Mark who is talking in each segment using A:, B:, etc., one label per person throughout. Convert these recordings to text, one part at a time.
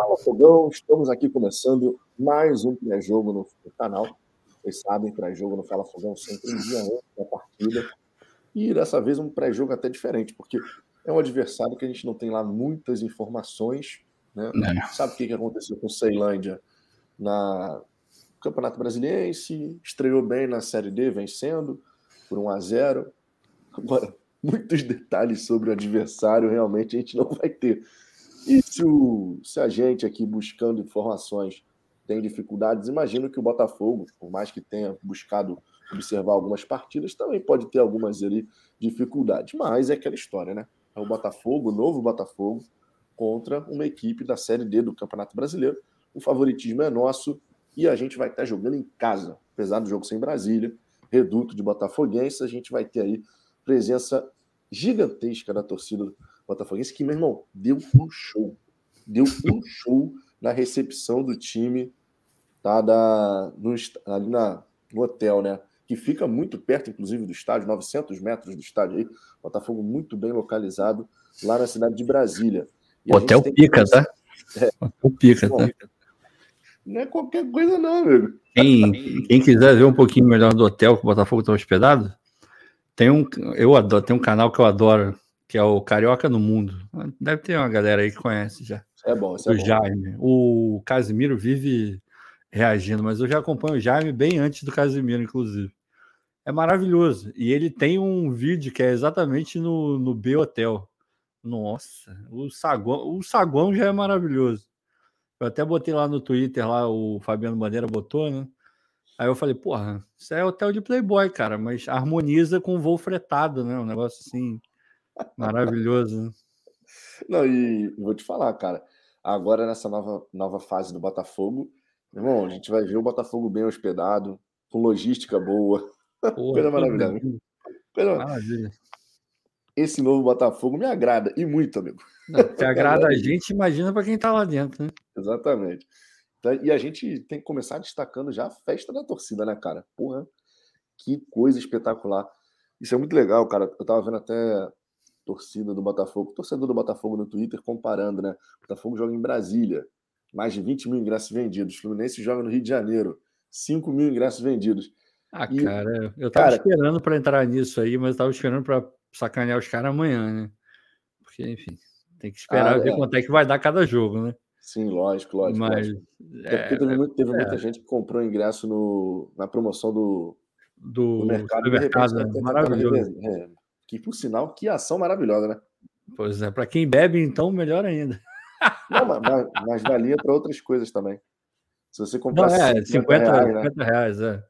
A: Fala Fogão, estamos aqui começando mais um pré-jogo no, canal. Vocês sabem, pré-jogo no Fala Fogão sempre um dia antes da partida. E dessa vez um pré-jogo até diferente, porque é um adversário que a gente não tem lá muitas informações. Né? Sabe o que aconteceu com o Ceilândia na Campeonato Brasiliense? Estreou bem na Série D, vencendo por 1 a 0 Agora, muitos detalhes sobre o adversário realmente a gente não vai ter. E se, o, se a gente aqui buscando informações tem dificuldades, imagino que o Botafogo, por mais que tenha buscado observar algumas partidas, também pode ter algumas ali dificuldades. Mas é aquela história, né? É o Botafogo, o novo Botafogo, contra uma equipe da Série D do Campeonato Brasileiro. O favoritismo é nosso e a gente vai estar jogando em casa. Apesar do jogo sem Brasília, reduto de Botafoguense, a gente vai ter aí presença gigantesca da torcida botafoguense, que, meu irmão, deu um show. Deu um show na recepção do time tá, da, no, ali na, no hotel, né? Que fica muito perto, inclusive, do estádio, 900 metros do estádio aí. Botafogo muito bem localizado lá na cidade de Brasília.
B: E hotel pica, que... tá? É. Hotel pica, Bom, tá?
A: Não é qualquer coisa, não, amigo.
B: Quem, quem quiser ver um pouquinho melhor do hotel que o Botafogo está hospedado, tem um, eu adoro, tem um canal que eu adoro, que é o Carioca no Mundo. Deve ter uma galera aí que conhece já.
A: É bom, isso
B: é o bom. Jaime. O Casimiro vive reagindo, mas eu já acompanho o Jaime bem antes do Casimiro, inclusive. É maravilhoso. E ele tem um vídeo que é exatamente no, no B Hotel. Nossa, o saguão, o saguão já é maravilhoso. Eu até botei lá no Twitter, lá o Fabiano Bandeira botou, né? Aí eu falei, porra, isso é hotel de Playboy, cara, mas harmoniza com voo fretado, né? Um negócio assim maravilhoso. Né?
A: Não, e vou te falar, cara, agora nessa nova, nova fase do Botafogo, irmão, a gente vai ver o Botafogo bem hospedado, com logística boa. Porra, Coisa maravilhosa. Coisa maravilha. Esse novo Botafogo me agrada, e muito, amigo.
B: Não, que agrada a gente, imagina para quem tá lá dentro, né?
A: Exatamente. Então, e a gente tem que começar destacando já a festa da torcida, né, cara? Porra, que coisa espetacular. Isso é muito legal, cara. Eu tava vendo até torcida do Botafogo, torcedor do Botafogo no Twitter comparando, né? O Botafogo joga em Brasília, mais de 20 mil ingressos vendidos. O Fluminense joga no Rio de Janeiro, 5 mil ingressos vendidos.
B: Ah, e, cara, eu tava cara, esperando para entrar nisso aí, mas tava esperando para sacanear os caras amanhã, né? Porque, enfim, tem que esperar ah, ver é. quanto é que vai dar cada jogo, né?
A: Sim, lógico, lógico. Mas, lógico. É, teve, muito, teve é, muita gente que comprou ingresso no, na promoção do,
B: do, do mercado. Do mercado né? maravilhoso.
A: É, que, por sinal, que ação maravilhosa, né?
B: Pois é, para quem bebe, então, melhor ainda.
A: Não, mas, mas valia para outras coisas também. Se você comprar
B: não, é, 50, 50 reais, né? 50 reais, é.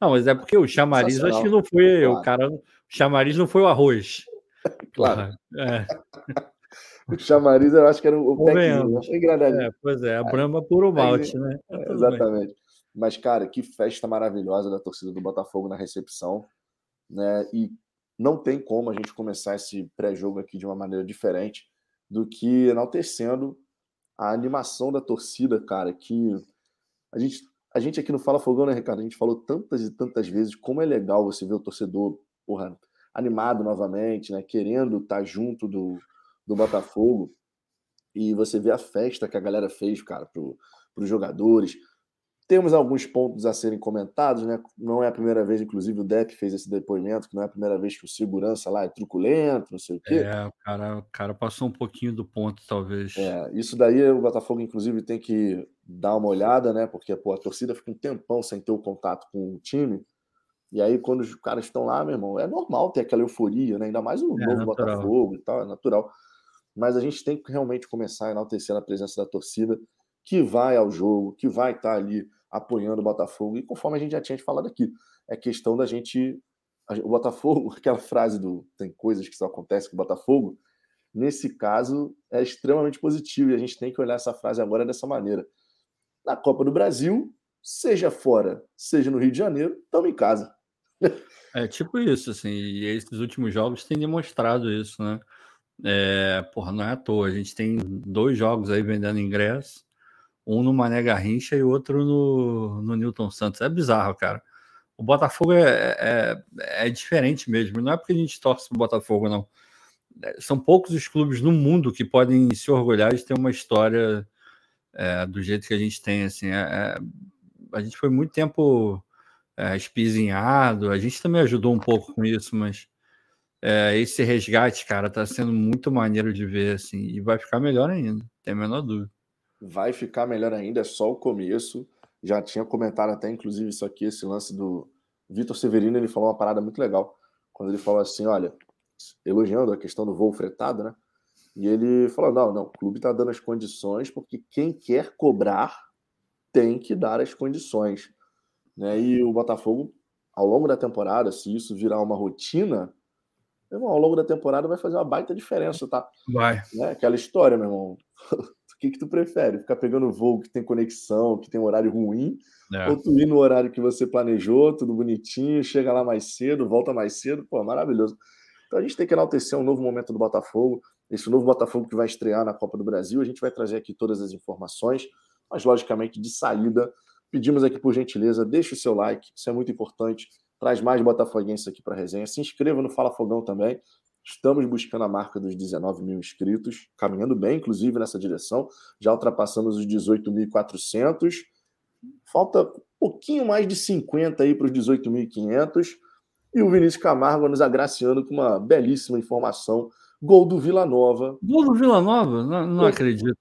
B: Não, mas é porque o chamariz acho que não foi. Claro. O cara. O chamariz não foi o arroz.
A: Claro. É. O chamariz eu acho que era o. Achei
B: engraçadinho. É, pois é, a Brahma puro malte, né?
A: É, exatamente. Mas, cara, que festa maravilhosa da torcida do Botafogo na recepção. Né? E não tem como a gente começar esse pré-jogo aqui de uma maneira diferente do que enaltecendo a animação da torcida, cara, que a gente, a gente aqui no Fala Fogão, né, Ricardo? A gente falou tantas e tantas vezes como é legal você ver o torcedor, porra, animado novamente, né? Querendo estar junto do, do Botafogo e você vê a festa que a galera fez, cara, para os jogadores. Temos alguns pontos a serem comentados, né? Não é a primeira vez, inclusive o Depp fez esse depoimento, que não é a primeira vez que o segurança lá é truculento, não sei o quê.
B: É, o cara, o cara passou um pouquinho do ponto, talvez.
A: É, isso daí o Botafogo, inclusive, tem que dar uma olhada, né? Porque pô, a torcida fica um tempão sem ter o contato com o time. E aí, quando os caras estão lá, meu irmão, é normal ter aquela euforia, né? Ainda mais o é, novo natural. Botafogo e tal, é natural mas a gente tem que realmente começar a enaltecer a presença da torcida que vai ao jogo, que vai estar ali apoiando o Botafogo. E conforme a gente já tinha falado aqui, é questão da gente. O Botafogo, aquela frase do tem coisas que só acontecem com o Botafogo, nesse caso é extremamente positivo e a gente tem que olhar essa frase agora dessa maneira. Na Copa do Brasil, seja fora, seja no Rio de Janeiro, estamos em casa.
B: É tipo isso, assim, e esses últimos jogos têm demonstrado isso, né? É, porra, não é à toa. A gente tem dois jogos aí vendendo ingresso, um no Mané Garrincha e outro no, no Newton Santos. É bizarro, cara. O Botafogo é, é, é diferente mesmo. Não é porque a gente torce pro Botafogo, não. É, são poucos os clubes no mundo que podem se orgulhar de ter uma história é, do jeito que a gente tem, assim, é, é a gente foi muito tempo é, espizinhado, a gente também ajudou um pouco com isso, mas é, esse resgate, cara, tá sendo muito maneiro de ver, assim, e vai ficar melhor ainda, tem a menor dúvida.
A: Vai ficar melhor ainda, é só o começo. Já tinha comentado até, inclusive, isso aqui, esse lance do Vitor Severino, ele falou uma parada muito legal, quando ele falou assim, olha, elogiando a questão do voo fretado, né? E ele falou: não, não, o clube está dando as condições, porque quem quer cobrar tem que dar as condições. Né? E o Botafogo, ao longo da temporada, se isso virar uma rotina, irmão, ao longo da temporada vai fazer uma baita diferença, tá?
B: Vai.
A: Né? Aquela história, meu irmão. o que, que tu prefere? Ficar pegando voo que tem conexão, que tem horário ruim, é. ou tu ir no horário que você planejou, tudo bonitinho, chega lá mais cedo, volta mais cedo, pô, maravilhoso. Então a gente tem que enaltecer um novo momento do Botafogo, esse novo Botafogo que vai estrear na Copa do Brasil. A gente vai trazer aqui todas as informações, mas logicamente de saída. Pedimos aqui por gentileza, deixe o seu like, isso é muito importante. Traz mais botafoguenses aqui para a resenha. Se inscreva no Fala Fogão também. Estamos buscando a marca dos 19 mil inscritos, caminhando bem, inclusive, nessa direção. Já ultrapassamos os 18.400. Falta um pouquinho mais de 50 aí para os 18.500. E o Vinícius Camargo nos agraciando com uma belíssima informação. Gol do Vila Nova.
B: Gol do Vila Nova? Não, não acredito.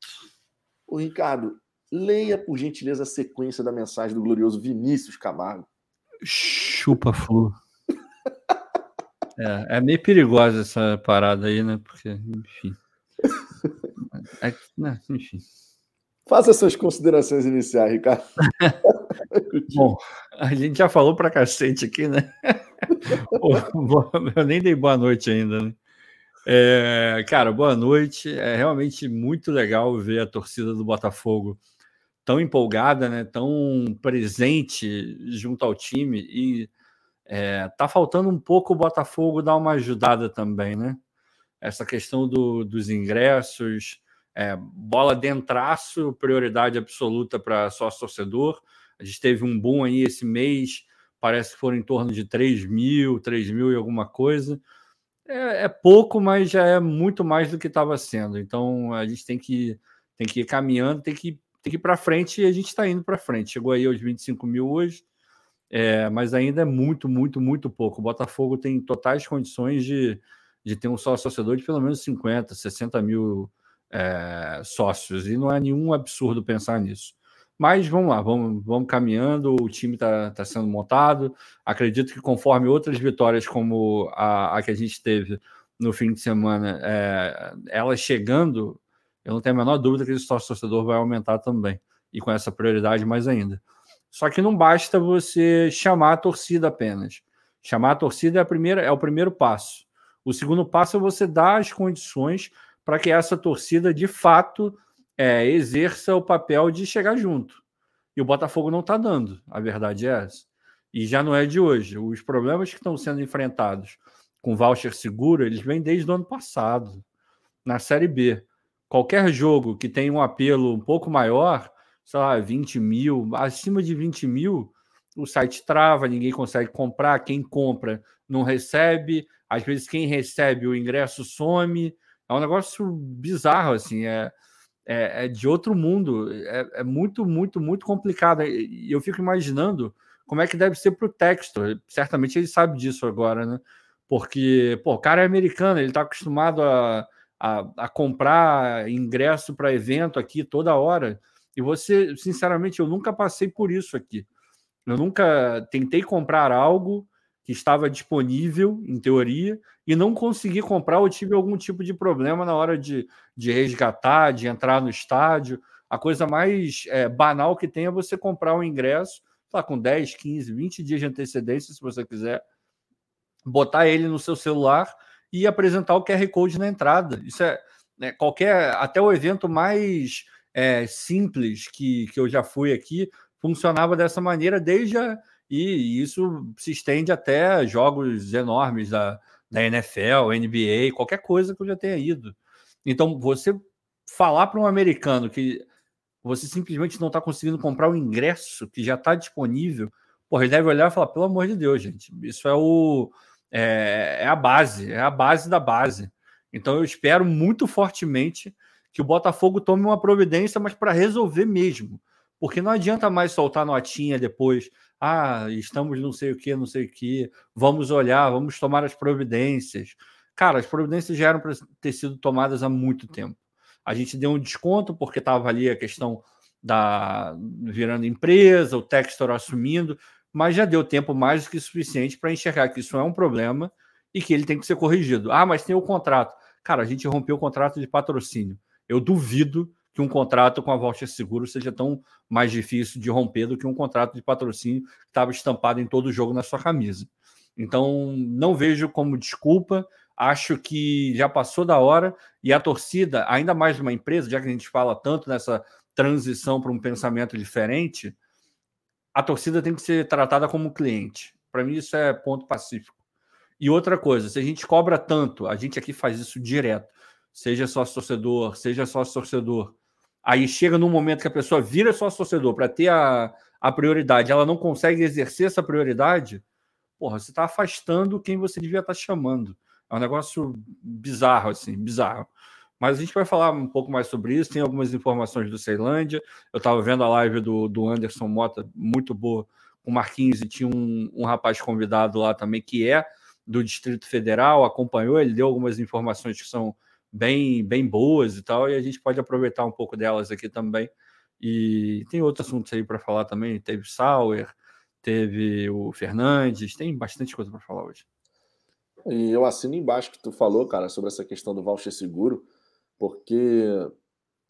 A: O Ricardo, leia por gentileza a sequência da mensagem do glorioso Vinícius Camargo.
B: Chupa flu. É, é meio perigosa essa parada aí, né? Porque, enfim. É, né? Enfim.
A: Faça suas considerações iniciais, Ricardo.
B: Bom, a gente já falou pra cacete aqui, né? eu nem dei boa noite ainda, né? É, cara, boa noite. É realmente muito legal ver a torcida do Botafogo tão empolgada, né? Tão presente junto ao time e é, tá faltando um pouco o Botafogo dar uma ajudada também, né? Essa questão do, dos ingressos, é, bola dentraço, prioridade absoluta para sócio torcedor. A gente teve um boom aí esse mês, parece que foram em torno de 3 mil, 3 mil e alguma coisa. É, é pouco, mas já é muito mais do que estava sendo. Então a gente tem que, tem que ir caminhando, tem que, tem que ir para frente e a gente está indo para frente. Chegou aí aos 25 mil hoje, é, mas ainda é muito, muito, muito pouco. O Botafogo tem totais condições de, de ter um sócio torcedor de pelo menos 50, 60 mil é, sócios, e não é nenhum absurdo pensar nisso. Mas vamos lá, vamos, vamos caminhando, o time está tá sendo montado. Acredito que conforme outras vitórias, como a, a que a gente teve no fim de semana, é, ela chegando, eu não tenho a menor dúvida que esse sócio torcedor vai aumentar também, e com essa prioridade mais ainda. Só que não basta você chamar a torcida apenas. Chamar a torcida é, a primeira, é o primeiro passo. O segundo passo é você dar as condições para que essa torcida de fato é, exerça o papel de chegar junto. E o Botafogo não está dando, a verdade é essa. E já não é de hoje. Os problemas que estão sendo enfrentados com voucher seguro, eles vêm desde o ano passado, na Série B. Qualquer jogo que tenha um apelo um pouco maior, sei lá, 20 mil, acima de 20 mil, o site trava, ninguém consegue comprar, quem compra não recebe, às vezes quem recebe o ingresso some. É um negócio bizarro, assim. É, é, é de outro mundo. É, é, muito, muito, muito complicado. E eu fico imaginando como é que deve ser para o Textor. Certamente ele sabe disso agora, né? Porque, pô, o cara é americano, ele está acostumado a, a, a, comprar ingresso para evento aqui toda hora. E você, sinceramente, eu nunca passei por isso aqui. Eu nunca tentei comprar algo que estava disponível, em teoria, e não consegui comprar ou tive algum tipo de problema na hora de, de resgatar, de entrar no estádio. A coisa mais é, banal que tem é você comprar um ingresso tá, com 10, 15, 20 dias de antecedência, se você quiser, botar ele no seu celular e apresentar o QR Code na entrada. Isso é né, qualquer, até o evento mais é, simples que, que eu já fui aqui, funcionava dessa maneira desde a, e isso se estende até jogos enormes da, da NFL, NBA, qualquer coisa que eu já tenha ido. Então, você falar para um americano que você simplesmente não está conseguindo comprar o ingresso que já está disponível, porra, ele deve olhar e falar: pelo amor de Deus, gente, isso é o. É, é a base, é a base da base. Então, eu espero muito fortemente que o Botafogo tome uma providência, mas para resolver mesmo. Porque não adianta mais soltar notinha depois. Ah, estamos não sei o que, não sei o que. Vamos olhar, vamos tomar as providências. Cara, as providências já eram para ter sido tomadas há muito tempo. A gente deu um desconto porque estava ali a questão da virando empresa, o Textor assumindo, mas já deu tempo mais do que suficiente para enxergar que isso é um problema e que ele tem que ser corrigido. Ah, mas tem o contrato. Cara, a gente rompeu o contrato de patrocínio. Eu duvido que um contrato com a Voucher Seguro seja tão mais difícil de romper do que um contrato de patrocínio que estava estampado em todo o jogo na sua camisa. Então, não vejo como desculpa. Acho que já passou da hora e a torcida, ainda mais uma empresa, já que a gente fala tanto nessa transição para um pensamento diferente, a torcida tem que ser tratada como cliente. Para mim, isso é ponto pacífico. E outra coisa, se a gente cobra tanto, a gente aqui faz isso direto, seja sócio torcedor, seja sócio torcedor. Aí chega num momento que a pessoa vira sócio torcedor para ter a, a prioridade, ela não consegue exercer essa prioridade, porra, você está afastando quem você devia estar tá chamando. É um negócio bizarro, assim, bizarro. Mas a gente vai falar um pouco mais sobre isso. Tem algumas informações do Ceilândia. Eu estava vendo a live do, do Anderson Mota, muito boa, com o Marquinhos, e tinha um, um rapaz convidado lá também, que é do Distrito Federal, acompanhou, ele deu algumas informações que são bem, bem boas e tal, e a gente pode aproveitar um pouco delas aqui também. E tem outros assuntos aí para falar também. Teve Sauer, teve o Fernandes, tem bastante coisa para falar hoje.
A: E eu assino embaixo que tu falou, cara, sobre essa questão do voucher seguro porque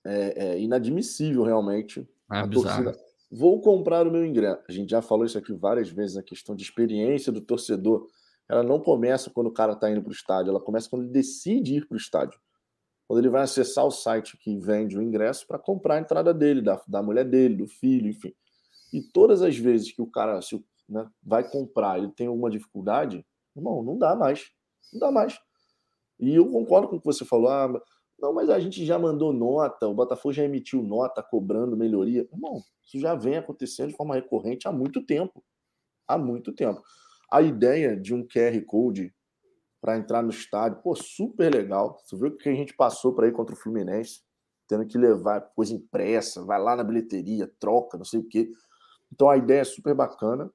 A: é, é inadmissível realmente
B: é a bizarro. torcida.
A: Vou comprar o meu ingresso. A gente já falou isso aqui várias vezes, a questão de experiência do torcedor. Ela não começa quando o cara está indo para o estádio, ela começa quando ele decide ir para o estádio. Quando ele vai acessar o site que vende o ingresso para comprar a entrada dele, da, da mulher dele, do filho, enfim. E todas as vezes que o cara se, né, vai comprar ele tem alguma dificuldade, irmão, não dá mais. Não dá mais. E eu concordo com o que você falou. Ah, não, mas a gente já mandou nota, o Botafogo já emitiu nota cobrando melhoria. Irmão, isso já vem acontecendo de forma recorrente há muito tempo. Há muito tempo. A ideia de um QR Code para entrar no estádio, pô, super legal. Você viu o que a gente passou para ir contra o Fluminense? Tendo que levar coisa impressa, vai lá na bilheteria, troca, não sei o quê. Então a ideia é super bacana.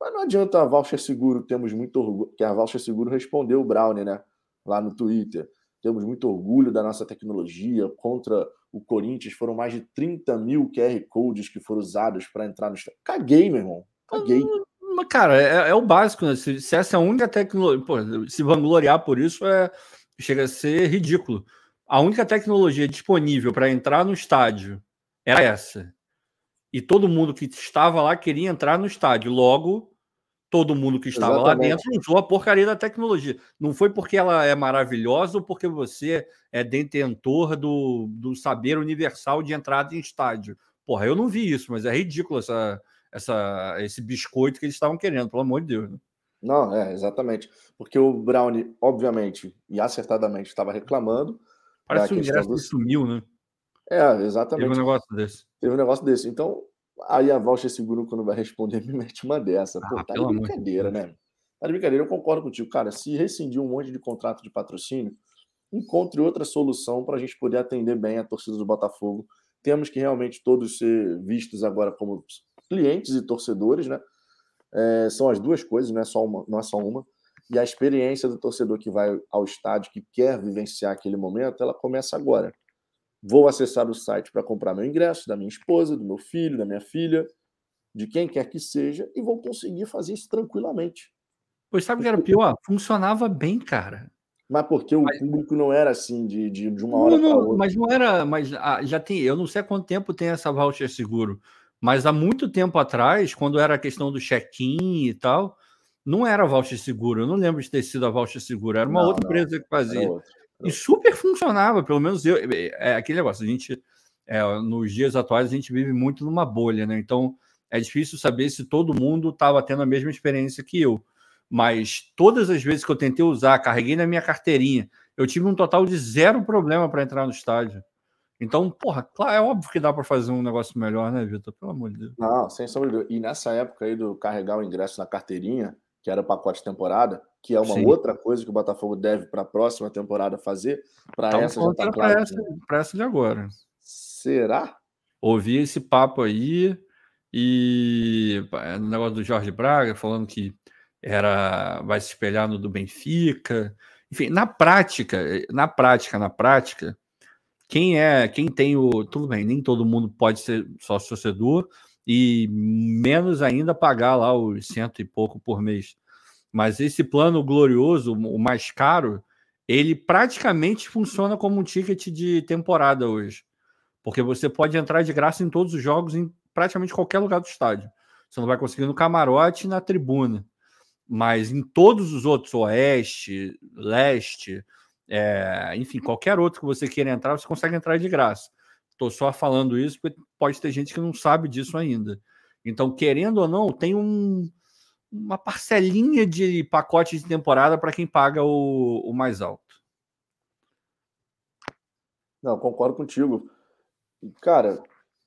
A: Mas não adianta a Voucher Seguro, temos muito orgulho, que a Voucher Seguro respondeu o Brownie, né? Lá no Twitter temos muito orgulho da nossa tecnologia. Contra o Corinthians foram mais de 30 mil QR Codes que foram usados para entrar no estádio. Caguei, meu irmão. Caguei.
B: Mas, cara, é, é o básico, né? Se, se, essa é a única tecnologia. Pô, se vangloriar por isso é chega a ser ridículo. A única tecnologia disponível para entrar no estádio era essa. E todo mundo que estava lá queria entrar no estádio. Logo, todo mundo que estava Exatamente. lá dentro usou a porcaria da tecnologia. Não foi porque ela é maravilhosa ou porque você é detentor do, do saber universal de entrada em estádio. Porra, eu não vi isso, mas é ridículo essa, essa, esse biscoito que eles estavam querendo, pelo amor de Deus. Né?
A: Não, é, exatamente. Porque o Brownie, obviamente, e acertadamente, estava reclamando.
B: Parece que o ingresso do... sumiu, né?
A: É, exatamente.
B: Teve um negócio desse.
A: Teve um negócio desse. Então, Aí a Voucher Seguro, quando vai responder, me mete uma dessa. Pô, ah, tá de brincadeira, né? Tá de brincadeira, eu concordo contigo. Cara, se rescindir um monte de contrato de patrocínio, encontre outra solução para a gente poder atender bem a torcida do Botafogo. Temos que realmente todos ser vistos agora como clientes e torcedores, né? É, são as duas coisas, não é, só uma, não é só uma. E a experiência do torcedor que vai ao estádio, que quer vivenciar aquele momento, ela começa agora. Vou acessar o site para comprar meu ingresso, da minha esposa, do meu filho, da minha filha, de quem quer que seja, e vou conseguir fazer isso tranquilamente.
B: Pois sabe o que era pior? Funcionava bem, cara.
A: Mas porque o mas... público não era assim de, de, de uma hora para outra.
B: Mas não era, mas ah, já tem, eu não sei há quanto tempo tem essa voucher seguro, mas há muito tempo atrás, quando era a questão do check-in e tal, não era voucher seguro. Eu não lembro de ter sido a voucher seguro, era uma não, outra não, empresa que fazia. E super funcionava, pelo menos eu. É, é aquele negócio, a gente, é, nos dias atuais, a gente vive muito numa bolha, né? Então é difícil saber se todo mundo estava tendo a mesma experiência que eu. Mas todas as vezes que eu tentei usar, carreguei na minha carteirinha, eu tive um total de zero problema para entrar no estádio. Então, porra, claro, é óbvio que dá para fazer um negócio melhor, né, Vitor? Pelo amor de Deus.
A: Não, sem sombra de dúvida. E nessa época aí do carregar o ingresso na carteirinha, que era o pacote temporada, que é uma Sim. outra coisa que o Botafogo deve para a próxima temporada fazer. Para
B: então,
A: essa já
B: está claro. Para essa, que... essa de agora.
A: Será?
B: Ouvi esse papo aí e no negócio do Jorge Braga falando que era vai se espelhar no do Benfica. Enfim, na prática, na prática, na prática, quem é, quem tem o, tudo bem, nem todo mundo pode ser sócio torcedor e menos ainda pagar lá os cento e pouco por mês. Mas esse plano glorioso, o mais caro, ele praticamente funciona como um ticket de temporada hoje. Porque você pode entrar de graça em todos os jogos em praticamente qualquer lugar do estádio. Você não vai conseguir no camarote e na tribuna. Mas em todos os outros, oeste, leste, é, enfim, qualquer outro que você queira entrar, você consegue entrar de graça. Estou só falando isso porque pode ter gente que não sabe disso ainda. Então, querendo ou não, tem um, uma parcelinha de pacote de temporada para quem paga o, o mais alto.
A: Não, concordo contigo. Cara,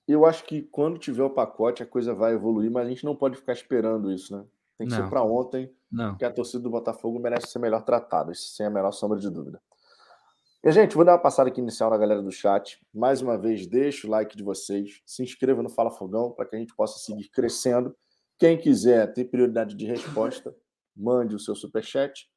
A: eu acho que quando tiver o pacote a coisa vai evoluir, mas a gente não pode ficar esperando isso, né? Tem que não. ser para ontem, não. porque a torcida do Botafogo merece ser melhor tratada, sem a menor sombra de dúvida. E, gente, vou dar uma passada aqui inicial na galera do chat. Mais uma vez, deixa o like de vocês, se inscreva no Fala Fogão para que a gente possa seguir crescendo. Quem quiser ter prioridade de resposta, mande o seu superchat.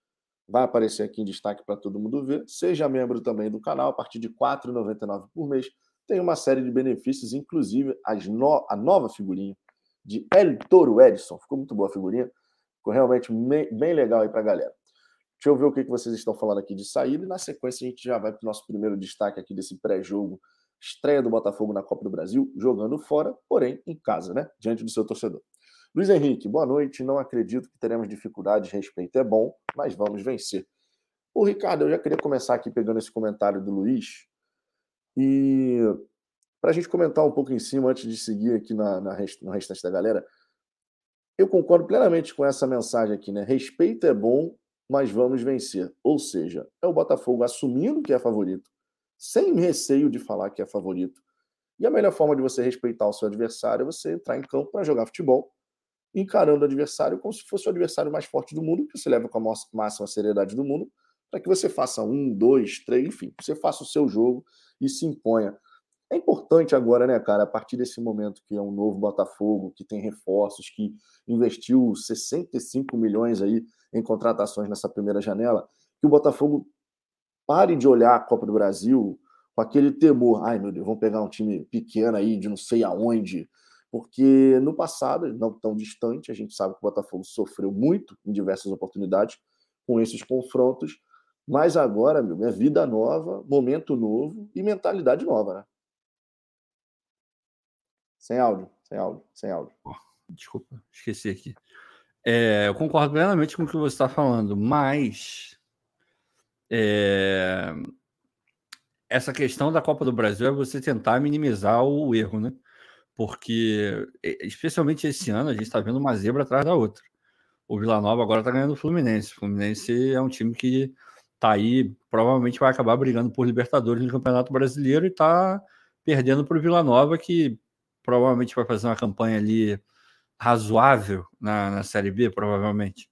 A: Vai aparecer aqui em destaque para todo mundo ver. Seja membro também do canal, a partir de R$ 4,99 por mês. Tem uma série de benefícios, inclusive no... a nova figurinha de El Toro Edson. Ficou muito boa a figurinha. Ficou realmente bem legal aí para a galera. Deixa eu ver o que vocês estão falando aqui de saída. E na sequência, a gente já vai para o nosso primeiro destaque aqui desse pré-jogo. Estreia do Botafogo na Copa do Brasil, jogando fora, porém em casa, né? Diante do seu torcedor. Luiz Henrique, boa noite. Não acredito que teremos dificuldades. Respeito é bom, mas vamos vencer. O Ricardo, eu já queria começar aqui pegando esse comentário do Luiz. E para a gente comentar um pouco em cima, antes de seguir aqui na, na no restante da galera, eu concordo plenamente com essa mensagem aqui, né? Respeito é bom, mas vamos vencer. Ou seja, é o Botafogo assumindo que é favorito, sem receio de falar que é favorito. E a melhor forma de você respeitar o seu adversário é você entrar em campo para jogar futebol encarando o adversário como se fosse o adversário mais forte do mundo, que você leva com a máxima seriedade do mundo, para que você faça um, dois, três, enfim, você faça o seu jogo e se imponha. É importante agora, né, cara, a partir desse momento que é um novo Botafogo, que tem reforços, que investiu 65 milhões aí em contratações nessa primeira janela, que o Botafogo pare de olhar a Copa do Brasil com aquele temor. Ai, meu Deus, vamos pegar um time pequeno aí de não sei aonde, porque no passado, não tão distante, a gente sabe que o Botafogo sofreu muito em diversas oportunidades com esses confrontos, mas agora, meu, é vida nova, momento novo e mentalidade nova, né? Sem áudio, sem áudio, sem áudio.
B: Desculpa, esqueci aqui. É, eu concordo plenamente com o que você está falando, mas é, essa questão da Copa do Brasil é você tentar minimizar o erro, né? porque, especialmente esse ano, a gente está vendo uma zebra atrás da outra. O Vila Nova agora está ganhando o Fluminense. O Fluminense é um time que está aí, provavelmente vai acabar brigando por Libertadores no Campeonato Brasileiro e está perdendo para o Vila Nova, que provavelmente vai fazer uma campanha ali razoável na, na Série B, provavelmente.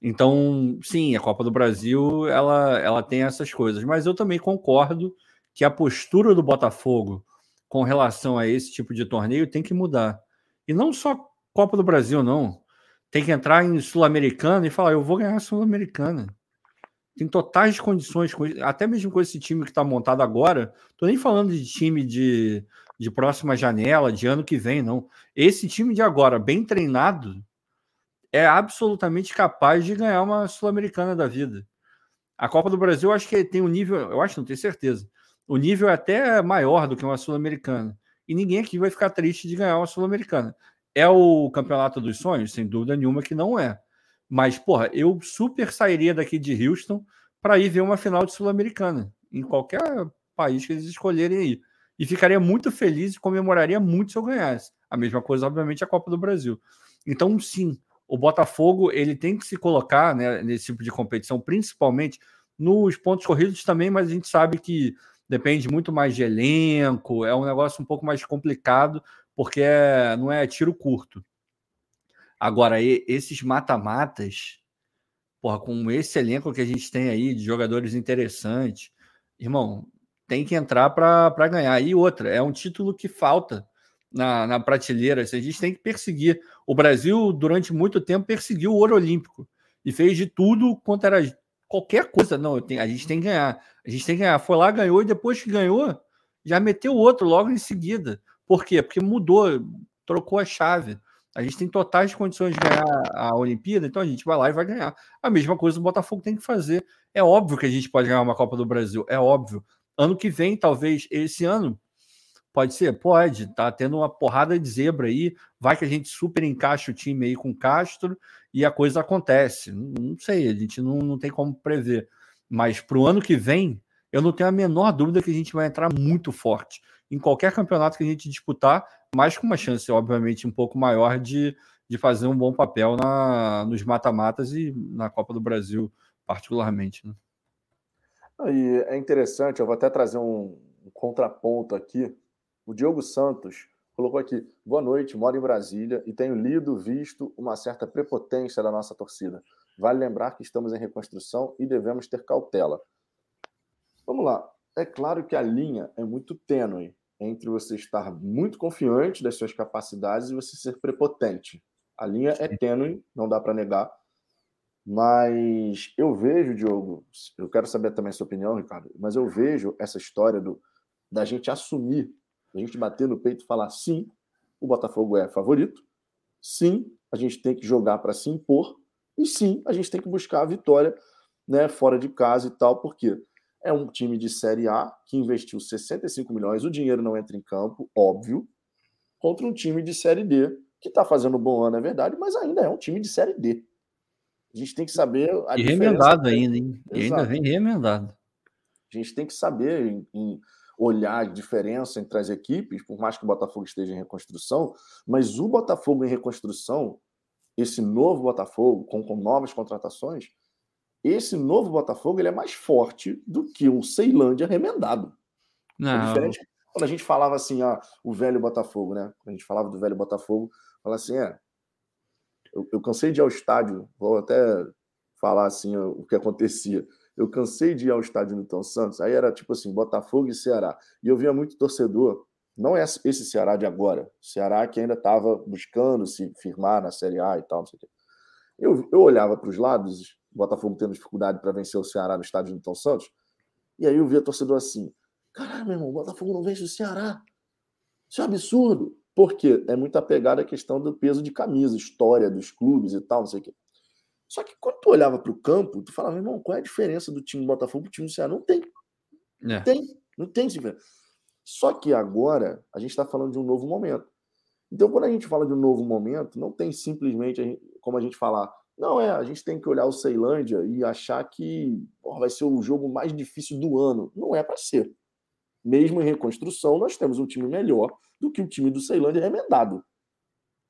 B: Então, sim, a Copa do Brasil ela, ela tem essas coisas, mas eu também concordo que a postura do Botafogo com relação a esse tipo de torneio tem que mudar. E não só Copa do Brasil, não. Tem que entrar em Sul-Americana e falar: eu vou ganhar a Sul-Americana. Tem totais condições, até mesmo com esse time que está montado agora. Tô nem falando de time de, de próxima janela, de ano que vem, não. Esse time de agora, bem treinado, é absolutamente capaz de ganhar uma Sul-Americana da vida. A Copa do Brasil, eu acho que tem um nível, eu acho, não tenho certeza, o nível é até maior do que uma Sul-Americana. E ninguém aqui vai ficar triste de ganhar uma Sul-Americana. É o campeonato dos sonhos? Sem dúvida nenhuma que não é. Mas, porra, eu super sairia daqui de Houston para ir ver uma final de Sul-Americana, em qualquer país que eles escolherem aí. E ficaria muito feliz e comemoraria muito se eu ganhasse. A mesma coisa, obviamente, a Copa do Brasil. Então, sim, o Botafogo ele tem que se colocar né, nesse tipo de competição, principalmente nos pontos corridos também, mas a gente sabe que depende muito mais de elenco, é um negócio um pouco mais complicado, porque é, não é tiro curto. Agora, esses mata-matas, porra, com esse elenco que a gente tem aí, de jogadores interessantes, irmão, tem que entrar para ganhar. E outra, é um título que falta na, na prateleira. A gente tem que perseguir. O Brasil, durante muito tempo, perseguiu o ouro olímpico e fez de tudo contra qualquer coisa. Não, tenho, a gente tem que ganhar. A gente tem que ganhar. Foi lá, ganhou, e depois que ganhou, já meteu outro logo em seguida. Por quê? Porque mudou, trocou a chave. A gente tem totais condições de ganhar a Olimpíada, então a gente vai lá e vai ganhar. A mesma coisa o Botafogo tem que fazer. É óbvio que a gente pode ganhar uma Copa do Brasil, é óbvio. Ano que vem, talvez, esse ano, pode ser? Pode. Tá tendo uma porrada de zebra aí. Vai que a gente super encaixa o time aí com Castro e a coisa acontece. Não, não sei, a gente não, não tem como prever. Mas para o ano que vem, eu não tenho a menor dúvida que a gente vai entrar muito forte em qualquer campeonato que a gente disputar, mas com uma chance, obviamente, um pouco maior de, de fazer um bom papel na, nos mata-matas e na Copa do Brasil, particularmente. Né?
A: E é interessante, eu vou até trazer um, um contraponto aqui. O Diogo Santos colocou aqui: boa noite, moro em Brasília e tenho lido, visto uma certa prepotência da nossa torcida. Vale lembrar que estamos em reconstrução e devemos ter cautela. Vamos lá. É claro que a linha é muito tênue entre você estar muito confiante das suas capacidades e você ser prepotente. A linha é tênue, não dá para negar. Mas eu vejo, Diogo, eu quero saber também a sua opinião, Ricardo, mas eu vejo essa história do, da gente assumir, da gente bater no peito e falar sim, o Botafogo é favorito, sim, a gente tem que jogar para se impor, e sim, a gente tem que buscar a vitória né, fora de casa e tal, porque é um time de Série A que investiu 65 milhões, o dinheiro não entra em campo, óbvio, contra um time de Série D, que está fazendo um bom ano, é verdade, mas ainda é um time de Série D. A gente tem que saber.
B: A e remendado ainda, hein? E ainda vem remendado.
A: A gente tem que saber em, em olhar a diferença entre as equipes, por mais que o Botafogo esteja em reconstrução, mas o Botafogo em reconstrução, esse novo Botafogo, com, com novas contratações, esse novo Botafogo ele é mais forte do que um Ceilândia remendado. É Não. É diferente quando a gente falava assim, ah, o velho Botafogo, né? Quando a gente falava do velho Botafogo, falava assim, é, eu, eu cansei de ir ao estádio, vou até falar assim o que acontecia. Eu cansei de ir ao estádio Newton Santos, aí era tipo assim, Botafogo e Ceará. E eu via muito torcedor, não é esse Ceará de agora, Ceará que ainda estava buscando se firmar na Série A e tal, não sei o quê. Eu, eu olhava para os lados, Botafogo tendo dificuldade para vencer o Ceará no estádio Newton Santos. E aí eu via torcedor assim: caralho, meu irmão, Botafogo não vence o Ceará. Isso é um absurdo. Por quê? É muito apegado à questão do peso de camisa, história dos clubes e tal, não sei o quê. Só que quando tu olhava para o campo, tu falava, irmão, qual é a diferença do time do Botafogo para o time do Ceará? Não tem. É. Não tem. Não tem diferença. Só que agora a gente está falando de um novo momento. Então, quando a gente fala de um novo momento, não tem simplesmente como a gente falar, não, é, a gente tem que olhar o Ceilândia e achar que porra, vai ser o jogo mais difícil do ano. Não é para ser. Mesmo em reconstrução, nós temos um time melhor do que o time do Ceilândia remendado.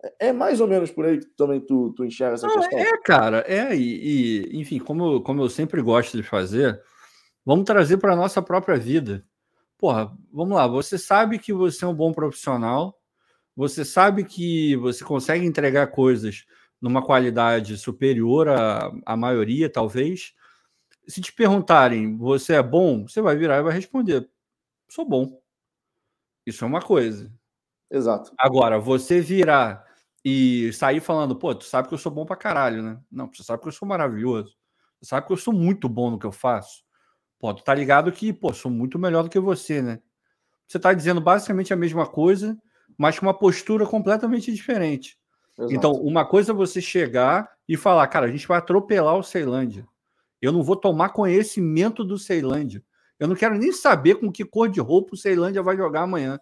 A: É, é mais ou menos por aí que também tu, tu enxerga essa Não, questão?
B: É, cara, é, e, e, enfim, como, como eu sempre gosto de fazer, vamos trazer para a nossa própria vida. Porra, vamos lá, você sabe que você é um bom profissional, você sabe que você consegue entregar coisas numa qualidade superior à, à maioria, talvez. Se te perguntarem, você é bom? Você vai virar e vai responder: sou bom. Isso é uma coisa.
A: Exato.
B: Agora, você virar e sair falando, pô, tu sabe que eu sou bom pra caralho, né? Não, você sabe que eu sou maravilhoso. Você sabe que eu sou muito bom no que eu faço. Pô, tu tá ligado que, pô, sou muito melhor do que você, né? Você tá dizendo basicamente a mesma coisa, mas com uma postura completamente diferente. Exato. Então, uma coisa é você chegar e falar, cara, a gente vai atropelar o Ceilândia. Eu não vou tomar conhecimento do Ceilândia. Eu não quero nem saber com que cor de roupa o Ceilândia vai jogar amanhã.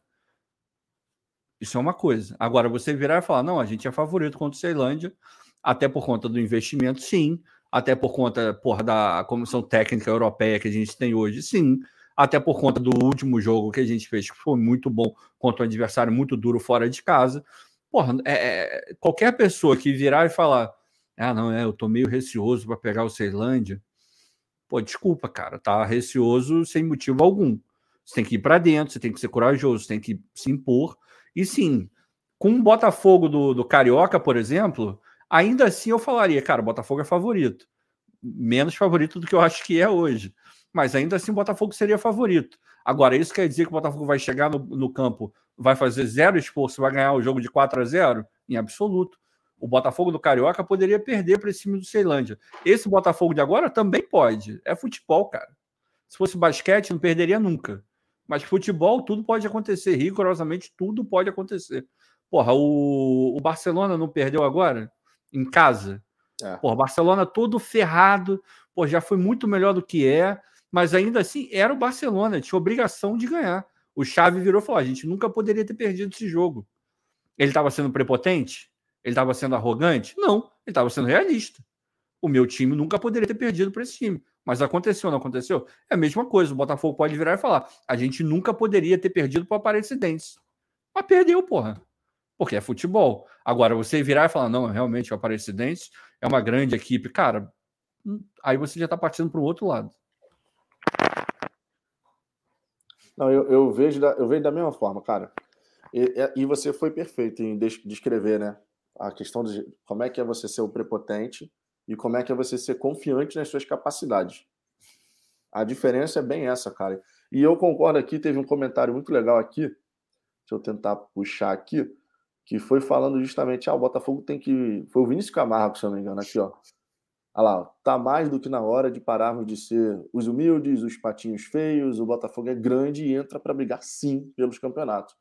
B: Isso é uma coisa. Agora, você virar e falar, não, a gente é favorito contra o Ceilândia, até por conta do investimento, sim. Até por conta porra, da comissão técnica europeia que a gente tem hoje, sim. Até por conta do último jogo que a gente fez, que foi muito bom contra um adversário muito duro fora de casa. Porra, é, é, qualquer pessoa que virar e falar, ah, não, é, eu tô meio receoso para pegar o Ceilândia. Pô, desculpa, cara, tá receoso sem motivo algum. Você tem que ir para dentro, você tem que ser corajoso, você tem que se impor. E sim, com o Botafogo do, do Carioca, por exemplo, Ainda assim, eu falaria, cara, o Botafogo é favorito. Menos favorito do que eu acho que é hoje. Mas ainda assim, o Botafogo seria favorito. Agora, isso quer dizer que o Botafogo vai chegar no, no campo, vai fazer zero esforço, vai ganhar o jogo de 4 a 0 Em absoluto. O Botafogo do Carioca poderia perder para esse time do Ceilândia. Esse Botafogo de agora também pode. É futebol, cara. Se fosse basquete, não perderia nunca. Mas futebol, tudo pode acontecer. Rigorosamente, tudo pode acontecer. Porra, o, o Barcelona não perdeu agora? Em casa? É. Porra, Barcelona todo ferrado. Pô, já foi muito melhor do que é. Mas ainda assim, era o Barcelona. Tinha obrigação de ganhar. O Xavi virou e falou: a gente nunca poderia ter perdido esse jogo. Ele estava sendo prepotente? Ele estava sendo arrogante? Não, ele estava sendo realista. O meu time nunca poderia ter perdido para esse time. Mas aconteceu, não aconteceu? É a mesma coisa. O Botafogo pode virar e falar: a gente nunca poderia ter perdido para o Aparecidense. Mas perdeu, porra. Porque é futebol. Agora, você virar e falar: não, realmente o Aparecidense é uma grande equipe. Cara, hum, aí você já está partindo para o outro lado.
A: Não, eu, eu, vejo da, eu vejo da mesma forma, cara. E, e você foi perfeito em descrever, né? A questão de como é que é você ser o prepotente e como é que é você ser confiante nas suas capacidades. A diferença é bem essa, cara. E eu concordo aqui, teve um comentário muito legal aqui, deixa eu tentar puxar aqui, que foi falando justamente, ah, o Botafogo tem que... Foi o Vinícius Camargo, se eu não me engano, aqui, ó. Olha lá, tá mais do que na hora de pararmos de ser os humildes, os patinhos feios, o Botafogo é grande e entra para brigar sim pelos campeonatos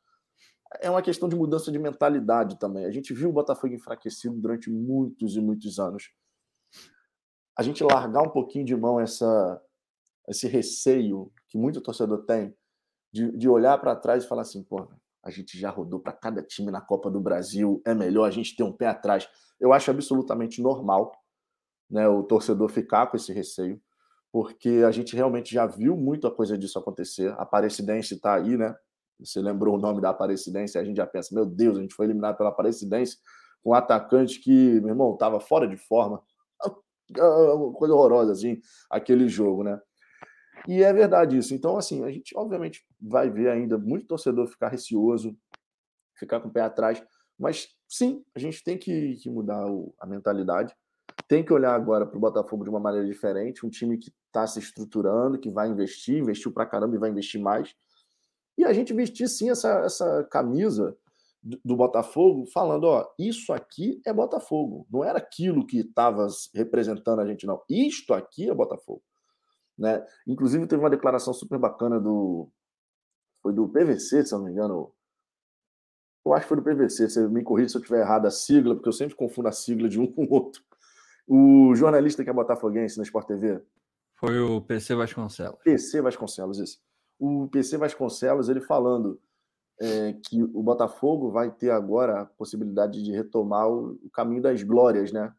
A: é uma questão de mudança de mentalidade também. A gente viu o Botafogo enfraquecido durante muitos e muitos anos. A gente largar um pouquinho de mão essa, esse receio que muito torcedor tem de, de olhar para trás e falar assim, pô, a gente já rodou para cada time na Copa do Brasil, é melhor a gente ter um pé atrás. Eu acho absolutamente normal né, o torcedor ficar com esse receio, porque a gente realmente já viu muita coisa disso acontecer. A Aparecidense está aí, né? Você lembrou o nome da Aparecidense, a gente já pensa, meu Deus, a gente foi eliminado pela Aparecidense com um atacante que, meu irmão, estava fora de forma. Uma coisa horrorosa, assim, aquele jogo, né? E é verdade isso. Então, assim, a gente obviamente vai ver ainda muito torcedor ficar receoso, ficar com o pé atrás, mas sim, a gente tem que, que mudar o, a mentalidade. Tem que olhar agora para o Botafogo de uma maneira diferente, um time que está se estruturando, que vai investir, investiu para caramba e vai investir mais. E a gente vestir sim essa, essa camisa do, Botafogo, falando: ó, isso aqui é Botafogo. Não era aquilo que estava representando a gente, não. Isto aqui é Botafogo. Né? Inclusive, teve uma declaração super bacana do. Foi do PVC, se eu não me engano. Eu acho que foi do PVC, você me corrija se eu estiver errado a sigla, porque eu sempre confundo a sigla de um com o outro. O jornalista que é botafoguense na Sport TV.
B: Foi o PC Vasconcelos.
A: PC Vasconcelos, isso o PC Vasconcelos ele falando é, que o Botafogo vai ter agora a possibilidade de retomar o, o caminho das glórias, né?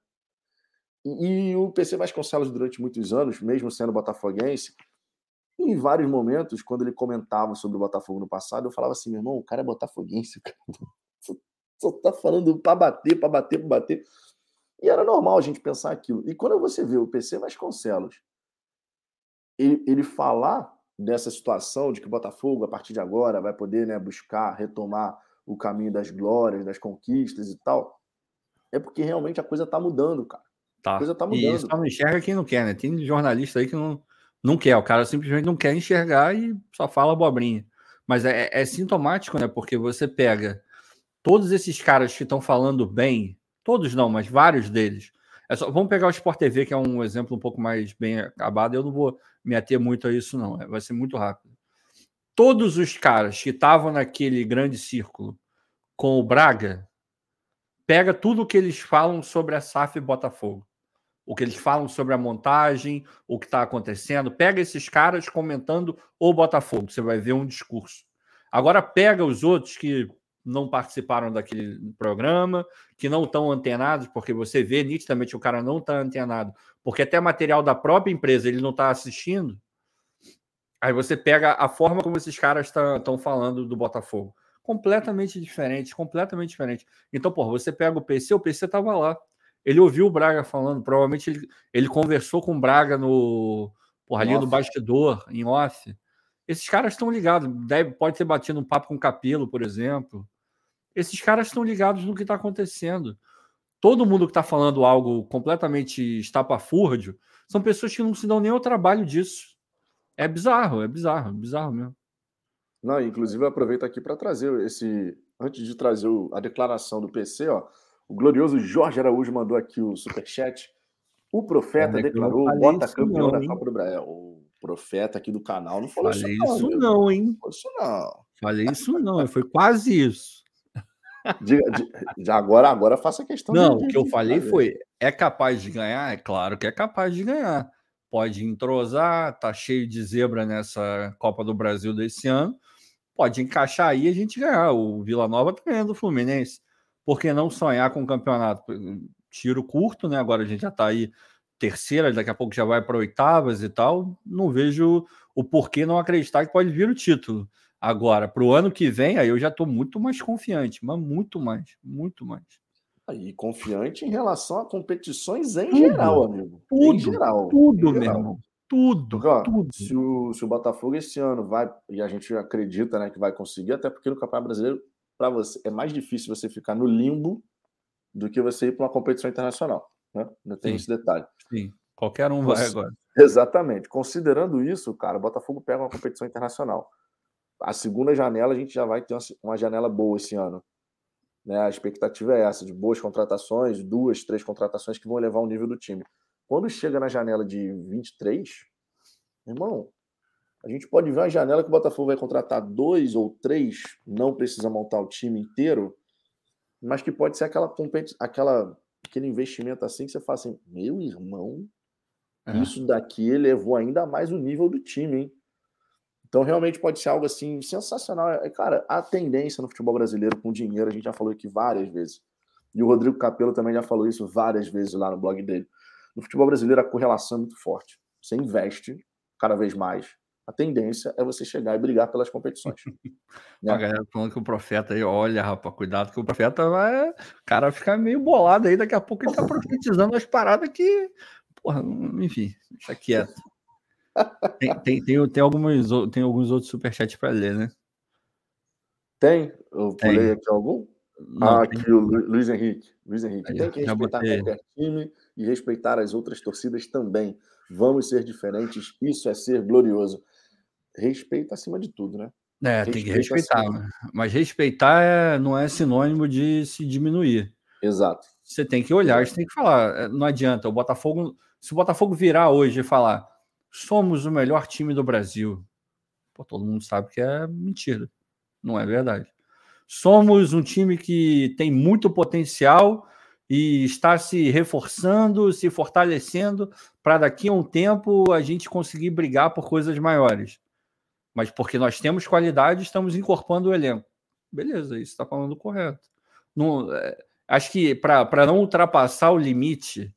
A: E, e, o PC Vasconcelos, durante muitos anos, mesmo sendo botafoguense, em vários momentos, quando ele comentava sobre o Botafogo no passado, eu falava assim: meu irmão, o cara é botafoguense, cara. Só, tá falando para bater, para bater, para bater. E era normal a gente pensar aquilo. E quando você vê o PC Vasconcelos ele, ele falar dessa situação de que o Botafogo, a partir de agora, vai poder né, buscar retomar o caminho das glórias, das conquistas e tal, é porque realmente a coisa está mudando, cara.
B: Tá. A coisa tá mudando. E só não enxerga quem não quer, né? Tem jornalista aí que não, não quer, o cara simplesmente não quer enxergar e só fala abobrinha. Mas é, é sintomático, né? Porque você pega todos esses caras que estão falando bem, todos não, mas vários deles, é só, vamos pegar o Sport TV, que é um exemplo um pouco mais bem acabado. Eu não vou me ater muito a isso, não. É, vai ser muito rápido. Todos os caras que estavam naquele grande círculo com o Braga, pega tudo o que eles falam sobre a SAF e Botafogo. O que eles falam sobre a montagem, o que está acontecendo. Pega esses caras comentando o Botafogo. Você vai ver um discurso. Agora pega os outros que não participaram daquele programa, que não estão antenados, porque você vê nitidamente o cara não está antenado, porque até material da própria empresa ele não está assistindo. Aí você pega a forma como esses caras estão falando do Botafogo. Completamente diferente, completamente diferente. Então, pô, você pega o PC, o PC estava lá. Ele ouviu o Braga falando, provavelmente ele, ele conversou com o Braga no porra, ali no bastidor, em off. Esses caras estão ligados. Deve, pode ter batido um papo com o Capelo, por exemplo. Esses caras estão ligados no que está acontecendo. todo mundo que está falando algo completamente estapafúrdio são pessoas que não se dão nem ao trabalho disso. É bizarro, é bizarro, é bizarro mesmo.
A: Não, inclusive eu aproveito aqui para trazer esse. Antes de trazer a declaração do PC, ó, o glorioso Jorge Araújo mandou aqui o superchat. O profeta é, declarou bota campeão não, da Copa do Brasil. O profeta aqui do canal não falou
B: falei isso, não, isso não, hein? Não falou isso não. Falei isso não, foi quase isso.
A: De, de, de, agora, agora faça questão.
B: Não, de, o que eu falei foi: é capaz de ganhar? É claro que é capaz de ganhar. Pode entrosar, tá cheio de zebra nessa Copa do Brasil desse ano. Pode encaixar aí e a gente ganhar. O Vila Nova tá ganhando o Fluminense. Por que não sonhar com o campeonato? Tiro curto, né? Agora a gente já tá aí terceira, daqui a pouco já vai para oitavas e tal. Não vejo o porquê não acreditar que pode vir o título. Agora, para o ano que vem, aí eu já estou muito mais confiante, mas muito mais, muito mais.
A: E confiante em relação a competições em tudo, geral, amigo.
B: Tudo, em geral. Tudo, em meu irmão. Tudo,
A: porque, ó,
B: tudo.
A: Se o, se o Botafogo esse ano vai, e a gente acredita né, que vai conseguir, até porque no Campeonato Brasileiro, para você, é mais difícil você ficar no limbo do que você ir para uma competição internacional. Né? Não tem Sim. esse detalhe.
B: Sim, qualquer um vai agora.
A: Exatamente. Considerando isso, cara, o Botafogo pega uma competição internacional. A segunda janela, a gente já vai ter uma janela boa esse ano. Né? A expectativa é essa, de boas contratações, duas, três contratações que vão elevar o nível do time. Quando chega na janela de 23, irmão, a gente pode ver uma janela que o Botafogo vai contratar dois ou três, não precisa montar o time inteiro, mas que pode ser aquela, aquela aquele investimento assim que você fala assim, meu irmão, é. isso daqui elevou ainda mais o nível do time, hein? Então, realmente pode ser algo assim sensacional. É, cara, a tendência no futebol brasileiro com dinheiro, a gente já falou aqui várias vezes. E o Rodrigo Capello também já falou isso várias vezes lá no blog dele. No futebol brasileiro, a correlação é muito forte. Você investe cada vez mais. A tendência é você chegar e brigar pelas competições.
B: né? A galera falando que o profeta aí, olha, rapaz, cuidado que o profeta vai. O cara ficar meio bolado aí, daqui a pouco ele tá profetizando as paradas que. Porra, enfim, deixa quieto. Tem, tem, tem, tem, algumas, tem alguns outros superchats para ler, né?
A: Tem? Eu pulei aqui algum? Não, ah, aqui o Luiz Henrique. Luiz Henrique. Aí, tem que respeitar botei. qualquer time e respeitar as outras torcidas também. Vamos ser diferentes, isso é ser glorioso. Respeito acima de tudo, né?
B: É, Respeito tem que respeitar. Acima. Mas respeitar é, não é sinônimo de se diminuir.
A: Exato.
B: Você tem que olhar, você tem que falar. É, não adianta. O Botafogo, se o Botafogo virar hoje e falar somos o melhor time do Brasil. Pô, todo mundo sabe que é mentira, não é verdade. Somos um time que tem muito potencial e está se reforçando, se fortalecendo para daqui a um tempo a gente conseguir brigar por coisas maiores. Mas porque nós temos qualidade, estamos incorporando o elenco. Beleza, isso está falando correto. Não, é, acho que para não ultrapassar o limite,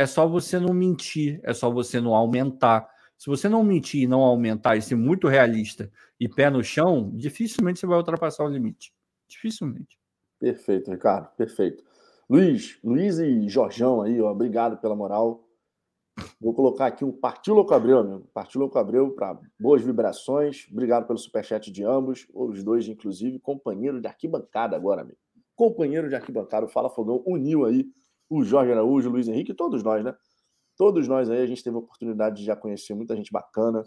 B: é só você não mentir, é só você não aumentar. Se você não mentir e não aumentar e ser muito realista e pé no chão, dificilmente você vai ultrapassar o limite. Dificilmente.
A: Perfeito, Ricardo, perfeito. Luiz, Luiz e Jorjão aí, ó, obrigado pela moral. Vou colocar aqui um Partiu Louco Abreu, amigo. Partiu Louco Abreu para boas vibrações. Obrigado pelo superchat de ambos, os dois, inclusive, companheiro de arquibancada agora, amigo. Companheiro de arquibancada, o Fala Fogão uniu aí o Jorge Araújo, o Luiz Henrique, todos nós, né? Todos nós aí, a gente teve a oportunidade de já conhecer muita gente bacana.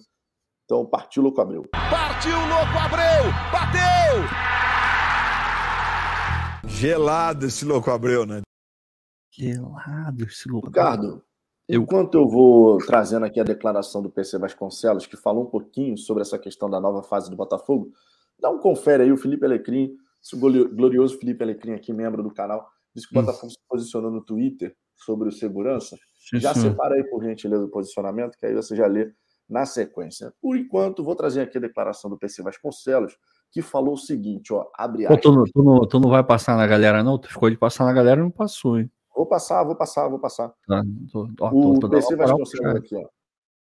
A: Então, partiu Louco Abreu.
C: Partiu Louco Abreu! Bateu! Gelado esse Louco Abreu, né?
B: Gelado esse Louco
A: Ricardo, eu... enquanto eu vou trazendo aqui a declaração do PC Vasconcelos, que falou um pouquinho sobre essa questão da nova fase do Botafogo, dá um confere aí, o Felipe Alecrim, esse glorioso Felipe Alecrim aqui, membro do canal, Disse que o Botafogo se posicionou no Twitter sobre o segurança. Sim, já sim. separa aí, por gentileza, o posicionamento, que aí você já lê na sequência. Por enquanto, vou trazer aqui a declaração do PC Vasconcelos, que falou o seguinte, ó, abre
B: aspas. tu, não, tu, não, tu não vai passar na galera, não? Tu ficou de passar na galera e não passou, hein?
A: Vou passar, vou passar, vou passar. Tá, tô, ó, o tô, PC Vasconcelos aqui, ó.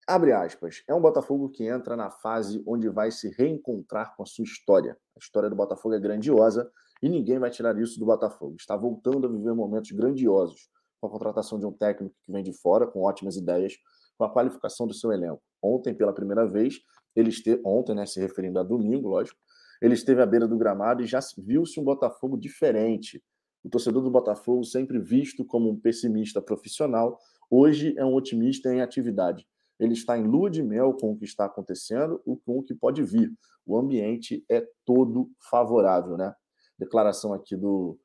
A: Abre aspas. É um Botafogo que entra na fase onde vai se reencontrar com a sua história. A história do Botafogo é grandiosa e ninguém vai tirar isso do Botafogo. Está voltando a viver momentos grandiosos com a contratação de um técnico que vem de fora, com ótimas ideias, com a qualificação do seu elenco. Ontem, pela primeira vez, ele esteve, ontem, né, se referindo a domingo, lógico, ele esteve à beira do gramado e já viu-se um Botafogo diferente, O torcedor do Botafogo, sempre visto como um pessimista profissional, hoje é um otimista em atividade. Ele está em lua de mel com o que está acontecendo com o que pode vir. O ambiente é todo favorável, né? Declaração aqui do,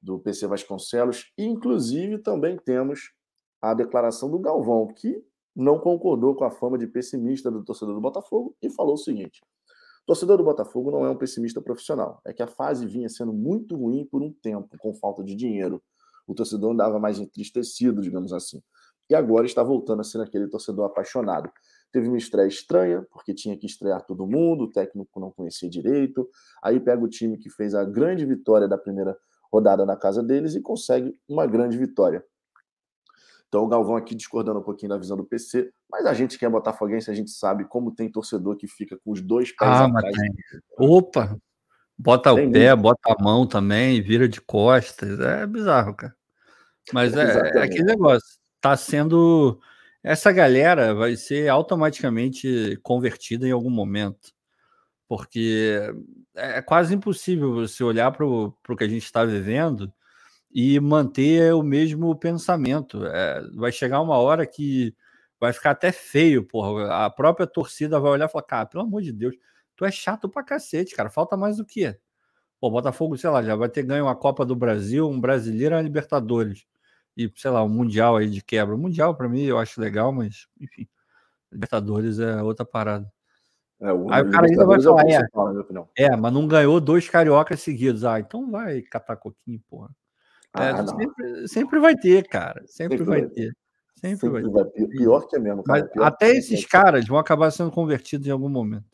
A: do PC Vasconcelos. Inclusive, também temos a declaração do Galvão, que não concordou com a fama de pessimista do torcedor do Botafogo e falou o seguinte: o torcedor do Botafogo não é um pessimista profissional, é que a fase vinha sendo muito ruim por um tempo, com falta de dinheiro. O torcedor andava mais entristecido, digamos assim. E agora está voltando a ser aquele torcedor apaixonado. Teve uma estreia estranha, porque tinha que estrear todo mundo, o técnico não conhecia direito. Aí pega o time que fez a grande vitória da primeira rodada na casa deles e consegue uma grande vitória. Então o Galvão aqui discordando um pouquinho da visão do PC, mas a gente que é botafoguense, a gente sabe como tem torcedor que fica com os dois pés
B: ah, atrás. Opa! Bota tem o pé, muito. bota a mão também, vira de costas. É bizarro, cara. Mas é, é aquele negócio. Tá sendo. Essa galera vai ser automaticamente convertida em algum momento. Porque é quase impossível você olhar para o que a gente está vivendo e manter o mesmo pensamento. É, vai chegar uma hora que vai ficar até feio, porra. A própria torcida vai olhar e falar, cara, pelo amor de Deus, tu é chato pra cacete, cara. Falta mais do que? Pô, Botafogo, sei lá, já vai ter ganho uma Copa do Brasil, um brasileiro e uma Libertadores. E, sei lá, um Mundial aí de quebra. O Mundial, para mim, eu acho legal, mas, enfim. Libertadores é outra parada. É, o aí o cara ainda vai é falar, é, é, mas não ganhou dois cariocas seguidos. Ah, então vai catar coquinho, porra. É, ah, sempre, sempre, vai ter, cara. Sempre, sempre vai, ter. Sempre, sempre vai ter.
A: Pior que é mesmo, cara.
B: até esses caras vão acabar sendo convertidos em algum momento.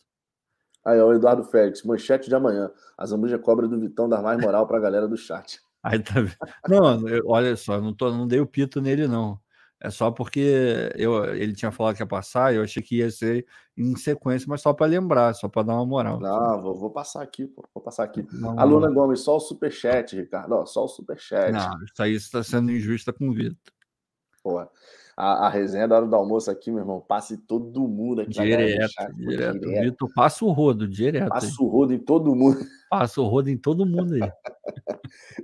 A: Aí, ó, o Eduardo Félix, manchete de amanhã. A Zambuja cobra do Vitão dar mais moral pra galera do chat.
B: Aí tá Não, eu, olha só, não, tô, não dei o pito nele, não. É só porque eu, ele tinha falado que ia passar, eu achei que ia ser em sequência, mas só para lembrar, só para dar uma moral.
A: Não, vou, vou, passar aqui, pô, vou passar aqui. Não, Aluna Gomes, só o superchat, Ricardo, ó, só o superchat.
B: Não, isso aí está sendo injusta com o Vitor.
A: Pô, a, a resenha da hora do almoço aqui, meu irmão, passe todo mundo aqui.
B: Direto, chat, direto. direto. Vitor, passa o rodo, direto.
A: Passa o rodo em todo mundo.
B: Passa o rodo em todo mundo aí.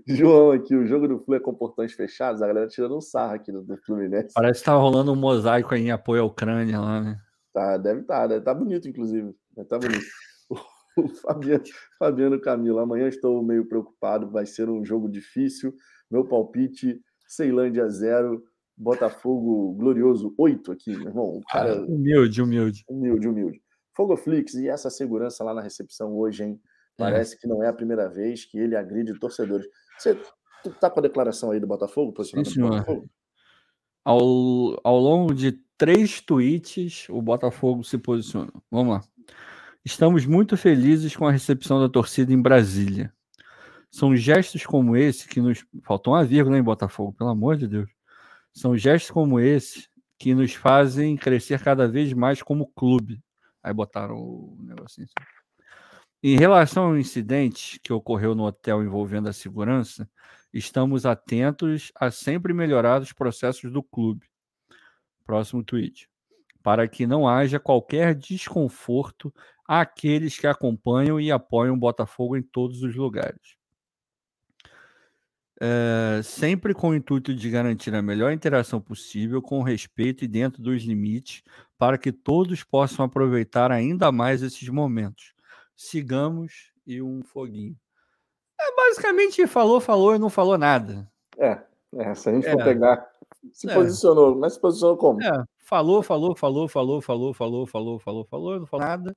A: João aqui, o jogo do Flu é com portões fechados, a galera tirando um sarro aqui do, do Fluminense.
B: Parece que tá rolando um mosaico aí em apoio à Ucrânia lá, né?
A: Tá, deve estar, tá, tá bonito, inclusive. Tá bonito. O Fabiano, Fabiano Camilo, amanhã estou meio preocupado, vai ser um jogo difícil. Meu palpite, Ceilândia 0, Botafogo glorioso 8 aqui, meu irmão. cara,
B: ah, humilde, humilde.
A: Humilde, humilde. Fogoflix, e essa segurança lá na recepção hoje, hein? É. Parece é. que não é a primeira vez que ele agride torcedores. Você tá com a declaração aí do Botafogo?
B: Sim, senhor. Botafogo? Ao, ao longo de três tweets, o Botafogo se posiciona. Vamos lá. Estamos muito felizes com a recepção da torcida em Brasília. São gestos como esse que nos. Faltou uma vírgula em Botafogo, pelo amor de Deus. São gestos como esse que nos fazem crescer cada vez mais como clube. Aí botaram o negocinho assim. Em relação ao incidente que ocorreu no hotel envolvendo a segurança, estamos atentos a sempre melhorar os processos do clube. Próximo tweet. Para que não haja qualquer desconforto àqueles que acompanham e apoiam o Botafogo em todos os lugares. É, sempre com o intuito de garantir a melhor interação possível, com respeito e dentro dos limites, para que todos possam aproveitar ainda mais esses momentos sigamos e um foguinho. É, basicamente falou, falou e não falou nada.
A: É, é se a gente é. for pegar, se é. posicionou, mas se posicionou como?
B: É, falou, falou, falou, falou, falou, falou, falou, falou, falou, não falou nada.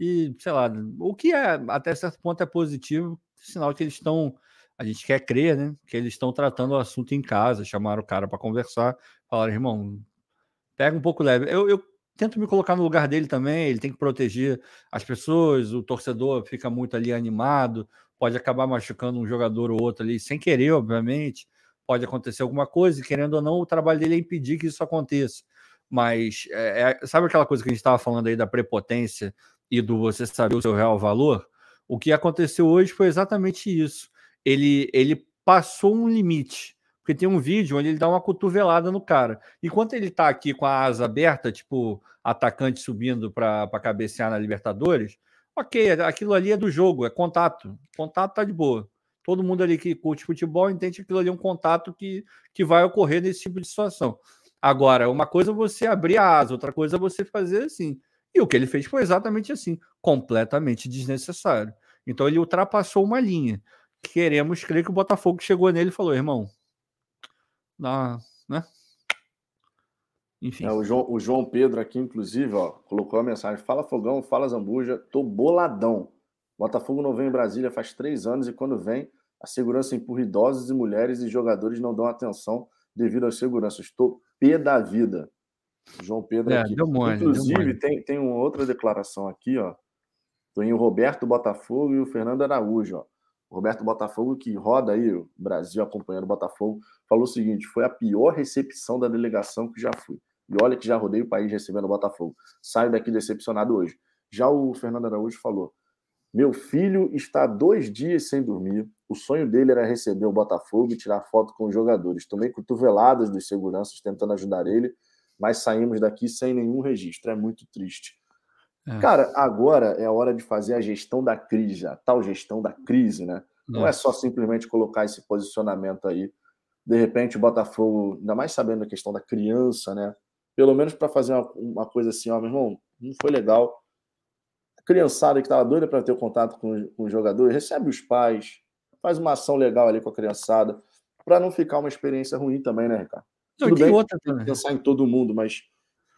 B: E, sei lá, o que é, até certo ponto é positivo, sinal que eles estão, a gente quer crer, né? Que eles estão tratando o assunto em casa, chamaram o cara para conversar, falaram, irmão, pega um pouco leve. Eu, eu tento me colocar no lugar dele também. Ele tem que proteger as pessoas, o torcedor fica muito ali animado, pode acabar machucando um jogador ou outro ali, sem querer, obviamente. Pode acontecer alguma coisa, e querendo ou não, o trabalho dele é impedir que isso aconteça. Mas é, é, sabe aquela coisa que a gente estava falando aí da prepotência e do você saber o seu real valor? O que aconteceu hoje foi exatamente isso. Ele, ele passou um limite porque tem um vídeo onde ele dá uma cotovelada no cara. Enquanto ele tá aqui com a asa aberta, tipo atacante subindo para cabecear na Libertadores, ok, aquilo ali é do jogo, é contato. Contato tá de boa. Todo mundo ali que curte futebol entende que aquilo ali é um contato que, que vai ocorrer nesse tipo de situação. Agora, uma coisa é você abrir a asa, outra coisa é você fazer assim. E o que ele fez foi exatamente assim, completamente desnecessário. Então ele ultrapassou uma linha. Queremos crer que o Botafogo chegou nele e falou, irmão, dá, né?
A: Enfim. É, o, João, o, João, Pedro aqui, inclusive, ó, colocou a mensagem: Fala Fogão, fala Zambuja, tô boladão. Botafogo não vem em Brasília faz três anos e quando vem, a segurança empurra idosos e mulheres e jogadores não dão atenção devido às seguranças. Estou pé da vida. João Pedro é, aqui. Inclusive, tem, tem uma outra declaração aqui, ó. Tem o Roberto Botafogo e o Fernando Araújo, ó. Roberto Botafogo, que roda aí o Brasil acompanhando o Botafogo, falou o seguinte: foi a pior recepção da delegação que já fui. E olha que já rodei o país recebendo o Botafogo. Saio daqui decepcionado hoje. Já o Fernando Araújo falou: Meu filho está dois dias sem dormir. O sonho dele era receber o Botafogo e tirar foto com os jogadores. Tomei cotoveladas dos seguranças tentando ajudar ele, mas saímos daqui sem nenhum registro. É muito triste. É. Cara, agora é a hora de fazer a gestão da crise, a tal gestão da crise, né? Não é, é só simplesmente colocar esse posicionamento aí. De repente, o Botafogo, ainda mais sabendo a questão da criança, né? pelo menos para fazer uma, uma, coisa assim, ó, meu irmão, não foi legal. A criançada que estava doida para ter contato com, com os jogadores, recebe os pais, faz uma ação legal ali com a criançada, para não ficar uma experiência ruim também, né, Ricardo? Tudo bem, outra pensar em todo mundo, mas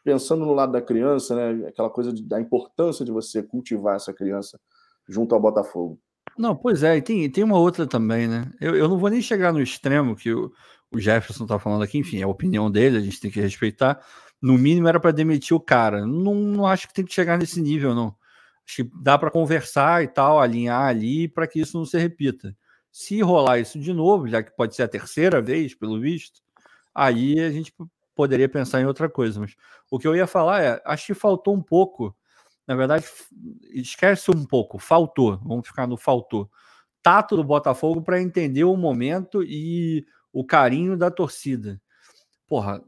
A: pensando no lado da criança, né, aquela coisa de, da importância de você cultivar essa criança junto ao Botafogo.
B: Não, pois é, e tem, tem uma outra também, né? Eu, eu não vou nem chegar no extremo que o, o Jefferson está falando aqui, enfim, é a opinião dele, a gente tem que respeitar. No mínimo era para demitir o cara. Não, não acho que tem que chegar nesse nível, não. Acho que dá para conversar e tal, alinhar ali para que isso não se repita. Se rolar isso de novo, já que pode ser a terceira vez, pelo visto, aí a gente poderia pensar em outra coisa. Mas o que eu ia falar é, acho que faltou um pouco. Na verdade, esquece um pouco, faltou. Vamos ficar no faltou. Tato do Botafogo para entender o momento e o carinho da torcida. Porra,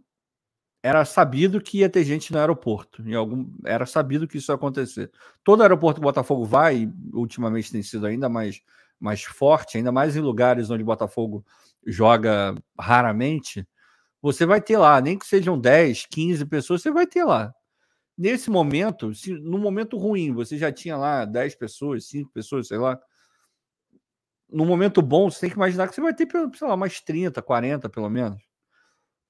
B: era sabido que ia ter gente no aeroporto. Em algum, era sabido que isso ia acontecer. Todo aeroporto que o Botafogo vai, ultimamente tem sido ainda mais, mais forte, ainda mais em lugares onde o Botafogo joga raramente. Você vai ter lá, nem que sejam 10, 15 pessoas, você vai ter lá. Nesse momento, se no momento ruim você já tinha lá 10 pessoas, 5 pessoas, sei lá. No momento bom, você tem que imaginar que você vai ter, sei lá, mais 30, 40 pelo menos.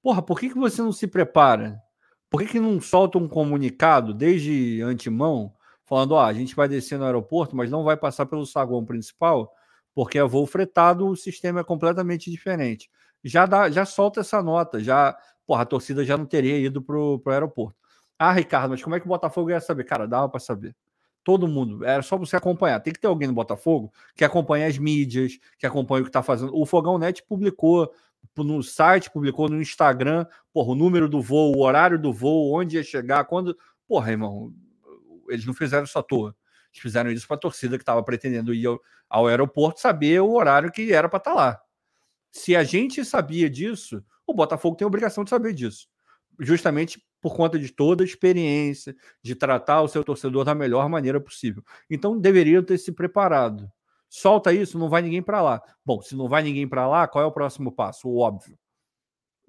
B: Porra, por que, que você não se prepara? Por que, que não solta um comunicado desde antemão, falando: ó, a gente vai descer no aeroporto, mas não vai passar pelo saguão principal, porque é voo fretado, o sistema é completamente diferente. Já, dá, já solta essa nota, já, porra, a torcida já não teria ido pro, pro aeroporto. Ah, Ricardo, mas como é que o Botafogo ia saber? Cara, dava para saber. Todo mundo. Era só você acompanhar. Tem que ter alguém no Botafogo que acompanha as mídias, que acompanha o que está fazendo. O Fogão Net publicou no site, publicou no Instagram, porra, o número do voo, o horário do voo, onde ia chegar, quando. Porra, irmão, eles não fizeram isso à toa. Eles fizeram isso para a torcida que estava pretendendo ir ao, ao, aeroporto saber o horário que era para estar tá lá. Se a gente sabia disso, o Botafogo tem a obrigação de saber disso. Justamente por conta de toda a experiência, de tratar o seu torcedor da melhor maneira possível. Então deveriam ter se preparado solta isso, não vai ninguém para lá. Bom, se não vai ninguém para lá, qual é o próximo passo? O óbvio.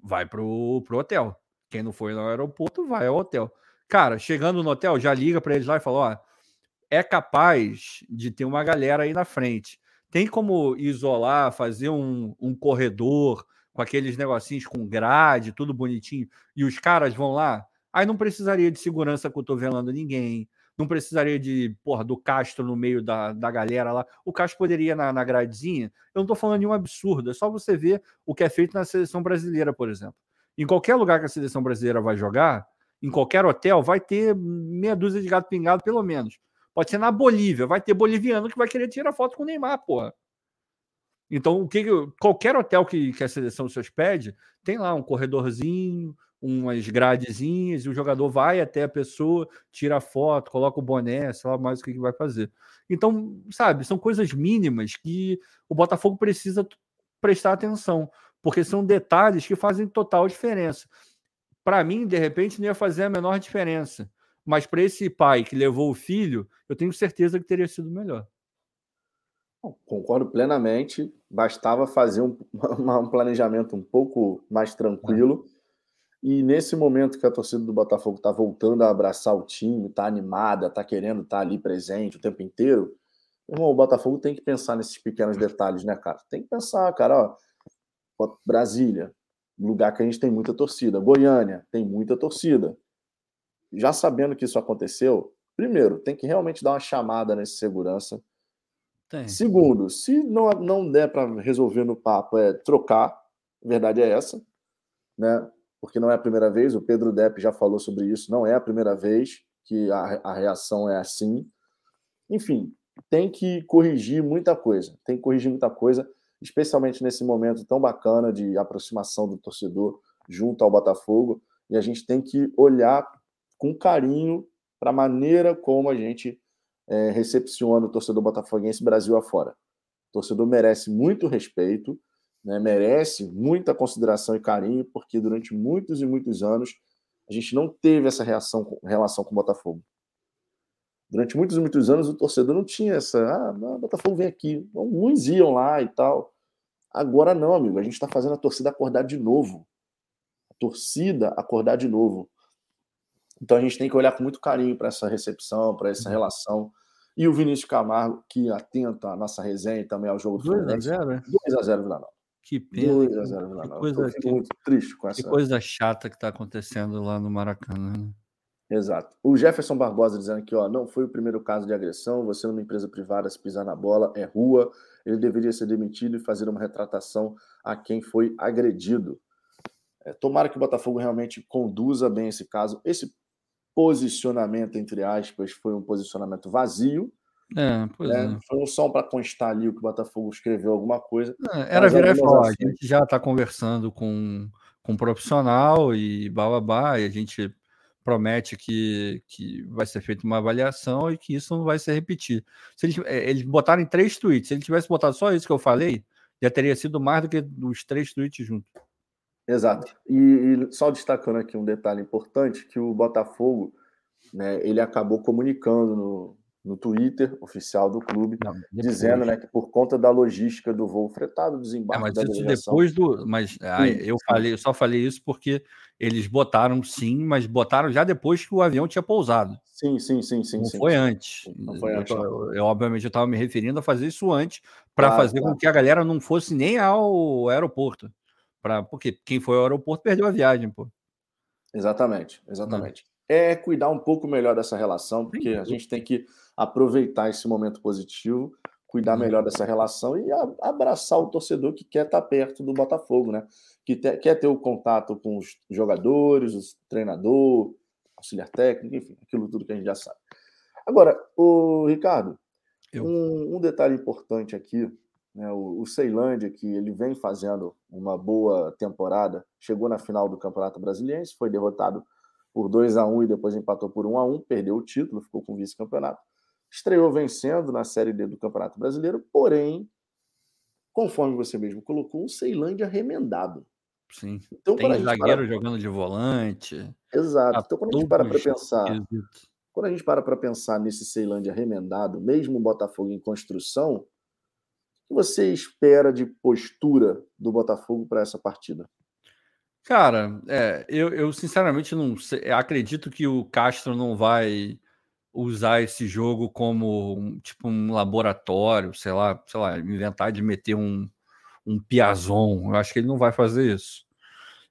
B: Vai pro, pro hotel. Quem não foi no aeroporto, vai ao hotel. Cara, chegando no hotel, já liga para eles lá e fala: ó, é capaz de ter uma galera aí na frente. Tem como isolar, fazer um, um corredor com aqueles negocinhos com grade, tudo bonitinho, e os caras vão lá? Aí não precisaria de segurança cotovelando ninguém, não precisaria de, porra, do Castro no meio da, da galera lá. O Castro poderia na, na gradezinha. Eu não estou falando de um absurdo, é só você ver o que é feito na seleção brasileira, por exemplo. Em qualquer lugar que a seleção brasileira vai jogar, em qualquer hotel, vai ter meia dúzia de gato pingado, pelo menos. Pode ser na Bolívia, vai ter boliviano que vai querer tirar foto com o Neymar, porra. Então, o que qualquer hotel que, que a seleção se hospede, tem lá um corredorzinho, umas gradezinhas e o jogador vai até a pessoa, tira foto, coloca o boné, sei lá mais o que, que vai fazer. Então, sabe, são coisas mínimas que o Botafogo precisa prestar atenção, porque são detalhes que fazem total diferença. Para mim, de repente, não ia fazer a menor diferença, mas para esse pai que levou o filho, eu tenho certeza que teria sido melhor.
A: Concordo plenamente. Bastava fazer um, um, planejamento um pouco mais tranquilo. E nesse momento que a torcida do Botafogo está voltando a abraçar o time, está animada, está querendo estar tá ali presente o tempo inteiro, irmão, o Botafogo tem que pensar nesses pequenos detalhes, né, cara? Tem que pensar, cara, ó, Brasília, lugar que a gente tem muita torcida. Goiânia, tem muita torcida. Já sabendo que isso aconteceu, primeiro, tem que realmente dar uma chamada nesse segurança tem. Segundo, se não, não der para resolver no papo, é trocar, a verdade é essa, né? Porque não é a primeira vez, o Pedro Depp já falou sobre isso, não é a primeira vez que a, a reação é assim. Enfim, tem que corrigir muita coisa, tem que corrigir muita coisa, especialmente nesse momento tão bacana de aproximação do torcedor junto ao Botafogo, e a gente tem que olhar com carinho para a maneira como a gente é, recepciona o torcedor botafoguense Brasil afora. O torcedor merece muito respeito, né, merece muita consideração e carinho, porque durante muitos e muitos anos a gente não teve essa reação, relação com o Botafogo. Durante muitos e muitos anos o torcedor não tinha essa. Ah, o Botafogo vem aqui. Alguns iam lá e tal. Agora não, amigo. A gente está fazendo a torcida acordar de novo. A torcida acordar de novo. Então a gente tem que olhar com muito carinho para essa recepção, para essa uhum. relação. E o Vinícius Camargo, que atenta à nossa resenha e também ao jogo do
B: 2x0,
A: 2x0 Vila Nova.
B: Que pena.
A: 2x0 Vila Nova. Coisa, que, muito triste com essa.
B: Que coisa chata que está acontecendo lá no Maracanã. Né?
A: Exato. O Jefferson Barbosa dizendo aqui, ó, não foi o primeiro caso de agressão, você numa empresa privada se pisar na bola é rua, ele deveria ser demitido e fazer uma retratação a quem foi agredido. É, tomara que o Botafogo realmente conduza bem esse caso. Esse posicionamento, entre aspas, foi um posicionamento vazio.
B: É, pois né?
A: é. Foi só para constar ali o que o Botafogo escreveu alguma coisa.
B: É, era virar e falar, a gente já está conversando com, com um profissional e bababá, e a gente promete que, que vai ser feita uma avaliação e que isso não vai se repetir. Se eles, é, eles botaram em três tweets, se ele tivesse botado só isso que eu falei, já teria sido mais do que os três tweets juntos.
A: Exato. E, e, só destacando aqui um detalhe importante, que o Botafogo, né, ele acabou comunicando no, no Twitter oficial do clube, Não, dizendo né, que por conta da logística do voo fretado, desembarque é,
B: mas da isso delegação... depois do... Mas ah, eu, falei, eu só falei isso porque eles botaram sim, mas botaram já depois que o avião tinha pousado.
A: Sim, sim, sim, sim.
B: Não
A: sim,
B: foi
A: sim.
B: antes. Não foi antes. Eu, eu, obviamente, eu estava me referindo a fazer isso antes, para claro, fazer claro. com que a galera não fosse nem ao aeroporto. Pra, porque quem foi ao aeroporto perdeu a viagem, pô.
A: Exatamente, exatamente. É cuidar um pouco melhor dessa relação, porque a gente tem que aproveitar esse momento positivo, cuidar melhor dessa relação e abraçar o torcedor que quer estar perto do Botafogo, né? Que te, quer ter o contato com os jogadores, o treinador, auxiliar técnico, enfim, aquilo tudo que a gente já sabe. Agora, o Ricardo, um, um detalhe importante aqui né, o, o Ceilândia, que ele vem fazendo uma boa temporada, chegou na final do Campeonato Brasileiro, foi derrotado por 2 a 1 e depois empatou por 1 a 1 perdeu o título, ficou com vice-campeonato. Estreou vencendo na Série D do Campeonato Brasileiro, porém, conforme você mesmo colocou, um Ceilândia remendado.
B: Sim. Então, Tem zagueiro para... jogando de volante.
A: Exato. Tá então, quando a gente para para pensar, quando a gente para para pensar nesse Ceilândia remendado, mesmo o Botafogo em construção, que você espera de postura do Botafogo para essa partida?
B: Cara, é, eu, eu, sinceramente não sei, acredito que o Castro não vai usar esse jogo como um, tipo um laboratório, sei lá, sei lá, inventar de meter um, um Piazon. Eu acho que ele não vai fazer isso.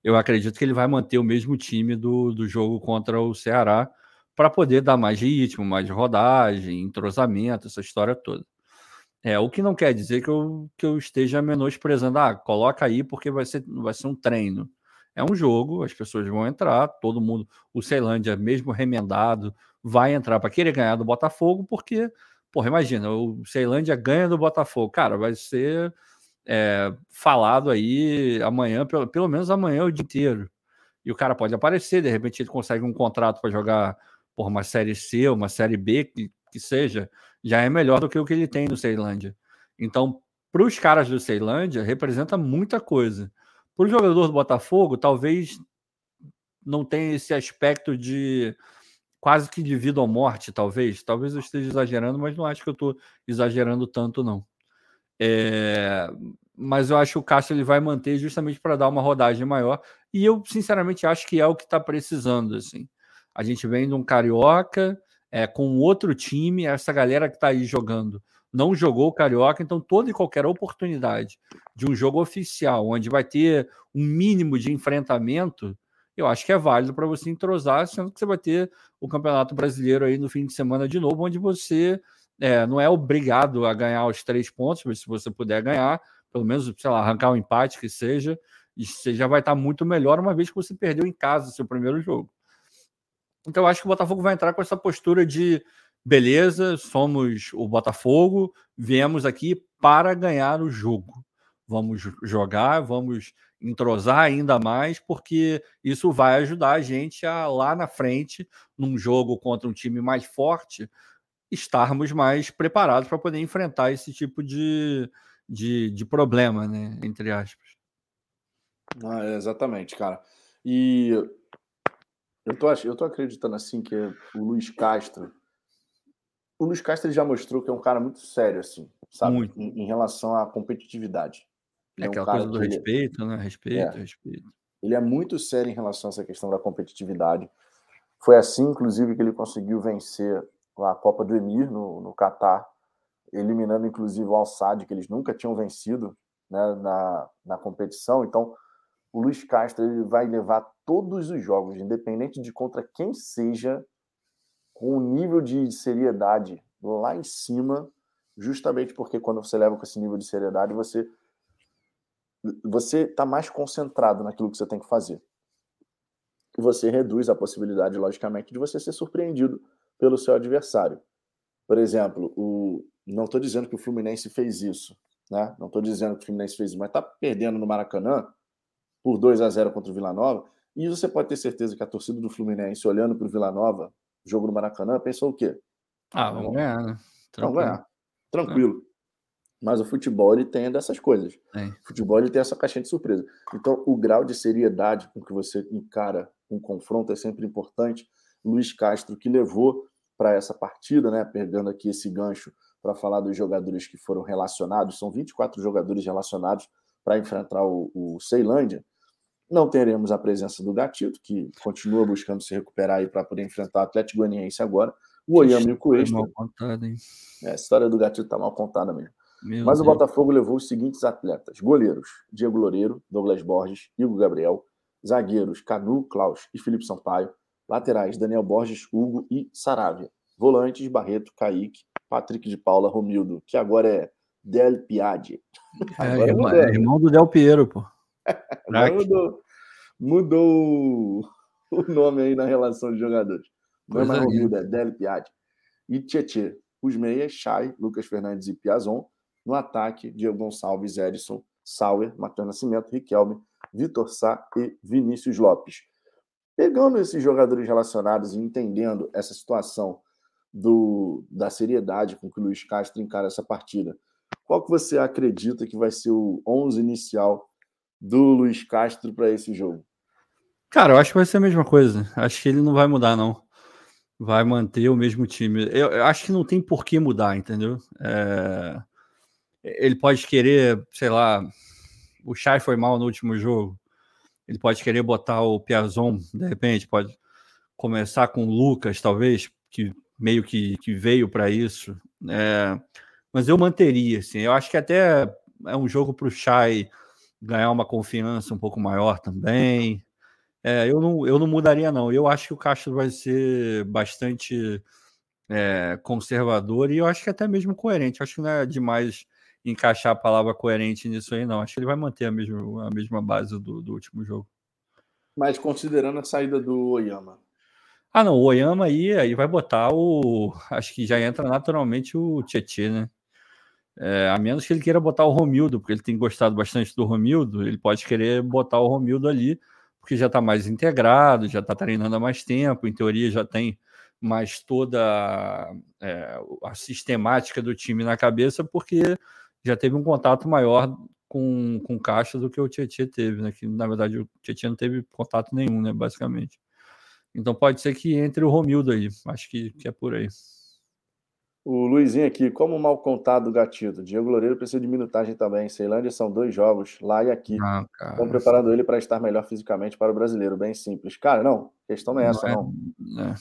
B: Eu acredito que ele vai manter o mesmo time do, do jogo contra o Ceará para poder dar mais ritmo, mais rodagem, entrosamento, essa história toda. É, o que não quer dizer que eu, que eu esteja menosprezando, ah, coloca aí porque vai ser, vai ser um treino. É um jogo, as pessoas vão entrar, todo mundo, o Ceilândia, mesmo remendado, vai entrar para querer ganhar do Botafogo, porque, porra, imagina, o Ceilândia ganha do Botafogo, cara, vai ser é, falado aí amanhã, pelo, pelo menos amanhã o dia inteiro. E o cara pode aparecer, de repente ele consegue um contrato para jogar por uma série C, uma série B, que, que seja, já é melhor do que o que ele tem no Ceilândia. Então, para os caras do Ceilândia, representa muita coisa. Para o jogador do Botafogo, talvez não tenha esse aspecto de quase que de vida ou morte, talvez. Talvez eu esteja exagerando, mas não acho que eu estou exagerando tanto, não. É, mas eu acho que o Castro ele vai manter justamente para dar uma rodagem maior. E eu, sinceramente, acho que é o que está precisando. Assim. A gente vem de um Carioca é, com outro time, essa galera que está aí jogando não jogou o Carioca, então toda e qualquer oportunidade de um jogo oficial, onde vai ter um mínimo de enfrentamento, eu acho que é válido para você entrosar, sendo que você vai ter o Campeonato Brasileiro aí no fim de semana de novo, onde você é, não é obrigado a ganhar os três pontos, mas se você puder ganhar, pelo menos, sei lá, arrancar um empate que seja, você já vai estar muito melhor, uma vez que você perdeu em casa seu primeiro jogo. Então, eu acho que o Botafogo vai entrar com essa postura de beleza, somos o Botafogo, viemos aqui para ganhar o jogo. Vamos jogar, vamos entrosar ainda mais, porque isso vai ajudar a gente a lá na frente, num jogo contra um time mais forte, estarmos mais preparados para poder enfrentar esse tipo de, de, de problema, né? Entre aspas.
A: Ah, é, exatamente, cara. E eu tô, eu tô acreditando assim que o Luiz Castro o Luiz Castro já mostrou que é um cara muito sério, assim, sabe? Em, em relação à competitividade.
B: É, é aquela um coisa do respeito, ele... né? Respeito, é. respeito.
A: Ele é muito sério em relação a essa questão da competitividade. Foi assim, inclusive, que ele conseguiu vencer a Copa do Emir no, no Catar, eliminando, inclusive, o Al-Sadd, que eles nunca tinham vencido né, na, na competição. Então, o Luiz Castro ele vai levar todos os jogos, independente de contra quem seja, com um nível de seriedade lá em cima, justamente porque quando você leva com esse nível de seriedade, você você está mais concentrado naquilo que você tem que fazer. E você reduz a possibilidade, logicamente, de você ser surpreendido pelo seu adversário. Por exemplo, o... não estou dizendo que o Fluminense fez isso, né? não estou dizendo que o Fluminense fez isso, mas está perdendo no Maracanã por 2 a 0 contra o Vila Nova. E você pode ter certeza que a torcida do Fluminense, olhando para o Vila Nova, jogo no Maracanã, pensou o quê?
B: Ah, vamos ganhar, né?
A: Tranquilo. Vamos ganhar. Tranquilo. Mas o futebol ele tem dessas coisas. É. O futebol ele tem essa caixinha de surpresa. Então, o grau de seriedade com que você encara um confronto é sempre importante. Luiz Castro, que levou para essa partida, né, pegando aqui esse gancho para falar dos jogadores que foram relacionados, são 24 jogadores relacionados para enfrentar o, o Ceilândia. Não teremos a presença do Gatito, que continua buscando se recuperar aí para poder enfrentar o Atlético Goianiense agora. O Oyama e o Cuesta. Mal contado, hein? É, a história do Gatito está mal contada mesmo. Meu Mas Deus. o Botafogo levou os seguintes atletas: goleiros, Diego Loureiro, Douglas Borges, Igor Gabriel, zagueiros, Canu, Klaus e Felipe Sampaio, laterais, Daniel Borges, Hugo e Saravia, volantes, Barreto, Kaique, Patrick de Paula, Romildo, que agora é Del Piade.
B: É, irmão, é irmão do Del Piero, pô.
A: mudou, mudou o nome aí na relação de jogadores. Não é mais Romildo, é Dele Piatti. E Tietê. Os meias, Chay, Lucas Fernandes e Piazon. No ataque, Diego Gonçalves, Edson, Sauer, Matheus Nascimento, Riquelme, Vitor Sá e Vinícius Lopes. Pegando esses jogadores relacionados e entendendo essa situação do, da seriedade com que o Luiz Castro encara essa partida, qual que você acredita que vai ser o 11 inicial do Luiz Castro para esse jogo?
B: Cara, eu acho que vai ser a mesma coisa. Acho que ele não vai mudar, não. Vai manter o mesmo time. Eu, eu acho que não tem por que mudar, entendeu? É... Ele pode querer, sei lá, o Chay foi mal no último jogo. Ele pode querer botar o Piazon, de repente, pode começar com o Lucas, talvez, que meio que, que veio para isso. É... Mas eu manteria, assim. Eu acho que até é um jogo para o Chay ganhar uma confiança um pouco maior também. É, eu, não, eu não mudaria, não. Eu acho que o Castro vai ser bastante é, conservador e eu acho que até mesmo coerente. Acho que não é demais encaixar a palavra coerente nisso aí, não. Acho que ele vai manter a mesma, a mesma base do, do último jogo.
A: Mas considerando a saída do Oyama.
B: Ah, não, o Oyama aí, aí vai botar o. Acho que já entra naturalmente o Tietê, né? É, a menos que ele queira botar o Romildo, porque ele tem gostado bastante do Romildo, ele pode querer botar o Romildo ali, porque já está mais integrado, já está treinando há mais tempo, em teoria já tem mais toda é, a sistemática do time na cabeça, porque já teve um contato maior com, com Caixa do que o Tietchan teve, né? Que na verdade o Tietchan não teve contato nenhum, né? Basicamente. Então pode ser que entre o Romildo aí, acho que, que é por aí.
A: O Luizinho aqui, como mal contado o gatito. Diego Loureiro precisa de minutagem também. Ceilândia são dois jogos, lá e aqui. Estão preparando ele para estar melhor fisicamente para o brasileiro. Bem simples. Cara, não, a questão não é essa, não.
B: não. É.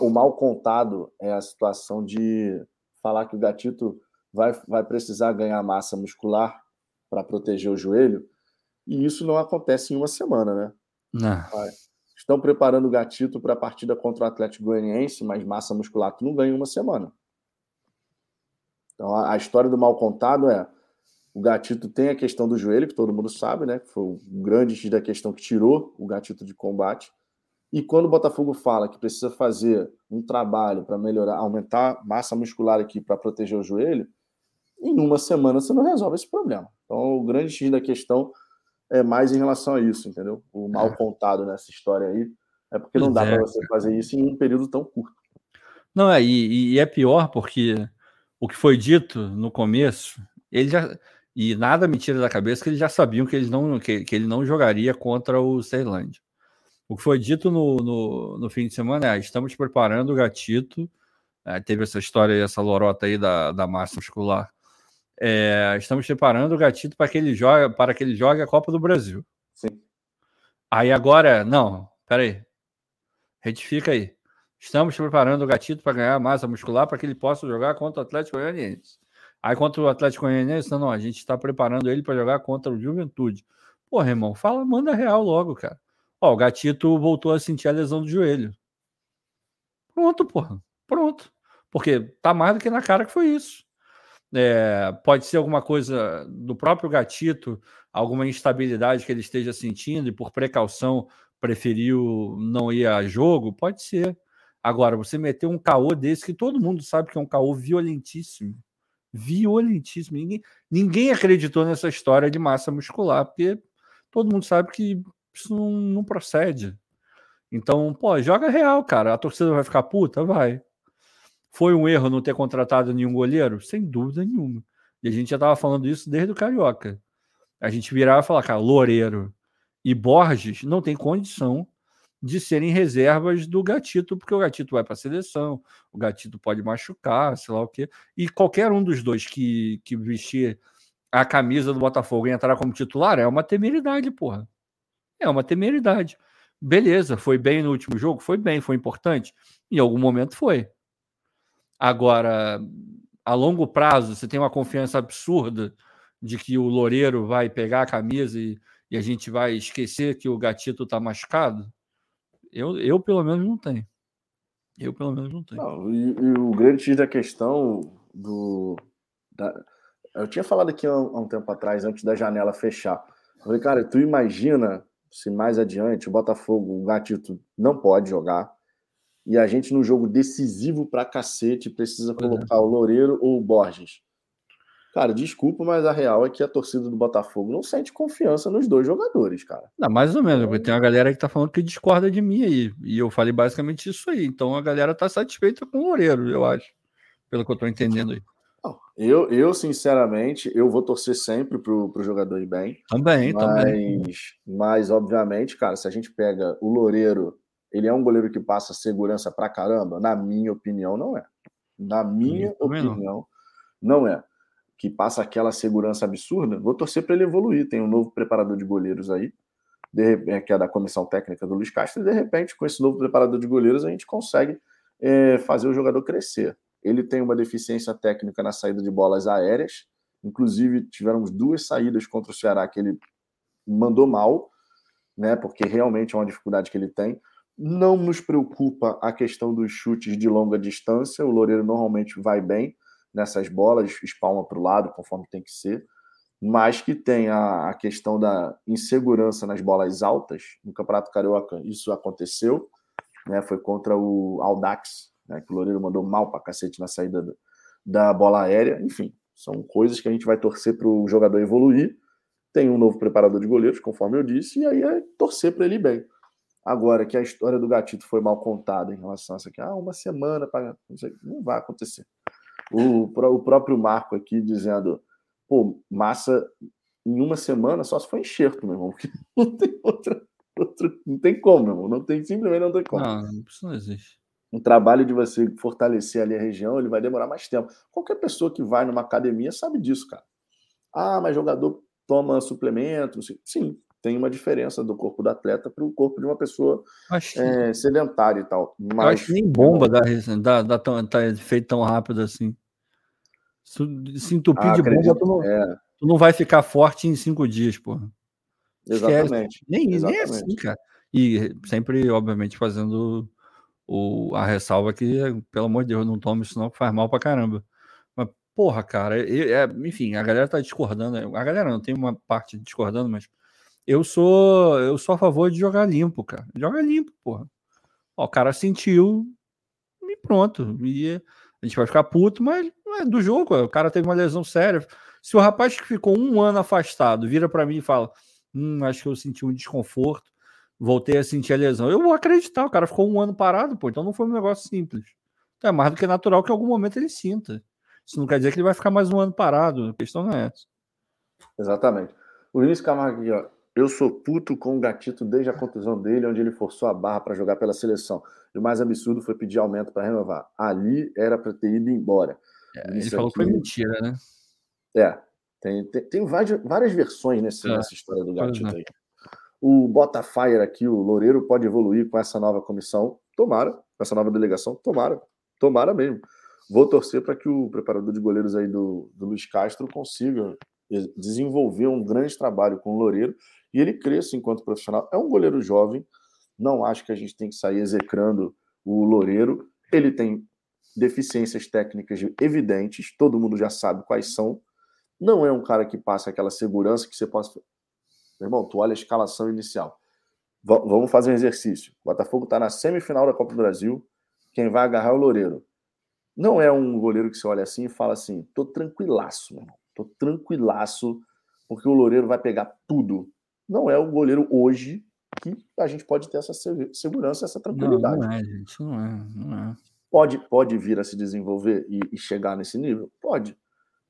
A: O mal contado é a situação de falar que o gatito vai, vai precisar ganhar massa muscular para proteger o joelho, e isso não acontece em uma semana, né?
B: Não.
A: Estão preparando o gatito para a partida contra o Atlético Goianiense, mas massa muscular tu não ganha em uma semana. Então, a, história do mal contado é: o gatito tem a questão do joelho, que todo mundo sabe, né? Que foi o grande X da questão que tirou o gatito de combate. E quando o Botafogo fala que precisa fazer um trabalho para melhorar, aumentar massa muscular aqui para proteger o joelho, em uma semana você não resolve esse problema. Então, o grande X da questão é mais em relação a isso, entendeu? O mal é. contado nessa história aí é porque não dá para você fazer isso em um período tão curto.
B: Não, é, e, e é pior porque o que foi dito no começo, ele já e nada me tira da cabeça que eles já sabiam que, eles não, que, que ele não jogaria contra o Ceilândia. O que foi dito no, no, no, fim de semana é: estamos preparando o gatito. É, teve essa história, essa lorota aí da, da massa muscular. É, estamos preparando o gatito para que ele jogue para que ele jogue a Copa do Brasil.
A: Sim.
B: Aí agora, não, peraí. Retifica aí. Estamos preparando o gatito para ganhar massa muscular para que ele possa jogar contra o Atlético Goianiense. Aí contra o Atlético Goianiense, não, a gente está preparando ele para jogar contra o Juventude. Porra, irmão, fala, manda real logo, cara. Ó, o gatito voltou a sentir a lesão do joelho. Pronto, porra. Pronto. Porque tá mais do que na cara que foi isso. É, pode ser alguma coisa do próprio gatito, alguma instabilidade que ele esteja sentindo e por precaução preferiu não ir a jogo, pode ser. Agora, você meter um caô desse, que todo mundo sabe que é um caô violentíssimo. Violentíssimo. Ninguém, ninguém acreditou nessa história de massa muscular, porque todo mundo sabe que isso não, não procede. Então, pô, joga real, cara. A torcida vai ficar puta? Vai. Foi um erro não ter contratado nenhum goleiro? Sem dúvida nenhuma. E a gente já estava falando isso desde o Carioca. A gente virava e falar, cara, Loureiro e Borges não tem condição de serem reservas do Gatito, porque o Gatito vai para a seleção, o Gatito pode machucar, sei lá o quê. E qualquer um dos dois que, que vestir a camisa do Botafogo e entrar como titular é uma temeridade, porra. É uma temeridade. Beleza, foi bem no último jogo? Foi bem, foi importante? Em algum momento foi. Agora, a longo prazo, você tem uma confiança absurda de que o Loureiro vai pegar a camisa e, e a gente vai esquecer que o Gatito está machucado? Eu, eu, pelo menos, não tenho. Eu, pelo menos, não tenho.
A: Não, e, e, o grande X da questão do. Da, eu tinha falado aqui há um, há um tempo atrás, antes da janela fechar. Eu falei, cara, tu imagina se mais adiante o Botafogo, o Gatito, não pode jogar. E a gente, num jogo decisivo pra cacete, precisa colocar o Loureiro ou o Borges. Cara, desculpa, mas a real é que a torcida do Botafogo não sente confiança nos dois jogadores, cara.
B: Não, mais ou menos, porque tem uma galera que tá falando que discorda de mim aí. E eu falei basicamente isso aí. Então a galera tá satisfeita com o Loureiro, eu acho. Pelo que eu tô entendendo aí.
A: Eu, eu, sinceramente, eu vou torcer sempre pro, pro jogador ir bem.
B: Também,
A: mas,
B: também.
A: Mas, obviamente, cara, se a gente pega o Loureiro, ele é um goleiro que passa segurança pra caramba? Na minha opinião, não é. Na minha opinião, não. não é que passa aquela segurança absurda, vou torcer para ele evoluir. Tem um novo preparador de goleiros aí, de, que é da comissão técnica do Luiz Castro, e de repente, com esse novo preparador de goleiros, a gente consegue é, fazer o jogador crescer. Ele tem uma deficiência técnica na saída de bolas aéreas, inclusive tivemos duas saídas contra o Ceará que ele mandou mal, né? Porque realmente é uma dificuldade que ele tem. Não nos preocupa a questão dos chutes de longa distância, o Loureiro normalmente vai bem nessas bolas, espalma para o lado, conforme tem que ser, mas que tem a, a, questão da insegurança nas bolas altas. No Campeonato Carioca, isso aconteceu, né? Foi contra o Aldax, né? Que o Loureiro mandou mal para cacete na saída da, da bola aérea. Enfim, são coisas que a gente vai torcer para o jogador evoluir. Tem um novo preparador de goleiros, conforme eu disse, e aí é torcer para ele bem. Agora, que a história do Gatito foi mal contada em relação a isso aqui, ah, uma semana para. Não, não vai acontecer. O, o próprio Marco aqui dizendo, pô, massa em uma semana só se for enxerto, meu irmão, porque não tem outra, outra não tem como, meu irmão, não tem, simplesmente não tem como.
B: Não, isso não existe.
A: um trabalho de você fortalecer ali a região, ele vai demorar mais tempo. Qualquer pessoa que vai numa academia sabe disso, cara. Ah, mas jogador toma suplemento. Sim, tem uma diferença do corpo do atleta para o corpo de uma pessoa acho... é, sedentária e tal.
B: Mas Eu acho que nem bomba dá, dá, dá tão, tá feito tão rápido assim. Se entupir ah, de bomba, tu não, é. tu não vai ficar forte em cinco dias, porra.
A: Exatamente.
B: Nem, Exatamente. nem assim, cara. E sempre, obviamente, fazendo o, a ressalva que, pelo amor de Deus, não tome isso não, que faz mal pra caramba. Mas, porra, cara, é, é, enfim, a galera tá discordando. A galera não tem uma parte discordando, mas eu sou eu sou a favor de jogar limpo, cara. Joga limpo, porra. Ó, o cara sentiu e pronto. E a gente vai ficar puto, mas não é do jogo. O cara teve uma lesão séria. Se o rapaz que ficou um ano afastado vira para mim e fala: Hum, acho que eu senti um desconforto, voltei a sentir a lesão. Eu vou acreditar, o cara ficou um ano parado, pô, então não foi um negócio simples. Então é mais do que natural que em algum momento ele sinta. Isso não quer dizer que ele vai ficar mais um ano parado, a questão não é essa.
A: Exatamente. O Vinícius Camargo ó. Eu sou puto com o Gatito desde a contusão dele, onde ele forçou a barra para jogar pela seleção. E o mais absurdo foi pedir aumento para renovar. Ali era para ter ido embora.
B: É, ele falou aqui... que foi mentira, né?
A: É. Tem, tem, tem várias, várias versões nesse, é. nessa história do Gatito é. aí. O Botafire aqui, o Loureiro, pode evoluir com essa nova comissão. Tomara, com essa nova delegação, tomara. Tomara mesmo. Vou torcer para que o preparador de goleiros aí do, do Luiz Castro consiga desenvolver um grande trabalho com o Loureiro e ele cresça enquanto profissional. É um goleiro jovem, não acho que a gente tem que sair execrando o Loureiro. Ele tem deficiências técnicas evidentes, todo mundo já sabe quais são. Não é um cara que passa aquela segurança que você possa. Meu irmão, tu olha a escalação inicial. V vamos fazer um exercício. O Botafogo está na semifinal da Copa do Brasil. Quem vai agarrar é o Loureiro. Não é um goleiro que você olha assim e fala assim: tô tranquilaço, meu irmão. Tô tranquilaço, porque o Loureiro vai pegar tudo. Não é o goleiro hoje que a gente pode ter essa segurança, essa tranquilidade.
B: Não, não é, gente, não é, não é.
A: Pode, pode vir a se desenvolver e, e chegar nesse nível? Pode.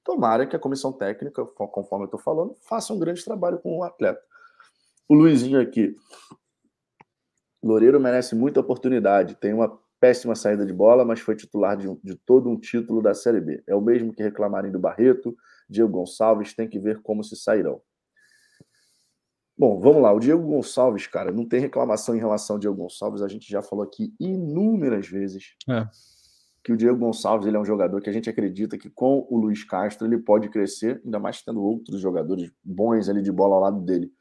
A: Tomara que a comissão técnica, conforme eu estou falando, faça um grande trabalho com o atleta. O Luizinho aqui. Loureiro merece muita oportunidade. Tem uma péssima saída de bola, mas foi titular de, de todo um título da Série B. É o mesmo que reclamarem do Barreto, Diego Gonçalves, tem que ver como se sairão. Bom, vamos lá. O Diego Gonçalves, cara, não tem reclamação em relação ao Diego Gonçalves. A gente já falou aqui inúmeras vezes é. que o Diego Gonçalves ele é um jogador que a gente acredita que com o Luiz Castro ele pode crescer, ainda mais tendo outros jogadores bons ali de bola ao lado dele.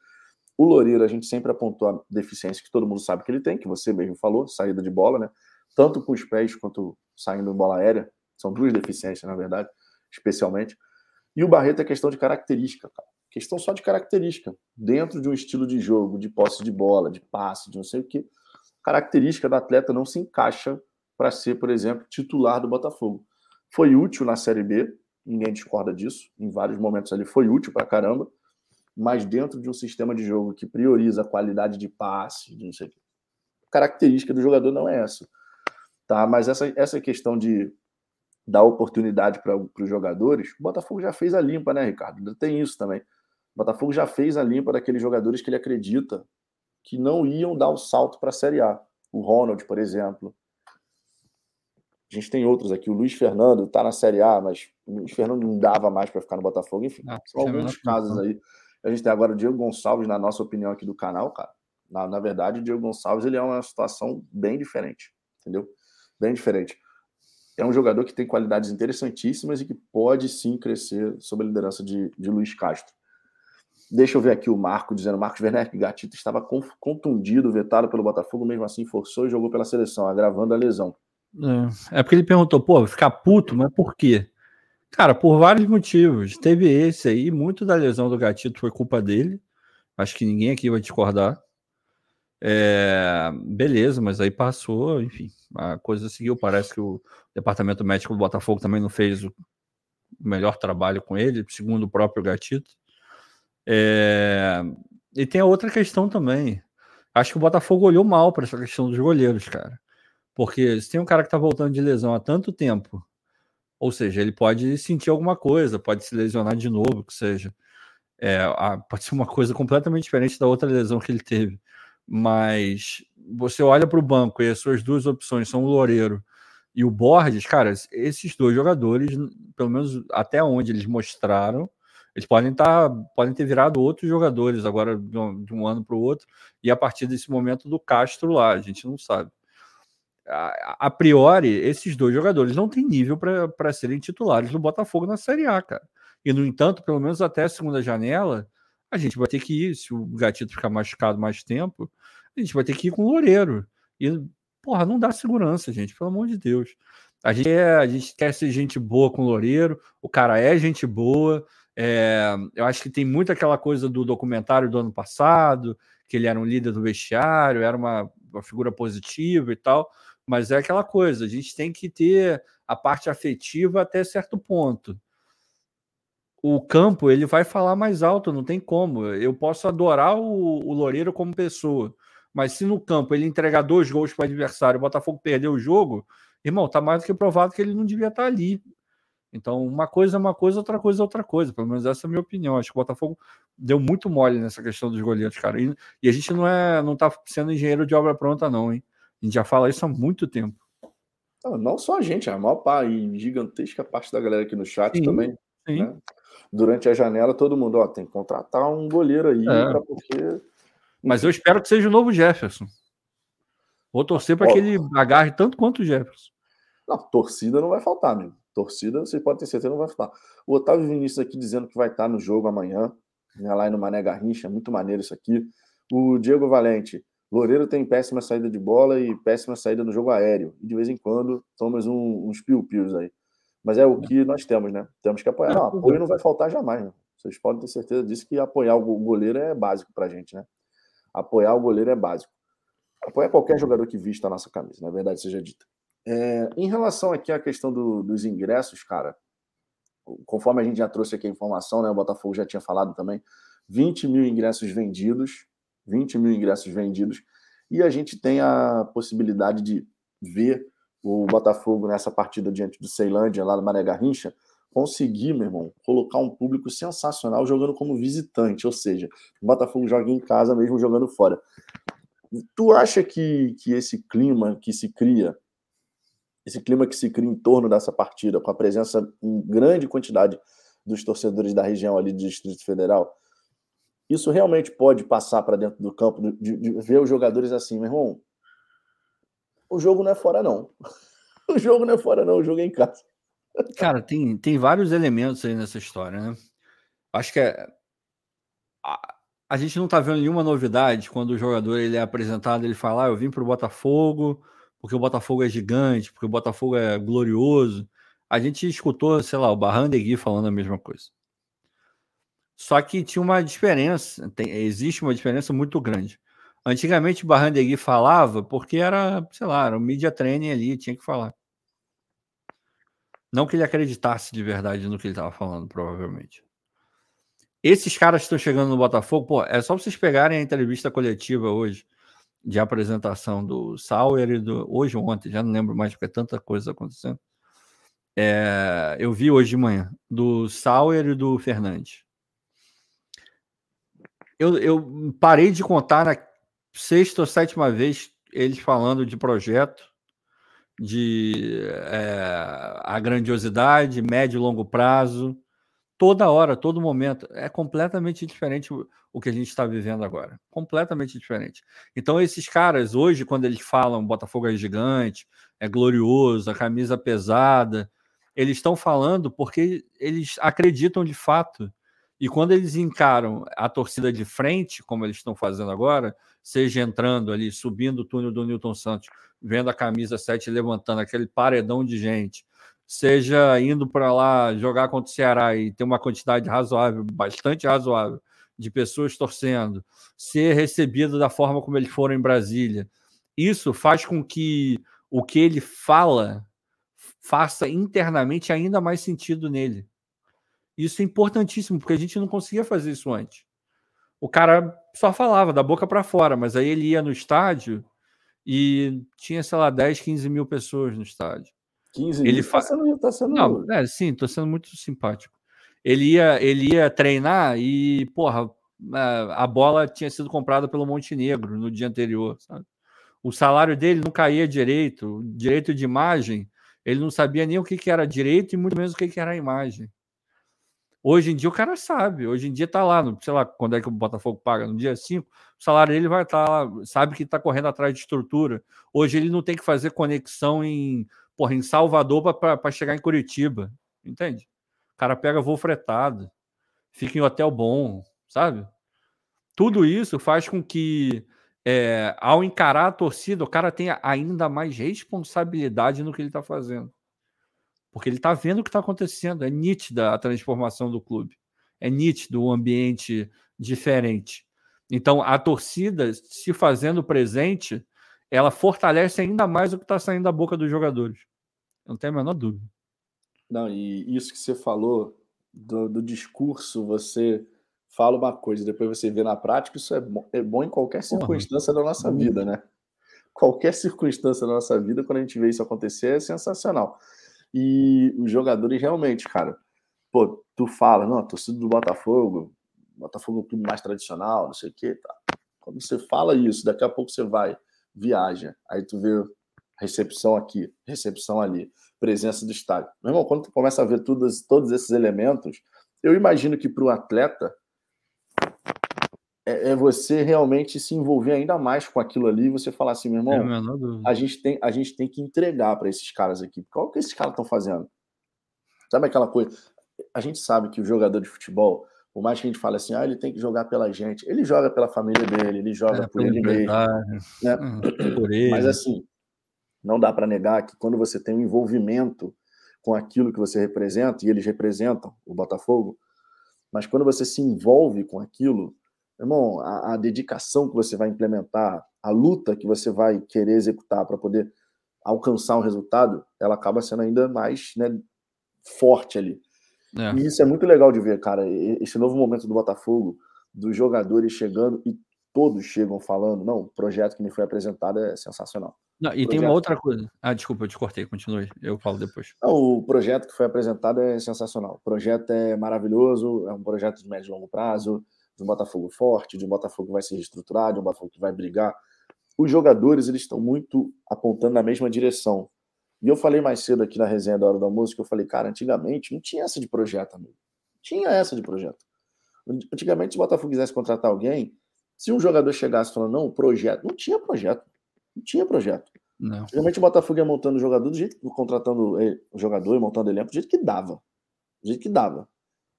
A: O Loureiro, a gente sempre apontou a deficiência que todo mundo sabe que ele tem, que você mesmo falou, saída de bola, né? Tanto com os pés quanto saindo em bola aérea. São duas deficiências, na verdade, especialmente. E o Barreto é questão de característica, cara. Questão só de característica. Dentro de um estilo de jogo, de posse de bola, de passe, de não sei o que, característica do atleta não se encaixa para ser, por exemplo, titular do Botafogo. Foi útil na Série B, ninguém discorda disso. Em vários momentos ali foi útil para caramba, mas dentro de um sistema de jogo que prioriza a qualidade de passe, de não sei o que, característica do jogador não é essa. Tá? Mas essa, essa questão de dar oportunidade para os jogadores, o Botafogo já fez a limpa, né, Ricardo? Tem isso também. O Botafogo já fez a limpa daqueles jogadores que ele acredita que não iam dar o salto para a Série A. O Ronald, por exemplo. A gente tem outros aqui. O Luiz Fernando está na Série A, mas o Luiz Fernando não dava mais para ficar no Botafogo. Enfim, ah, são alguns casos aí. A gente tem agora o Diego Gonçalves, na nossa opinião aqui do canal, cara. Na, na verdade, o Diego Gonçalves ele é uma situação bem diferente, entendeu? Bem diferente. É um jogador que tem qualidades interessantíssimas e que pode sim crescer sob a liderança de, de Luiz Castro. Deixa eu ver aqui o Marco dizendo: Marcos Werner Gatito estava contundido, vetado pelo Botafogo, mesmo assim forçou e jogou pela seleção, agravando a lesão.
B: É, é porque ele perguntou, pô, ficar puto, mas por quê? Cara, por vários motivos. Teve esse aí, muito da lesão do Gatito foi culpa dele. Acho que ninguém aqui vai discordar. É, beleza, mas aí passou, enfim, a coisa seguiu. Parece que o departamento médico do Botafogo também não fez o melhor trabalho com ele, segundo o próprio Gatito. É... E tem a outra questão também. Acho que o Botafogo olhou mal para essa questão dos goleiros, cara. Porque se tem um cara que está voltando de lesão há tanto tempo, ou seja, ele pode sentir alguma coisa, pode se lesionar de novo, que seja. É, pode ser uma coisa completamente diferente da outra lesão que ele teve. Mas você olha para o banco e as suas duas opções são o Loureiro e o Borges, cara, esses dois jogadores, pelo menos até onde eles mostraram, eles podem estar, tá, podem ter virado outros jogadores agora de um, de um ano para o outro, e a partir desse momento do Castro lá, a gente não sabe. A, a priori, esses dois jogadores não têm nível para serem titulares do Botafogo na Série A, cara. E, no entanto, pelo menos até a segunda janela, a gente vai ter que ir, se o Gatito ficar machucado mais tempo, a gente vai ter que ir com o Loureiro. E, porra, não dá segurança, gente, pelo amor de Deus. A gente, é, a gente quer ser gente boa com o Loureiro, o cara é gente boa. É, eu acho que tem muito aquela coisa do documentário do ano passado, que ele era um líder do vestiário, era uma, uma figura positiva e tal, mas é aquela coisa, a gente tem que ter a parte afetiva até certo ponto o campo ele vai falar mais alto, não tem como. Eu posso adorar o, o Loureiro como pessoa, mas se no campo ele entregar dois gols para o adversário, o Botafogo perder o jogo, irmão, tá mais do que provado que ele não devia estar tá ali. Então, uma coisa é uma coisa, outra coisa é outra coisa. Pelo menos essa é a minha opinião. Acho que o Botafogo deu muito mole nessa questão dos goleiros, cara. E, e a gente não é, não tá sendo engenheiro de obra pronta, não, hein? A gente já fala isso há muito tempo.
A: Não, não só a gente, a maior parte, gigantesca parte da galera aqui no chat sim, também. Sim. Né? durante a janela, todo mundo, ó, tem que contratar um goleiro aí, é. porque.
B: Mas eu espero que seja o novo Jefferson. Vou torcer para que ele agarre tanto quanto o Jefferson.
A: Não, torcida não vai faltar, amigo. Torcida, você pode ter certeza, não vai faltar. O Otávio Vinícius aqui dizendo que vai estar no jogo amanhã, né, lá no Mané Garrincha, muito maneiro isso aqui. O Diego Valente, Loureiro tem péssima saída de bola e péssima saída no jogo aéreo. E de vez em quando toma um, uns piu-pius aí. Mas é o que nós temos, né? Temos que apoiar. Não, apoio não vai faltar jamais, né? Vocês podem ter certeza disso que apoiar o goleiro é básico para a gente, né? Apoiar o goleiro é básico. Apoiar qualquer jogador que vista a nossa camisa, na verdade seja dita. É, em relação aqui à questão do, dos ingressos, cara, conforme a gente já trouxe aqui a informação, né? O Botafogo já tinha falado também, 20 mil ingressos vendidos, 20 mil ingressos vendidos, e a gente tem a possibilidade de ver o Botafogo nessa partida diante do Ceilândia, lá no Mané Garrincha, conseguir, meu irmão, colocar um público sensacional jogando como visitante, ou seja, o Botafogo joga em casa mesmo jogando fora. Tu acha que, que esse clima que se cria, esse clima que se cria em torno dessa partida, com a presença em grande quantidade dos torcedores da região ali do Distrito Federal, isso realmente pode passar para dentro do campo, de, de, ver os jogadores assim, meu irmão, o jogo não é fora, não. O jogo não é fora, não. O jogo é em casa.
B: Cara, tem, tem vários elementos aí nessa história, né? Acho que é, a, a, gente não tá vendo nenhuma novidade quando o jogador ele é apresentado, ele fala: ah, eu vim pro Botafogo porque o Botafogo é gigante, porque o Botafogo é glorioso. A gente escutou, sei lá, o Barrandegui falando a mesma coisa. Só que tinha uma diferença, tem, existe uma diferença muito grande. Antigamente o Barrandegui falava porque era, sei lá, era um media training ali, tinha que falar. Não que ele acreditasse de verdade no que ele estava falando, provavelmente. Esses caras que estão chegando no Botafogo, pô, é só vocês pegarem a entrevista coletiva hoje de apresentação do Sauer e do. Hoje ou ontem, já não lembro mais, porque é tanta coisa acontecendo. É, eu vi hoje de manhã, do Sauer e do Fernandes. Eu, eu parei de contar na sexta ou sétima vez eles falando de projeto, de é, a grandiosidade, médio e longo prazo, toda hora, todo momento. É completamente diferente o, que a gente está vivendo agora. Completamente diferente. Então, esses caras, hoje, quando eles falam Botafogo é gigante, é glorioso, a camisa pesada, eles estão falando porque eles acreditam de fato. E quando eles encaram a torcida de frente, como eles estão fazendo agora, seja entrando ali, subindo o túnel do Newton Santos, vendo a camisa 7 levantando aquele paredão de gente, seja indo para lá jogar contra o Ceará e ter uma quantidade razoável, bastante razoável, de pessoas torcendo, ser recebido da forma como eles foram em Brasília. Isso faz com que o que ele fala faça internamente ainda mais sentido nele. Isso é importantíssimo, porque a gente não conseguia fazer isso antes o cara só falava da boca para fora, mas aí ele ia no estádio e tinha, sei lá, 10, 15 mil pessoas no estádio.
A: 15 mil? Ele fa... tá sendo, tá sendo...
B: Não, é, sim, tô sendo muito simpático. Ele ia, ele ia treinar e, porra, a bola tinha sido comprada pelo Montenegro no dia anterior, sabe? O salário dele não caía direito, direito de imagem, ele não sabia nem o que, que era direito e muito menos o que, que era a imagem. Hoje em dia o cara sabe, hoje em dia tá lá, no, sei lá quando é que o Botafogo paga, no dia 5, o salário dele vai estar tá lá, sabe que está correndo atrás de estrutura. Hoje ele não tem que fazer conexão em, porra, em Salvador para chegar em Curitiba, entende? O cara pega voo fretado, fica em hotel bom, sabe? Tudo isso faz com que, é, ao encarar a torcida, o cara tenha ainda mais responsabilidade no que ele está fazendo. Porque ele está vendo o que está acontecendo. É nítida a transformação do clube. É nítido o ambiente diferente. Então, a torcida se fazendo presente, ela fortalece ainda mais o que está saindo da boca dos jogadores. Eu não tenho a menor dúvida.
A: Não, e isso que você falou do, do discurso, você fala uma coisa, depois você vê na prática, isso é bom, é bom em qualquer circunstância da nossa vida, né? Qualquer circunstância da nossa vida, quando a gente vê isso acontecer, é sensacional. E os jogadores realmente, cara, pô, tu fala, não, torcida do Botafogo, Botafogo é um clube mais tradicional, não sei o quê, tá. Quando você fala isso, daqui a pouco você vai, viaja, aí tu vê recepção aqui, recepção ali, presença do estádio. Meu irmão, quando tu começa a ver todos, todos esses elementos, eu imagino que para o atleta é, é, você realmente se envolver ainda mais com aquilo ali e você falar assim, meu irmão, a, gente tem, a gente tem que entregar para esses caras aqui. Qual que esses caras estão fazendo? Sabe aquela coisa? A gente sabe que o jogador de futebol, por mais que a gente fale assim, ah, ele tem que jogar pela gente, ele joga pela família dele, ele joga é, por ele mesmo. Né? Uhum, por ele. Mas assim, não dá para negar que quando você tem um envolvimento com aquilo que você representa, e eles representam o Botafogo, mas quando você se envolve com aquilo, irmão, a, a, dedicação que você vai implementar, a luta que você vai querer executar para poder alcançar um resultado, ela acaba sendo ainda mais né, forte ali. É. E isso é muito legal de ver, cara. Esse novo momento do Botafogo, dos jogadores chegando e todos chegam falando: não, o projeto que me foi apresentado é sensacional.
B: Não, e tem uma outra coisa. Ah, desculpa, eu te cortei, continue. Eu falo depois.
A: Não, o projeto que foi apresentado é sensacional. O projeto é maravilhoso, é um projeto de médio e longo prazo de um Botafogo forte, de um Botafogo que vai se reestruturar, de um Botafogo que vai brigar. Os jogadores eles estão muito apontando na mesma direção. E eu falei mais cedo aqui na resenha da Hora da Música, eu falei, cara, antigamente não tinha essa de projeto, amigo. Tinha essa de projeto. Antigamente, se o Botafogo quisesse contratar alguém, se um jogador chegasse falando, não, projeto, não tinha projeto. Não tinha projeto. Não. Antigamente o Botafogo ia montando o jogador do jeito, contratando o jogador e montando elenco do jeito que dava. Do jeito que dava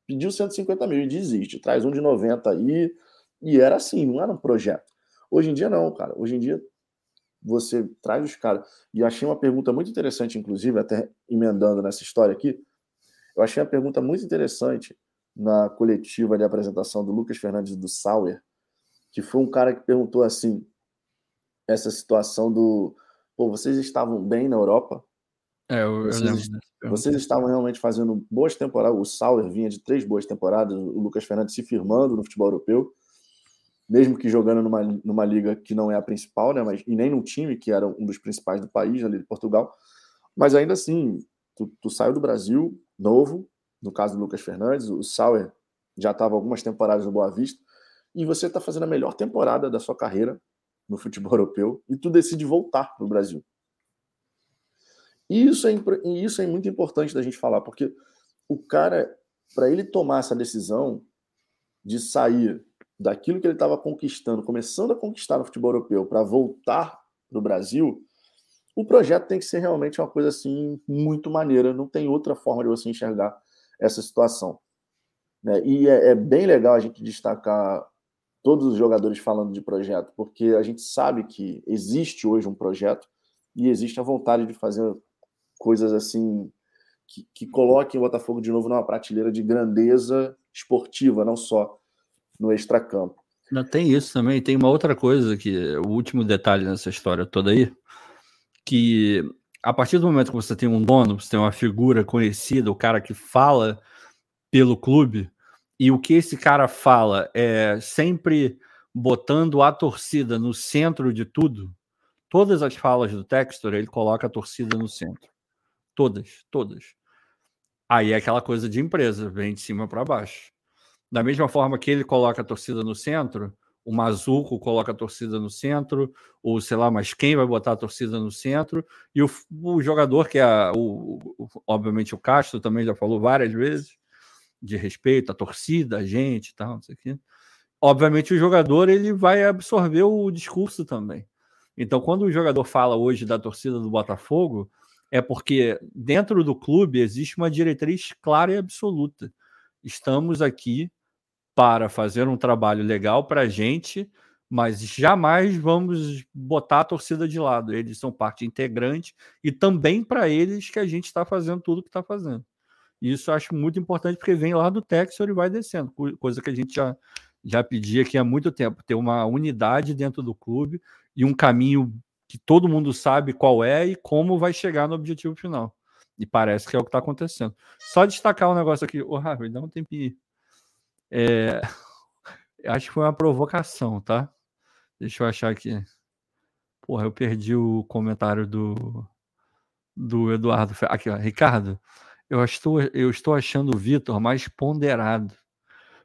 A: pediu 150 mil e desiste, traz um de 90 aí, e era assim, não era um projeto. Hoje em dia não, cara. Hoje em dia você traz os caras. E achei uma pergunta muito interessante, inclusive, até emendando nessa história aqui. Eu achei uma pergunta muito interessante na coletiva de apresentação do Lucas Fernandes do Sauer, que foi um cara que perguntou assim: essa situação do. Pô, vocês estavam bem na Europa?
B: É, eu,
A: vocês,
B: eu lembro.
A: Vocês estavam realmente fazendo boas temporadas. O Sauer vinha de três boas temporadas, o Lucas Fernandes se firmando no futebol europeu, mesmo que jogando numa, numa liga que não é a principal, né? Mas, e nem num time que era um dos principais do país, ali de Portugal. Mas ainda assim, tu, tu saiu do Brasil novo, no caso do Lucas Fernandes, o Sauer já estava algumas temporadas no Boa Vista, e você está fazendo a melhor temporada da sua carreira no futebol europeu, e tu decide voltar para o Brasil. E isso é, isso é muito importante da gente falar, porque o cara, para ele tomar essa decisão de sair daquilo que ele estava conquistando, começando a conquistar no futebol europeu, para voltar para o Brasil, o projeto tem que ser realmente uma coisa assim muito maneira. Não tem outra forma de você enxergar essa situação. Né? E é, é bem legal a gente destacar todos os jogadores falando de projeto, porque a gente sabe que existe hoje um projeto e existe a vontade de fazer coisas assim que, que coloquem o Botafogo de novo numa prateleira de grandeza esportiva, não só no extracampo.
B: Não tem isso também, tem uma outra coisa que o último detalhe nessa história toda aí, que a partir do momento que você tem um dono, você tem uma figura conhecida, o cara que fala pelo clube, e o que esse cara fala é sempre botando a torcida no centro de tudo, todas as falas do Textor, ele coloca a torcida no centro. Todas, todas. Aí é aquela coisa de empresa, vem de cima para baixo. Da mesma forma que ele coloca a torcida no centro, o Mazuco coloca a torcida no centro, ou sei lá, mas quem vai botar a torcida no centro, e o, o jogador, que é o, o, obviamente o Castro também já falou várias vezes, de respeito à torcida, a gente e tal, não sei o quê. Obviamente o jogador ele vai absorver o discurso também. Então, quando o jogador fala hoje da torcida do Botafogo, é porque dentro do clube existe uma diretriz clara e absoluta. Estamos aqui para fazer um trabalho legal para a gente, mas jamais vamos botar a torcida de lado. Eles são parte integrante e também para eles que a gente está fazendo tudo que está fazendo. Isso eu acho muito importante porque vem lá do Texas e vai descendo, coisa que a gente já, já pedia aqui há muito tempo, ter uma unidade dentro do clube e um caminho que todo mundo sabe qual é e como vai chegar no objetivo final. E parece que é o que está acontecendo. Só destacar um negócio aqui. Ô, oh, Harvey, dá um tempinho. É... Acho que foi uma provocação, tá? Deixa eu achar aqui. Porra, eu perdi o comentário do, do Eduardo. Aqui, ó. Ricardo, eu estou, eu estou achando o Vitor mais ponderado,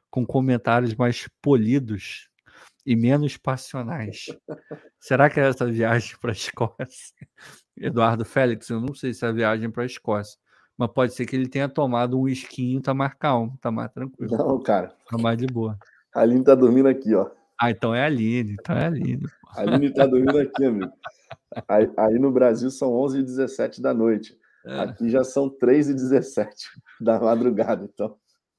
B: com comentários mais polidos e menos passionais. Será que é essa viagem para a Escócia? Eduardo Félix, eu não sei se é a viagem para a Escócia, mas pode ser que ele tenha tomado um esquinho, tá mais calmo, tá mais tranquilo.
A: Não, cara.
B: Tá mais de boa.
A: A Aline tá dormindo aqui, ó.
B: Ah, então é a Aline, então é a Aline.
A: A Aline tá dormindo aqui, amigo. Aí, aí, no Brasil são 11 e 17 da noite. É. Aqui já são 3 e 17 da madrugada. Então,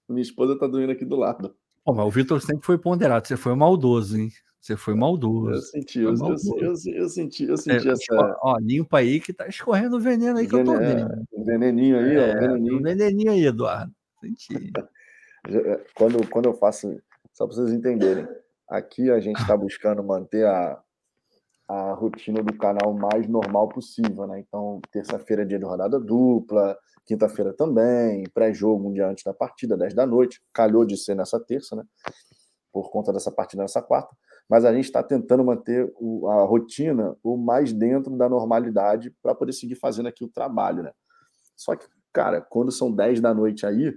A: minha esposa tá dormindo aqui do lado.
B: Pô, mas o Vitor sempre foi ponderado. Você foi maldoso, hein? Você foi maldoso.
A: Eu senti, eu, eu, eu, eu, senti, eu senti é, essa.
B: Ó, limpa aí que tá escorrendo veneno aí que eu tô vendo.
A: Um veneninho aí, é,
B: ó. Veneninho. Um veneninho aí, Eduardo. Senti.
A: É, quando, quando eu faço, só para vocês entenderem, aqui a gente está buscando manter a, a rotina do canal mais normal possível, né? Então, terça-feira é dia de rodada dupla, quinta-feira também, pré-jogo um dia antes da partida, 10 da noite. Calhou de ser nessa terça, né? Por conta dessa partida nessa quarta. Mas a gente está tentando manter o, a rotina o mais dentro da normalidade para poder seguir fazendo aqui o trabalho, né? Só que, cara, quando são 10 da noite aí,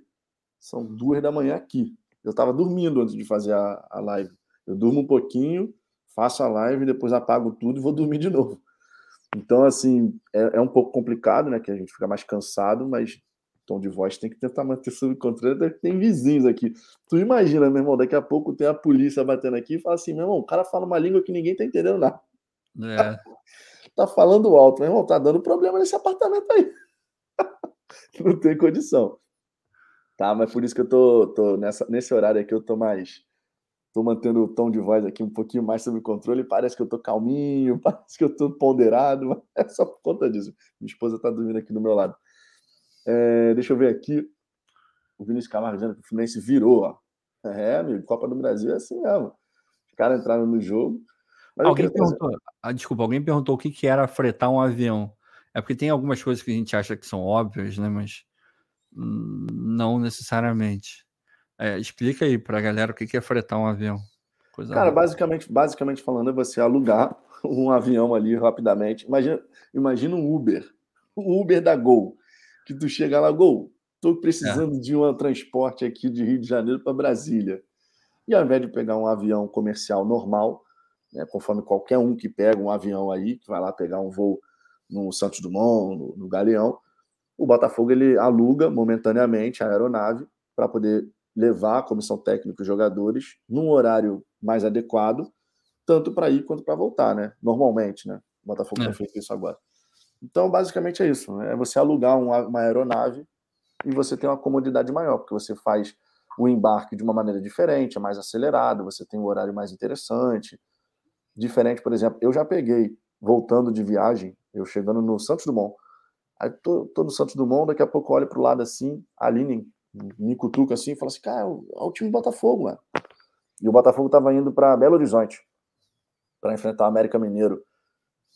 A: são duas da manhã aqui. Eu estava dormindo antes de fazer a, a live. Eu durmo um pouquinho, faço a live, depois apago tudo e vou dormir de novo. Então, assim, é, é, um pouco complicado, né? Que a gente fica mais cansado, mas tom de voz tem que tentar manter sob controle. Tem vizinhos aqui. Tu imagina, meu irmão, daqui a pouco tem a polícia batendo aqui e fala assim: meu irmão, o cara fala uma língua que ninguém tá entendendo nada. É. tá falando alto, meu irmão, tá dando problema nesse apartamento aí. Não tem condição. Tá, mas por isso que eu tô, tô nessa, nesse horário aqui, eu tô mais Estou mantendo o tom de voz aqui um pouquinho mais sob controle. Parece que eu estou calminho, parece que eu estou ponderado, mas é só por conta disso. Minha esposa está dormindo aqui do meu lado. É, deixa eu ver aqui. O Vinícius Camargo dizendo que o Fluminense virou. Ó. É, amigo, Copa do Brasil é assim mesmo. Os caras entraram no jogo.
B: alguém perguntou, ah, desculpa, alguém perguntou o que, que era fretar um avião. É porque tem algumas coisas que a gente acha que são óbvias, né? Mas não necessariamente. É, explica aí para a galera o que é fretar um avião.
A: Coisa Cara, basicamente, basicamente falando, é você alugar um avião ali rapidamente. Imagina, imagina um Uber, o Uber da Gol, que tu chega lá, Gol, estou precisando é. de um transporte aqui de Rio de Janeiro para Brasília. E ao invés de pegar um avião comercial normal, né, conforme qualquer um que pega um avião aí, que vai lá pegar um voo no Santos Dumont, no, no Galeão, o Botafogo ele aluga momentaneamente a aeronave para poder levar a comissão técnica e os jogadores num horário mais adequado, tanto para ir quanto para voltar, né? Normalmente, né? O Botafogo é. tem feito isso agora. Então, basicamente é isso. Né? É você alugar uma aeronave e você tem uma comodidade maior, porque você faz o embarque de uma maneira diferente, é mais acelerado, você tem um horário mais interessante. Diferente, por exemplo, eu já peguei, voltando de viagem, eu chegando no Santos Dumont. Aí tô, tô no Santos Dumont, daqui a pouco olho para o lado assim, a Aline me cutuca assim e fala assim: cara, é o time do Botafogo, mano. E o Botafogo tava indo para Belo Horizonte para enfrentar o América Mineiro.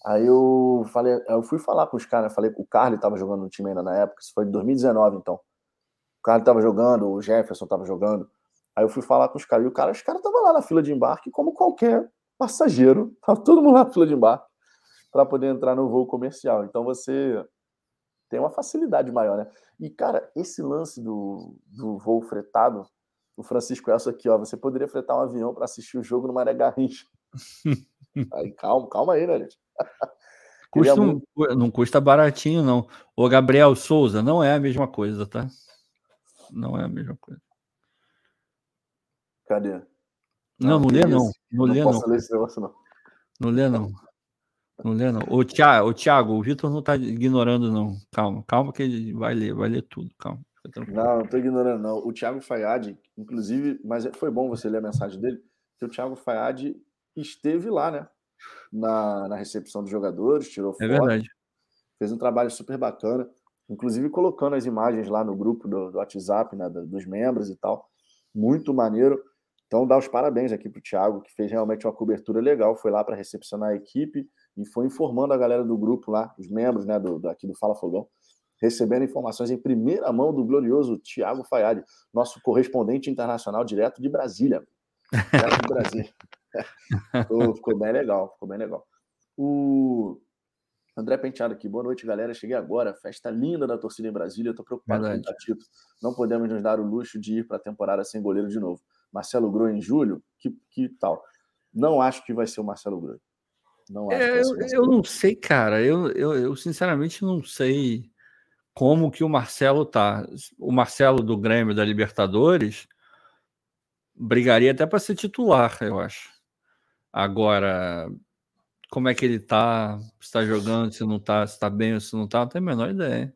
A: Aí eu falei, eu fui falar com os caras, falei o Carly tava jogando no time ainda na época, isso foi em 2019, então. O Carly tava jogando, o Jefferson tava jogando. Aí eu fui falar com os caras, e o cara, os caras estavam lá na fila de embarque, como qualquer passageiro, tava todo mundo lá na fila de embarque para poder entrar no voo comercial. Então você tem uma facilidade maior, né? E, cara, esse lance do, do voo fretado O Francisco Elso aqui, ó. Você poderia fretar um avião para assistir o jogo no Maré Garrincha. Aí, calma, calma aí, né, gente?
B: Custa não custa baratinho, não. O Gabriel Souza não é a mesma coisa, tá? Não é a mesma coisa.
A: Cadê?
B: Não, não, lê não. Não, lê não. Negócio, não. Não lê não. Não lê não. O Thiago, o, Thiago, o Vitor não tá ignorando, não. Calma, calma que ele vai ler, vai ler tudo, calma.
A: Não, não tô ignorando, não. O Thiago Fayad, inclusive, mas foi bom você ler a mensagem dele, que o Thiago Fayad esteve lá, né? Na, na recepção dos jogadores, tirou
B: foto. É verdade.
A: Fez um trabalho super bacana, inclusive colocando as imagens lá no grupo do, do WhatsApp, né, dos membros e tal. Muito maneiro. Então, dá os parabéns aqui para o Thiago, que fez realmente uma cobertura legal, foi lá para recepcionar a equipe e foi informando a galera do grupo lá, os membros né, do, aqui do Fala Fogão, recebendo informações em primeira mão do glorioso Thiago Fayad, nosso correspondente internacional direto de Brasília. Direto de Brasília. Ficou, ficou, bem legal, ficou bem legal. O André Penteado aqui, boa noite, galera. Cheguei agora, festa linda da torcida em Brasília. Estou preocupado Verdade. com o Tatito. Não podemos nos dar o luxo de ir para a temporada sem goleiro de novo. Marcelo Groi em julho, que, que tal? Não acho que vai ser o Marcelo Groi.
B: Não acho é, eu, eu não sei, cara. Eu, eu, eu, sinceramente não sei como que o Marcelo tá. O Marcelo do Grêmio da Libertadores brigaria até para ser titular, eu acho. Agora, como é que ele tá? Se está jogando, se não tá, se tá bem ou se não tá, não tenho a menor ideia.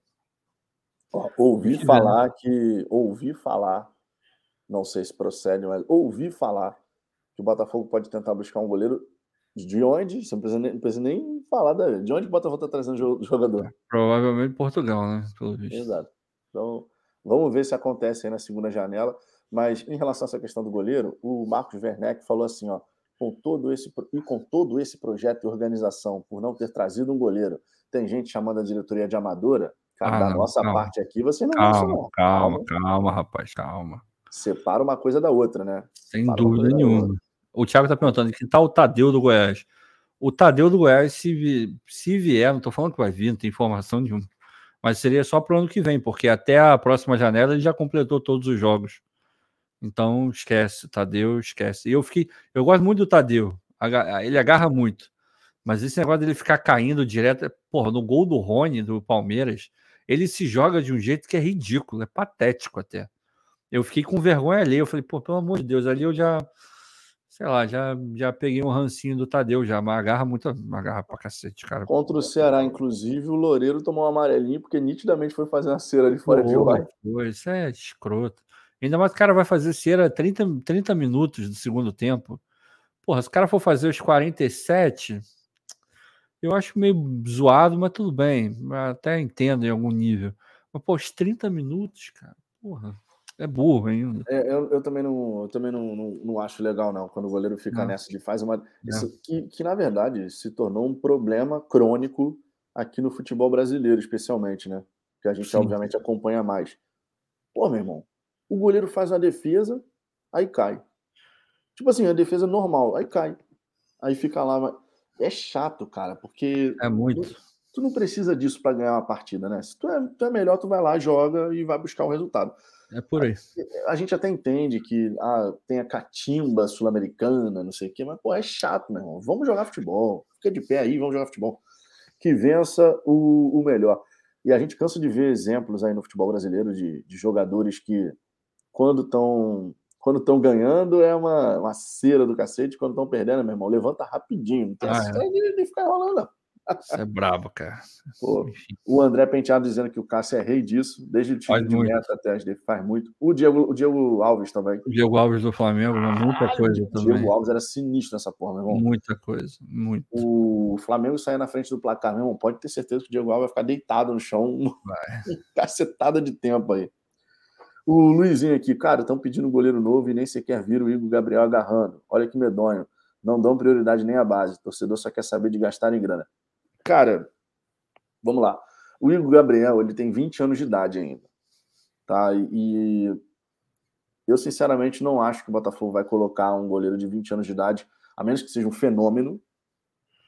A: ouvi falar que ouvi falar não sei se procede, mas ouvi falar que o Botafogo pode tentar buscar um goleiro de onde? Você não precisa nem, não precisa nem falar da, de onde o Botafogo está trazendo o jogador.
B: Provavelmente Portugal, né? Pelo
A: visto. Exato. Então, vamos ver se acontece aí na segunda janela. Mas em relação a essa questão do goleiro, o Marcos Werneck falou assim: ó, com todo esse e com todo esse projeto e organização, por não ter trazido um goleiro, tem gente chamando a diretoria de amadora. Cara, ah, da não, nossa calma. parte aqui, você não
B: calma, calma, calma, calma, rapaz, calma
A: separa uma coisa da outra, né?
B: Sem dúvida nenhuma. O Thiago está perguntando que tal o Tadeu do Goiás. O Tadeu do Goiás, se, se vier, não estou falando que vai vir, não tem informação nenhuma, mas seria só para o ano que vem, porque até a próxima janela ele já completou todos os jogos. Então esquece, Tadeu, esquece. E eu fiquei, eu gosto muito do Tadeu, ele agarra muito, mas esse negócio dele ficar caindo direto, porra, no gol do Rony do Palmeiras, ele se joga de um jeito que é ridículo, é patético até eu fiquei com vergonha ali. Eu falei, pô, pelo amor de Deus, ali eu já, sei lá, já, já peguei um rancinho do Tadeu já, mas agarra muito, agarra pra cacete, cara.
A: Contra o Ceará, inclusive, o Loureiro tomou um amarelinho porque nitidamente foi fazer uma cera ali fora pô, de jogo.
B: Isso é escroto. Ainda mais que o cara vai fazer cera 30, 30 minutos do segundo tempo. Porra, se o cara for fazer os 47, eu acho meio zoado, mas tudo bem. Até entendo em algum nível. Mas, pô, os 30 minutos, cara, porra. É burro ainda.
A: É, eu, eu, também, não, eu também não, não, não, acho legal, não, quando o goleiro fica não. nessa de faz uma. Isso, que, que, na verdade, se tornou um problema crônico aqui no futebol brasileiro, especialmente, né? Que a gente, Sim. obviamente, acompanha mais. Pô, meu irmão, o goleiro faz uma defesa, aí cai. Tipo assim, a defesa normal, aí cai. Aí fica lá. É chato, cara, porque.
B: É muito.
A: Tu, tu não precisa disso para ganhar uma partida, né? Se tu é, tu é melhor, tu vai lá, joga e vai buscar o resultado.
B: É por aí.
A: A, a gente até entende que ah, tem a catimba sul-americana, não sei o quê, mas pô, é chato, meu irmão. Vamos jogar futebol. Fica de pé aí, vamos jogar futebol. Que vença o, o melhor. E a gente cansa de ver exemplos aí no futebol brasileiro de, de jogadores que, quando estão quando estão ganhando, é uma, uma cera do cacete. Quando estão perdendo, meu irmão, levanta rapidinho. Não tem ah, essa é. de, de ficar enrolando, não.
B: Isso é brabo, cara.
A: Pô, o André Penteado dizendo que o Cássio é rei disso, desde o time de meta até as dele, faz muito. O Diego, o Diego Alves também.
B: O Diego Alves do Flamengo, muita ah, coisa
A: o
B: também.
A: O Diego Alves era sinistro nessa porra, meu irmão.
B: Muita coisa, muito.
A: O Flamengo sair na frente do placar, meu irmão, pode ter certeza que o Diego Alves vai ficar deitado no chão, vai. cacetada de tempo aí. O Luizinho aqui, cara, estão pedindo um goleiro novo e nem sequer viram o Igor Gabriel agarrando. Olha que medonho. Não dão prioridade nem à base. O torcedor só quer saber de gastar em grana. Cara, vamos lá. O Igor Gabriel, ele tem 20 anos de idade ainda. Tá? E eu, sinceramente, não acho que o Botafogo vai colocar um goleiro de 20 anos de idade, a menos que seja um fenômeno,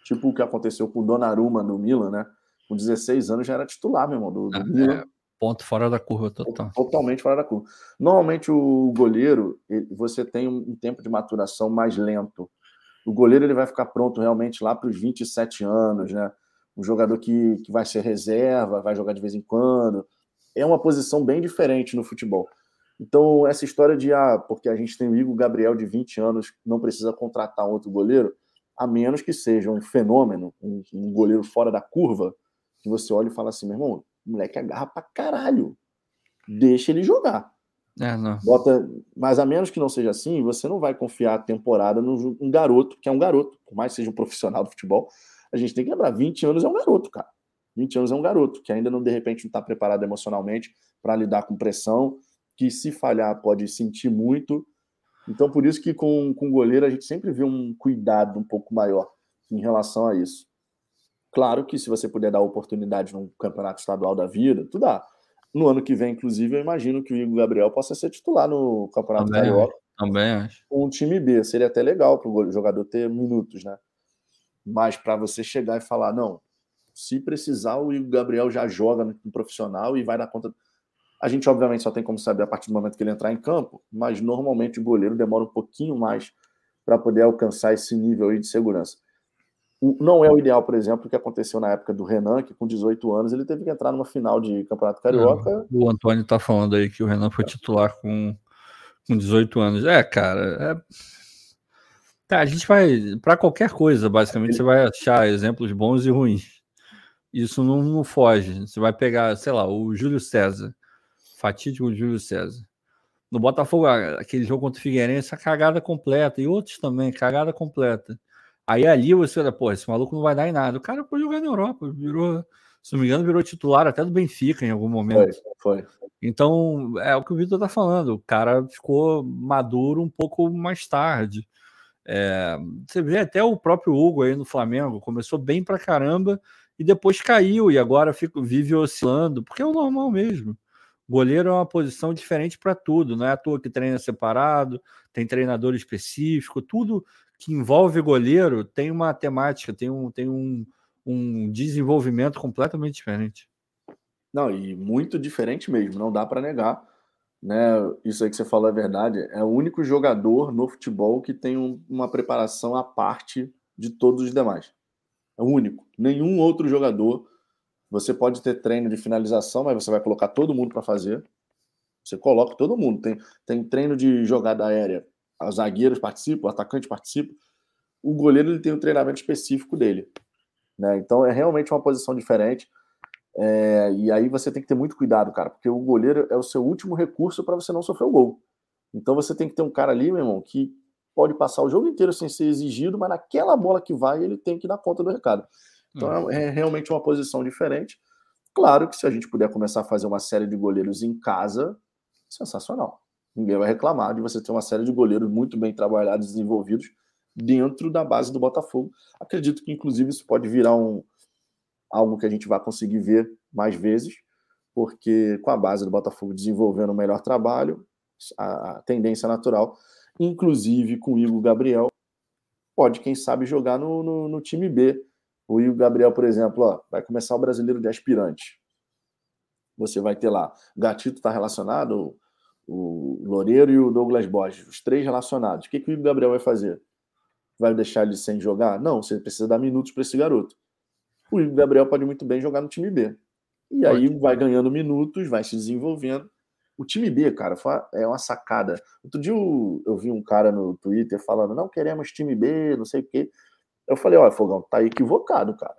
A: tipo o que aconteceu com o Donnarumma no Milan, né? Com 16 anos já era titular, meu irmão, do, do é, Milan.
B: Ponto fora da curva total.
A: Totalmente fora da curva. Normalmente o goleiro, você tem um tempo de maturação mais lento. O goleiro ele vai ficar pronto realmente lá para os 27 anos, né? Um jogador que, que vai ser reserva, vai jogar de vez em quando. É uma posição bem diferente no futebol. Então, essa história de, ah, porque a gente tem o Igor Gabriel de 20 anos, não precisa contratar outro goleiro, a menos que seja um fenômeno, um, um goleiro fora da curva, que você olha e fala assim, meu irmão, o moleque agarra pra caralho. Deixa ele jogar.
B: É,
A: Bota, mas a menos que não seja assim, você não vai confiar a temporada num um garoto, que é um garoto, por mais que seja um profissional do futebol, a gente tem que lembrar, 20 anos é um garoto, cara. 20 anos é um garoto, que ainda não, de repente, não está preparado emocionalmente para lidar com pressão, que se falhar pode sentir muito. Então, por isso que com, com o goleiro a gente sempre vê um cuidado um pouco maior em relação a isso. Claro que se você puder dar oportunidade num campeonato estadual da vida, tu dá. No ano que vem, inclusive, eu imagino que o Igor Gabriel possa ser titular no Campeonato
B: também,
A: Carioca.
B: Também acho.
A: Com um time B. Seria até legal para o jogador ter minutos, né? Mas para você chegar e falar, não, se precisar, o Igor Gabriel já joga no profissional e vai dar conta. A gente, obviamente, só tem como saber a partir do momento que ele entrar em campo, mas normalmente o goleiro demora um pouquinho mais para poder alcançar esse nível aí de segurança. Não é o ideal, por exemplo, o que aconteceu na época do Renan, que com 18 anos ele teve que entrar numa final de Campeonato Carioca.
B: o Antônio está falando aí que o Renan foi titular com, com 18 anos. É, cara, é... Tá, a gente vai. Para qualquer coisa, basicamente, você vai achar exemplos bons e ruins. Isso não, não foge. Você vai pegar, sei lá, o Júlio César. Fatídico Júlio César. No Botafogo, aquele jogo contra o Figueirense, a cagada completa. E outros também, cagada completa. Aí ali você olha, pô, esse maluco não vai dar em nada. O cara pode jogar na Europa, virou, se não me engano, virou titular até do Benfica em algum momento.
A: Foi, foi.
B: Então, é o que o Vitor tá falando. O cara ficou maduro um pouco mais tarde. É, você vê até o próprio Hugo aí no Flamengo, começou bem pra caramba e depois caiu e agora fica, vive oscilando, porque é o normal mesmo. Goleiro é uma posição diferente para tudo, não é à toa que treina separado, tem treinador específico, tudo que envolve goleiro tem uma temática, tem um, tem um, um desenvolvimento completamente diferente.
A: Não, e muito diferente mesmo, não dá para negar. Né? Isso aí que você falou é verdade. É o único jogador no futebol que tem um, uma preparação à parte de todos os demais. É o único. Nenhum outro jogador. Você pode ter treino de finalização, mas você vai colocar todo mundo para fazer. Você coloca todo mundo. Tem, tem treino de jogada aérea os zagueiros participam, o atacante participa. O goleiro ele tem um treinamento específico dele. Né? Então é realmente uma posição diferente. É, e aí você tem que ter muito cuidado, cara, porque o goleiro é o seu último recurso para você não sofrer o gol. Então você tem que ter um cara ali, meu irmão, que pode passar o jogo inteiro sem ser exigido, mas naquela bola que vai, ele tem que dar conta do recado. Então uhum. é realmente uma posição diferente. Claro que se a gente puder começar a fazer uma série de goleiros em casa, sensacional ninguém vai reclamar de você ter uma série de goleiros muito bem trabalhados, desenvolvidos dentro da base do Botafogo. Acredito que, inclusive, isso pode virar um, algo que a gente vai conseguir ver mais vezes, porque com a base do Botafogo desenvolvendo um melhor trabalho, a, a tendência natural, inclusive com o Igor Gabriel, pode, quem sabe, jogar no, no, no time B. O Igor Gabriel, por exemplo, ó, vai começar o brasileiro de aspirante. Você vai ter lá, Gatito está relacionado, o Loureiro e o Douglas Borges, os três relacionados. O que, que o Gabriel vai fazer? Vai deixar ele sem jogar? Não, você precisa dar minutos para esse garoto. O Igor Gabriel pode muito bem jogar no time B. E aí vai ganhando minutos, vai se desenvolvendo. O time B, cara, é uma sacada. Outro dia eu, eu vi um cara no Twitter falando: não queremos time B, não sei o quê. Eu falei: olha, Fogão, tá equivocado, cara.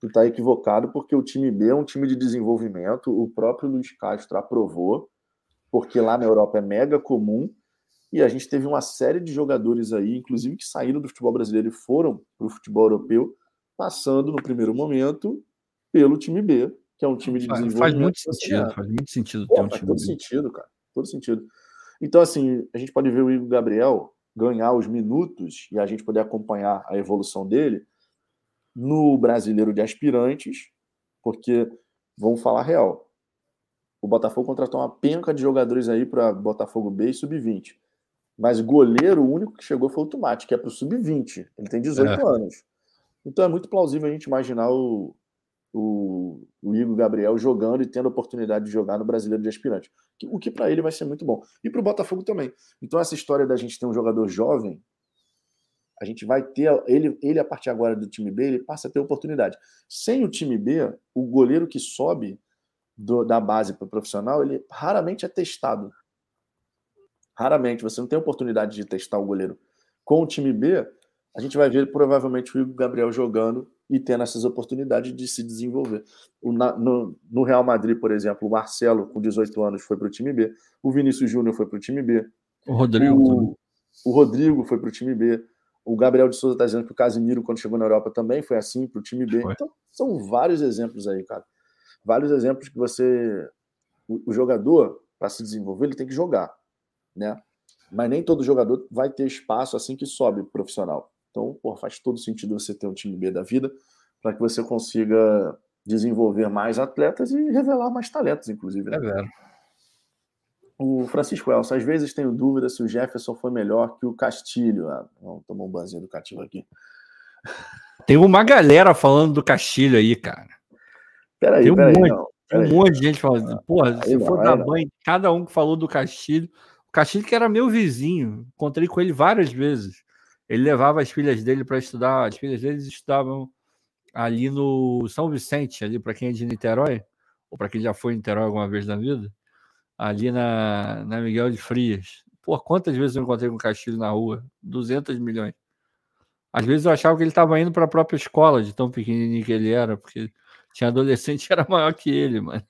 A: Tu tá equivocado porque o time B é um time de desenvolvimento. O próprio Luiz Castro aprovou porque lá na Europa é mega comum. E a gente teve uma série de jogadores aí, inclusive que saíram do futebol brasileiro e foram para o futebol europeu, passando no primeiro momento pelo time B, que é um time de
B: faz,
A: desenvolvimento.
B: Faz muito sentido, faz muito sentido ter Pô, um
A: faz
B: time
A: todo
B: B.
A: sentido, cara. Todo sentido. Então, assim, a gente pode ver o Igor Gabriel ganhar os minutos e a gente poder acompanhar a evolução dele no brasileiro de aspirantes, porque, vamos falar real, o Botafogo contratou uma penca de jogadores aí para Botafogo B e Sub-20. Mas goleiro, o único que chegou foi o Tomate, que é para o Sub-20. Ele tem 18 é. anos. Então é muito plausível a gente imaginar o, o, o Igor Gabriel jogando e tendo a oportunidade de jogar no Brasileiro de Aspirante. O que para ele vai ser muito bom. E para o Botafogo também. Então, essa história da gente ter um jogador jovem, a gente vai ter. Ele, ele a partir agora do time B, ele passa a ter oportunidade. Sem o time B, o goleiro que sobe do, da base para o profissional, ele raramente é testado. Raramente. Você não tem oportunidade de testar o goleiro. Com o time B, a gente vai ver provavelmente o Igor Gabriel jogando e tendo essas oportunidades de se desenvolver. O, na, no, no, Real Madrid, por exemplo, o Marcelo, com 18 anos, foi para o time B, o Vinícius Júnior foi para o time B,
B: o Rodrigo,
A: o, o Rodrigo foi para o time B, o Gabriel de Souza está dizendo que o Casimiro, quando chegou na Europa, também foi assim para o time B. Foi. Então, são vários exemplos aí, cara. Vários exemplos que você. O, o jogador, para se desenvolver, ele tem que jogar, né? Mas nem todo jogador vai ter espaço assim que sobe profissional. Então, pô, faz todo sentido você ter um time B da vida para que você consiga desenvolver mais atletas e revelar mais talentos, inclusive.
B: Né? É verdade.
A: O Francisco Elson, às vezes tenho dúvida se o Jefferson foi melhor que o Castilho. Ah, vamos tomar um banzinho educativo aqui.
B: Tem uma galera falando do Castilho aí, cara.
A: Peraí,
B: tem
A: peraí.
B: Um, monte,
A: não,
B: tem um monte de gente falando. Porra, se for dar banho, cada um que falou do Castilho. O Castilho que era meu vizinho. Encontrei com ele várias vezes. Ele levava as filhas dele para estudar, as filhas dele estudavam ali no São Vicente, ali para quem é de Niterói, ou para quem já foi em Niterói alguma vez na vida, ali na, na Miguel de Frias. Pô, quantas vezes eu encontrei com o Castilho na rua? 200 milhões. Às vezes eu achava que ele estava indo para a própria escola, de tão pequenininho que ele era, porque tinha adolescente que era maior que ele, mano.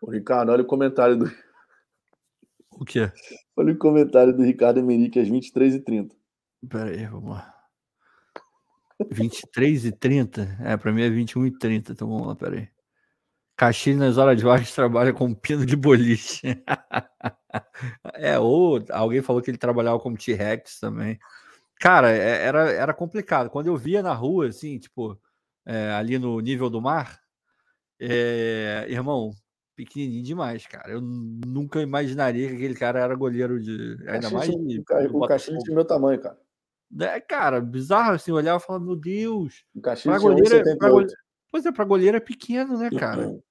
A: O Ricardo, olha o comentário do,
B: o quê?
A: Olha o comentário do Ricardo Emerick às 23h30.
B: Pera aí, vamos lá. 23 e 30? É, pra mim é 21 e 30. Então vamos lá, pera aí. Caxilho nas horas de vagas trabalha com pino de boliche. é, ou alguém falou que ele trabalhava como T-Rex também. Cara, é, era, era complicado. Quando eu via na rua, assim, tipo, é, ali no nível do mar, é, irmão, pequenininho demais, cara. Eu nunca imaginaria que aquele cara era goleiro de. Ainda mais. De,
A: o Caixinha tinha meu tamanho, cara.
B: É, cara, bizarro assim, olhar e falar, meu Deus.
A: O tinha goleiro, pra goleiro,
B: Pois é, pra goleiro é pequeno, né, cara? Uhum.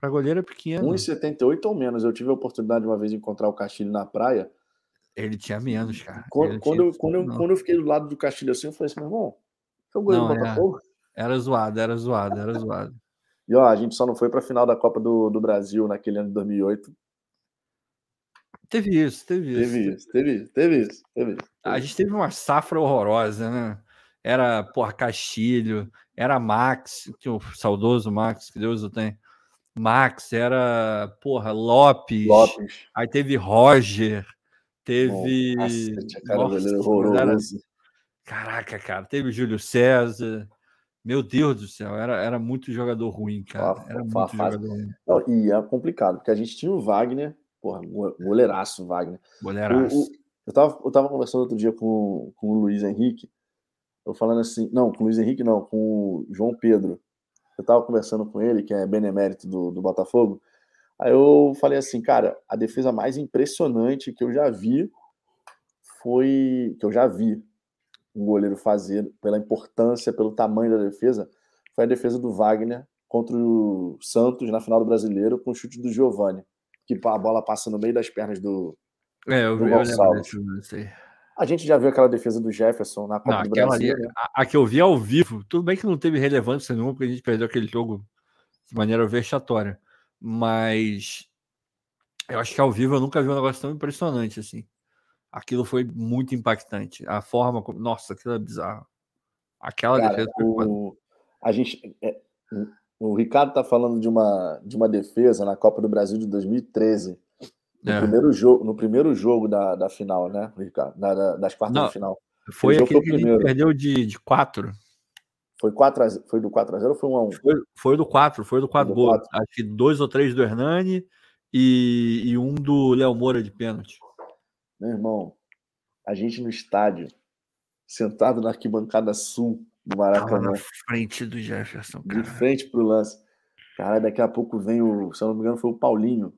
B: Pra goleiro é pequeno.
A: 1,78 ou menos. Eu tive a oportunidade uma vez de encontrar o Castilho na praia.
B: Ele tinha menos, cara.
A: Quando, quando, eu, quando, eu, quando eu fiquei do lado do Castilho assim, eu falei assim, meu irmão, é o goleiro do é. Botafogo?
B: Era zoado, era zoado, era zoado.
A: E ó, a gente só não foi para a final da Copa do, do Brasil naquele ano de 2008.
B: Teve isso, teve isso.
A: Teve isso, teve isso, teve isso. Teve isso.
B: A gente teve uma safra horrorosa, né? Era, porra, Castilho, era Max, que o saudoso Max, que Deus o tem. Max, era, porra, Lopes.
A: Lopes.
B: Aí teve Roger, teve.
A: Nossa, cara, Nossa, horroroso.
B: Caraca, cara, teve Júlio César. Meu Deus do céu, era, era muito jogador ruim, cara. Era muito jogador ruim.
A: Não, e é complicado, porque a gente tinha o Wagner, porra, goleiraço Wagner.
B: Goleiraço.
A: O, o, eu, tava, eu tava conversando outro dia com, com o Luiz Henrique, eu falando assim, não, com o Luiz Henrique não, com o João Pedro. Eu tava conversando com ele, que é benemérito do, do Botafogo. Aí eu falei assim, cara, a defesa mais impressionante que eu já vi foi. que eu já vi um goleiro fazer, pela importância, pelo tamanho da defesa, foi a defesa do Wagner contra o Santos na final do Brasileiro com o chute do Giovani, que a bola passa no meio das pernas do,
B: é, eu, do Gonçalves. Eu
A: a gente já viu aquela defesa do Jefferson na Copa não, do Brasil. Ali,
B: né? a, a, que eu vi ao vivo, tudo bem que não teve relevância nenhuma, porque a gente perdeu aquele jogo de maneira vexatória. Mas eu acho que ao vivo eu nunca vi um negócio tão impressionante assim aquilo foi muito impactante. A forma como. Nossa, aquilo é bizarro. Aquela
A: Cara, defesa. O... A gente. É... O Ricardo tá falando de uma, de uma defesa na Copa do Brasil de 2013. No, é. primeiro, jogo, no primeiro jogo da, da final, né, Ricardo? Da, da, das quartas Não, de final.
B: Foi aquele que ele perdeu de, de 4.
A: Foi, 4 a, foi do 4x0 ou foi 1x1?
B: Foi, foi do 4, foi do 4 gols. Acho que dois ou três do Hernani e, e um do Léo Moura de pênalti.
A: Meu irmão, a gente no estádio, sentado na arquibancada sul do Maracanã. na
B: frente do Jefferson, cara.
A: De frente pro lance. Cara, daqui a pouco vem o, se eu não me engano, foi o Paulinho.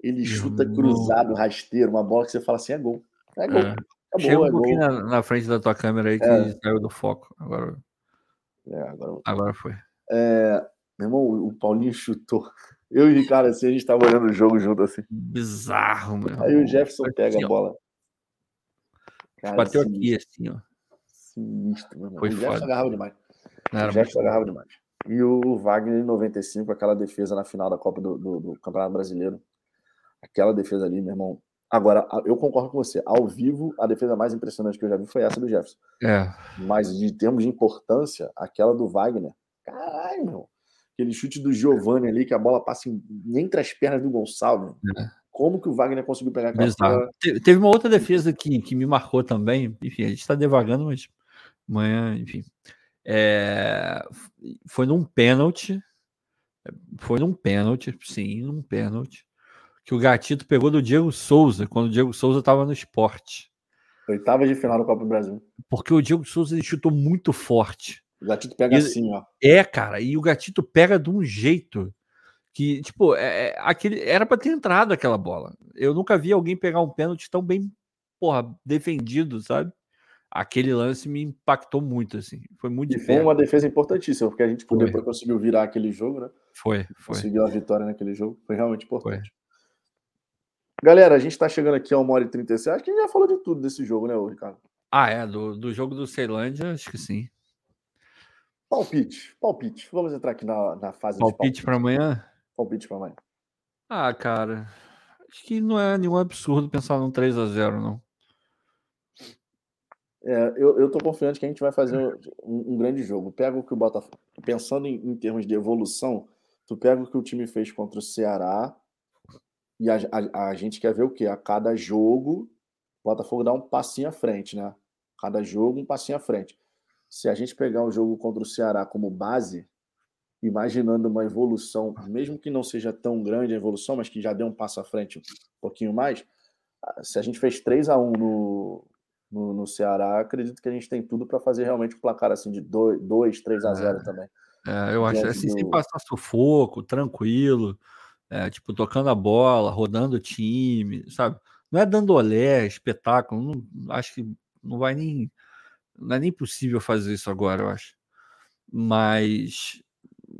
A: Ele chuta cruzado, rasteiro, uma bola que você fala assim: é gol. É gol. É.
B: Acabou, Chega um é pouquinho na, na, frente da tua câmera aí que é. saiu do foco. Agora.
A: É, agora,
B: agora foi.
A: É, meu irmão, o Paulinho chutou. Eu e o Ricardo, assim, a gente tava olhando o jogo junto, assim.
B: Bizarro, meu.
A: Aí o Jefferson pega a bola. Cara,
B: Bateu
A: sinistro,
B: aqui, assim, ó.
A: Sinistro, irmão.
B: Foi
A: o Jefferson
B: foda.
A: agarrava demais.
B: Não
A: o Jefferson agarrava demais. E o Wagner em 95, aquela defesa na final da Copa do, do- do Campeonato Brasileiro. Aquela defesa ali, meu irmão. Agora, eu concordo com você. Ao vivo, a defesa mais impressionante que eu já vi foi essa do Jefferson.
B: É,
A: Mas de termos de importância, aquela do Wagner. Caralho, meu. Aquele chute do Giovanni ali, que a bola passa em- entre as pernas do Gonçalves.
B: É.
A: Como que o Wagner conseguiu pegar aquela bola?
B: Te- Teve uma outra defesa que, que me marcou também. Enfim, a gente tá devagando, mas amanhã, enfim. É, foi num pênalti. Foi num pênalti, sim, num pênalti. Que o Gatito pegou do Diego Souza, quando o Diego Souza estava no esporte.
A: Oitava de final da Copa do Brasil.
B: Porque o Diego Souza ele chutou muito forte.
A: O Gatito pega
B: E-
A: assim, ó.
B: É, cara, e o Gatito pega de um jeito que, tipo, é, é- aquele, era pra ter entrado aquela bola. Eu nunca vi alguém pegar um pênalti tão bem, porra, defendido, sabe? Aquele lance me impactou muito, assim. Foi muito
A: E foi uma defesa importantíssima, porque a gente
B: Foi.
A: depois conseguiu virar aquele jogo, né?
B: Foi, foi.
A: Conseguiu a vitória naquele jogo. Foi realmente importante. Galera, a gente tá chegando aqui a 1 hora e 36. Acho que a gente já falou de tudo desse jogo, né, Ricardo?
B: Ah, é, do, do jogo do Ceilândia, acho que sim.
A: Palpite, palpite. Vamos entrar aqui na, na fase
B: Palpite
A: de
B: para amanhã?
A: palpite pra amanhã.
B: Ah, cara, acho que não é nenhum absurdo pensar num 3 a 0 não.
A: É, eu, eu tô confiante que a gente vai fazer um, um grande jogo. Pega o que o Botafogo. Pensando em, em termos de evolução, tu pega o que o time fez contra o Ceará e a, a, a gente quer ver o quê? A cada jogo, o Botafogo dá um passinho à frente, né? Cada jogo, um passinho à frente. Se a gente pegar o jogo contra o Ceará como base, imaginando uma evolução, mesmo que não seja tão grande a evolução, mas que já deu um passo à frente um pouquinho mais, se a gente fez 3 a 1 no, no, no Ceará, acredito que a gente tem tudo para fazer realmente um placar assim de 2, 2 3 a 0 também.
B: É, eu acho assim, sem
A: do-
B: passar sufoco, tranquilo, é, tipo, tocando a bola, rodando o time, sabe? Não é dando olé, espetáculo, não- acho que não vai nem. Não é nem possível fazer isso agora, eu acho. Mas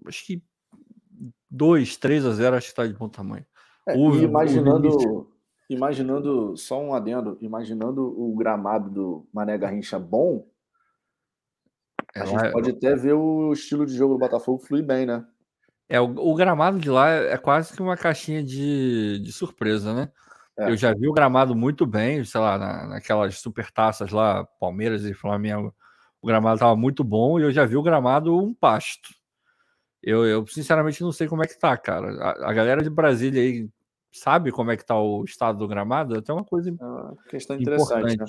B: acho que 2, 3 a 0 acho que tá de bom tamanho.
A: É,
B: O-
A: e imaginando, imaginando, só um adendo, imaginando o gramado do Mané Garrincha bom, a
B: É,
A: gente
B: lá-
A: pode até ver o estilo de jogo do Botafogo fluir bem, né?
B: É, o, o gramado de lá é quase que uma caixinha de, de surpresa, né?
A: É.
B: Eu já vi o gramado muito bem, sei lá, na- naquelas super taças lá, Palmeiras e Flamengo. O gramado estava muito bom e eu já vi o gramado um pasto. Eu, eu sinceramente não sei como é que tá, cara. A, a galera de Brasília aí sabe como é que tá o estado do gramado? É até uma coisa
A: É uma questão interessante, né?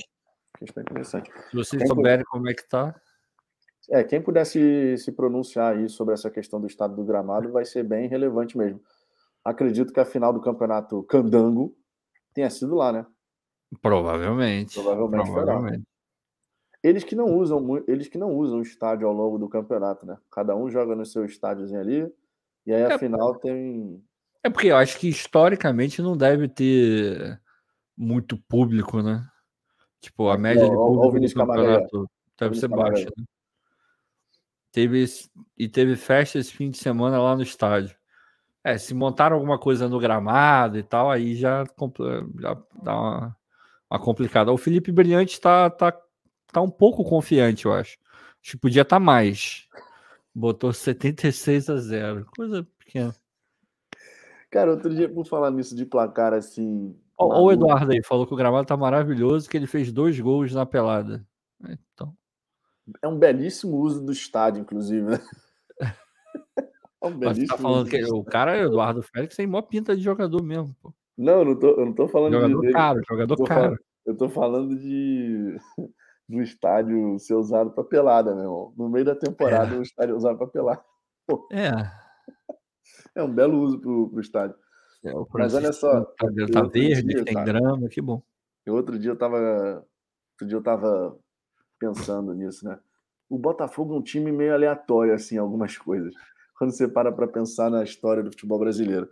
A: Questão interessante.
B: Se vocês
A: Quem
B: souberem como é que tá.
A: É, quem pudesse se pronunciar aí sobre essa questão do estado do gramado vai ser bem relevante mesmo. Acredito que a final do campeonato Candango tenha sido lá, né?
B: Provavelmente.
A: Provavelmente
B: provavelmente.
A: Eles que não usam eles que não usam o estádio ao longo do campeonato, né? Cada um joga no seu estádiozinho ali, e aí
B: É.
A: final tem.
B: É porque eu acho que historicamente não deve ter muito público, né? Tipo, a média de público
A: aí, ó.
B: campeonato deve ser baixa. Né? Teve, e teve festa esse fim de semana lá no estádio. É, se montaram alguma coisa no gramado e tal, aí já, já dá uma, uma complicada. O Felipe Brilhante tá, tá, tá um pouco confiante, eu acho. Acho que podia estar mais. Botou 76 a 0. Coisa pequena.
A: Cara, outro dia, por falar nisso de placar assim.
B: Ó, ó o Eduardo aí falou que o gramado tá maravilhoso, que ele fez dois gols na pelada. Então,
A: É um belíssimo uso do estádio, inclusive, né? É um
B: mas tá falando que o cara, Eduardo Félix, tem mó pinta de jogador mesmo. Pô.
A: Não, eu não tô, eu não tô falando de
B: Jogador
A: dele.
B: caro, jogador
A: tô
B: caro.
A: falando- Eu tô falando de do estádio ser usado para pelada, meu irmão. No meio da temporada, o estádio é usado para pelada.
B: É.
A: É um belo uso pro, pro estádio.
B: é, o
A: Mas olha só,
B: Tá, tá verde,
A: dia,
B: tem grama, que bom.
A: E outro dia eu tava. Outro dia eu tava pensando nisso, né? O Botafogo é um time meio aleatório, assim, algumas coisas. Quando você para para pensar na história do futebol brasileiro.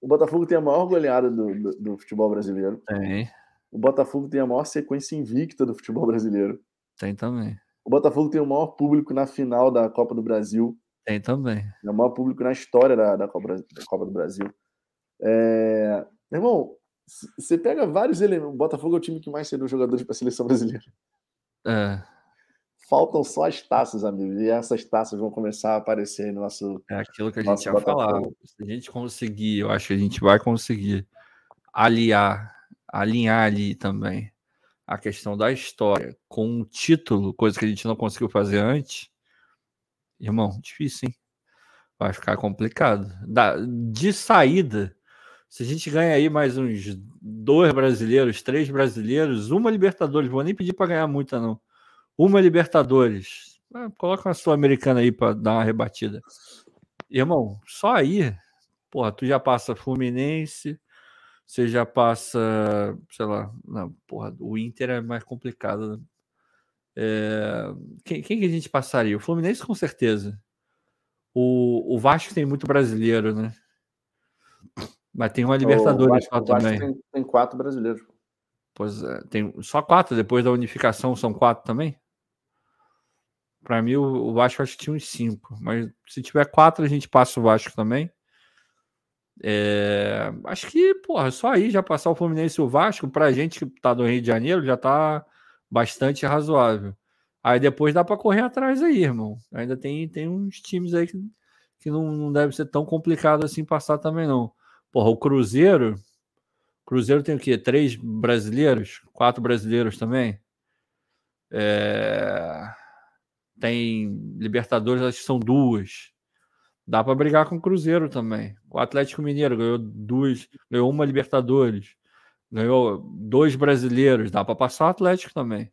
A: O Botafogo tem a maior goleada do, do, do futebol brasileiro.
B: Tem,
A: O Botafogo tem a maior sequência invicta do futebol brasileiro.
B: tem também.
A: o Botafogo tem o maior público na final da Copa do Brasil.
B: Tem também.
A: É o maior público na história da, da, Copa, da Copa do Brasil. É... Irmão, você pega vários elementos. O Botafogo é o time que mais cedeu jogadores para a seleção brasileira.
B: É.
A: Faltam só as taças, amigo. E essas taças vão começar a aparecer no nosso.
B: É aquilo que a gente ia falar. Se a gente conseguir, eu acho que a gente vai conseguir aliar, alinhar ali também a questão da história com um título, coisa que a gente não conseguiu fazer antes, irmão, difícil, hein? Vai ficar complicado. Da, de saída, se a gente ganha aí mais uns dois brasileiros, três brasileiros, uma Libertadores, vou nem pedir para ganhar muita, não. Uma Libertadores. Ah, coloca uma Sul-Americana aí para dar uma rebatida. Irmão, só aí, porra, tu já passa Fluminense, você já passa, sei lá, não, porra, o Inter é mais complicado. Né? É, quem, quem, que a gente passaria? O Fluminense, com certeza. O, o Vasco tem muito brasileiro, né? Mas tem uma Libertadores
A: lá também. Tem, tem, quatro brasileiros.
B: Pois é, tem só quatro, depois da unificação são quatro também? Para mim, o, Vasco acho que tinha uns cinco. Mas se tiver quatro, a gente passa o Vasco também. É, acho que, porra, só aí já passar o Fluminense e o Vasco, pra gente que tá do Rio de Janeiro, já tá bastante razoável. Aí depois dá para correr atrás aí, irmão. Ainda tem, tem uns times aí que, que não, não deve ser tão complicado assim passar também, não. Porra, o Cruzeiro. Cruzeiro tem o quê? Três brasileiros? Quatro brasileiros também? É, tem Libertadores, acho que são duas. Dá para brigar com o Cruzeiro também. O Atlético Mineiro ganhou duas, ganhou uma Libertadores, ganhou dois brasileiros, dá para passar o Atlético também.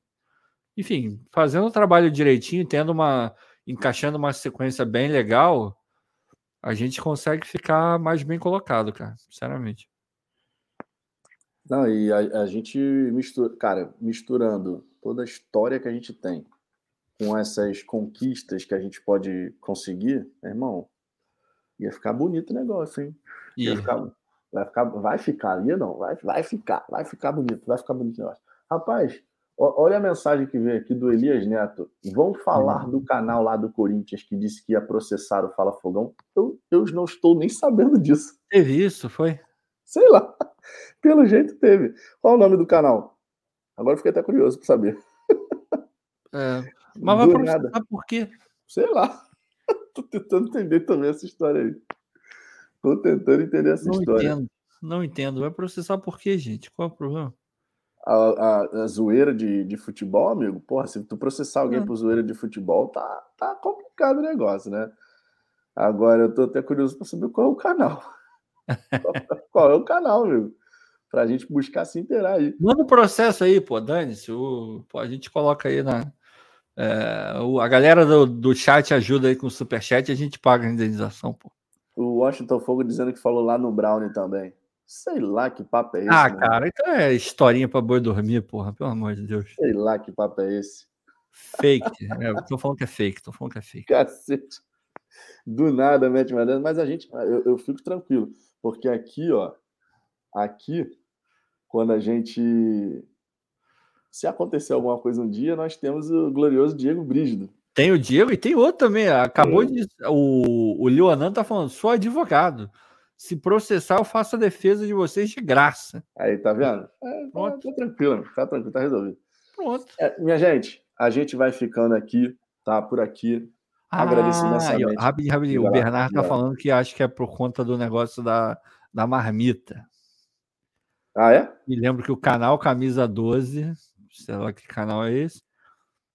B: Enfim, fazendo o trabalho direitinho, tendo uma encaixando uma sequência bem legal, a gente consegue ficar mais bem colocado, cara, sinceramente.
A: Não, e a, a gente mistura, cara, misturando toda a história que a gente tem com essas conquistas que a gente pode conseguir, irmão, Ia ficar bonito o negócio, hein? Ia ficar, vai ficar, vai ficar, ia não, vai, vai ficar, vai ficar bonito, vai ficar bonito o negócio. Rapaz, olha a mensagem que veio aqui do Elias Neto. Vão falar uhum. do canal lá do Corinthians que disse que ia processar o Fala Fogão. Eu, eu não estou nem sabendo disso.
B: Teve isso, foi?
A: Sei lá. Pelo jeito teve. Qual o nome do canal? Agora fiquei até curioso para saber.
B: É, mas vai processar por quê?
A: Sei lá. Tô tentando entender também essa história aí. Tô tentando entender essa
B: não
A: história.
B: Entendo. Não entendo. Vai processar por quê, gente? Qual é o problema?
A: A, a, a zoeira de, de futebol, amigo, porra, se tu processar alguém é. por zoeira de futebol, tá, tá complicado o negócio, né? Agora eu tô até curioso para saber qual é o canal. qual é o canal, amigo? Pra gente buscar se inteirar aí.
B: Manda o um processo aí, pô, dane-se. A gente coloca aí na, é, a galera do, do chat ajuda aí com o superchat e a gente paga a indenização, pô.
A: O Washington Fogo dizendo que falou lá no Brownie também. Sei lá que papo é esse.
B: Ah, né? cara, então é historinha pra boi dormir, porra, pelo amor de Deus.
A: Sei lá que papo é esse.
B: Fake. é, tô falando que é fake, tô falando que é fake.
A: Cacete. Do nada, mete mandando, mas a gente, eu, eu fico tranquilo, porque aqui, ó, aqui, quando a gente se acontecer alguma coisa um dia, nós temos o glorioso Diego Brígido.
B: Tem o Diego e tem outro também. Acabou é. de. O, o Leonan tá falando, sou advogado. Se processar, eu faço a defesa de vocês de graça.
A: Aí, tá vendo? É, tá, Pronto. Tá, tranquilo, tá tranquilo, tá resolvido.
B: Pronto.
A: É, minha gente, a gente vai ficando aqui, tá? Por aqui.
B: Ah, Rapidinho, rapidinho. O Bernardo tá falando que acha que é por conta do negócio da, da marmita.
A: Ah, é?
B: Me lembro que o canal Camisa 12 sei lá que canal é esse,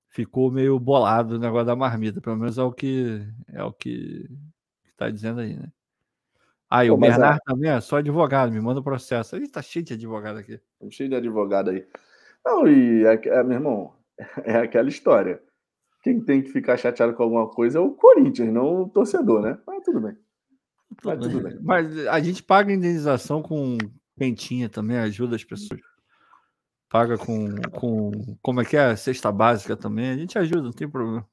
B: ficou meio bolado o negócio da marmita. Pelo menos é o que é o que está dizendo aí, né? Aí, ah, o Bernardo é... também é só advogado, me manda o processo. Ele tá cheio de advogado aqui.
A: Cheio de advogado aí. Não, e é, é, meu irmão, é aquela história. Quem tem que ficar chateado com alguma coisa é o Corinthians, não o torcedor, né? Mas tudo bem.
B: Mas, tudo bem. Mas a gente paga indenização com quentinha também, ajuda as pessoas paga com, com como é que é? Cesta básica também. A gente ajuda, não tem problema.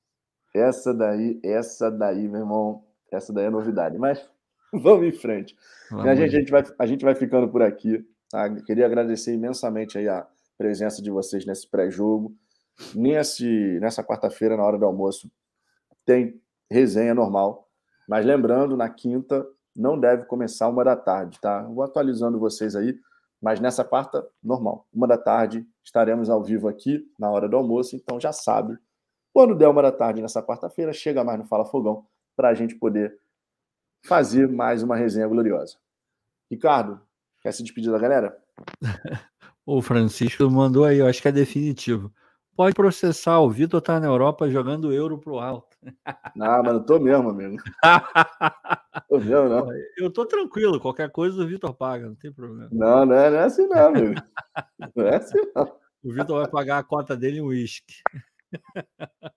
A: Essa daí, essa daí, meu irmão, essa daí é novidade. Mas vamos em frente. Vamos a, gente, a, gente vai, a gente vai ficando por aqui. Tá? Queria agradecer imensamente aí a presença de vocês nesse pré-jogo. Nesse, nessa quarta-feira, na hora do almoço, tem resenha normal. Mas lembrando, na quinta não deve começar uma da tarde, tá? Vou atualizando vocês aí, mas nessa quarta, normal. Uma da tarde, estaremos ao vivo aqui na hora do almoço, então já sabe. Quando der uma da tarde nessa quarta-feira, chega mais no Fala Fogão para a gente poder fazer mais uma resenha gloriosa. Ricardo, quer se despedir da galera?
B: o Francisco mandou aí, eu acho que é definitivo. Pode processar, o Vitor tá na Europa jogando euro pro alto.
A: Não, mas não tô mesmo, amigo.
B: tô mesmo, não. Eu tô tranquilo, qualquer coisa o Vitor paga, não tem problema.
A: Não, não é, não é assim não, amigo. Não é assim não.
B: O Vitor vai pagar a cota dele em uísque.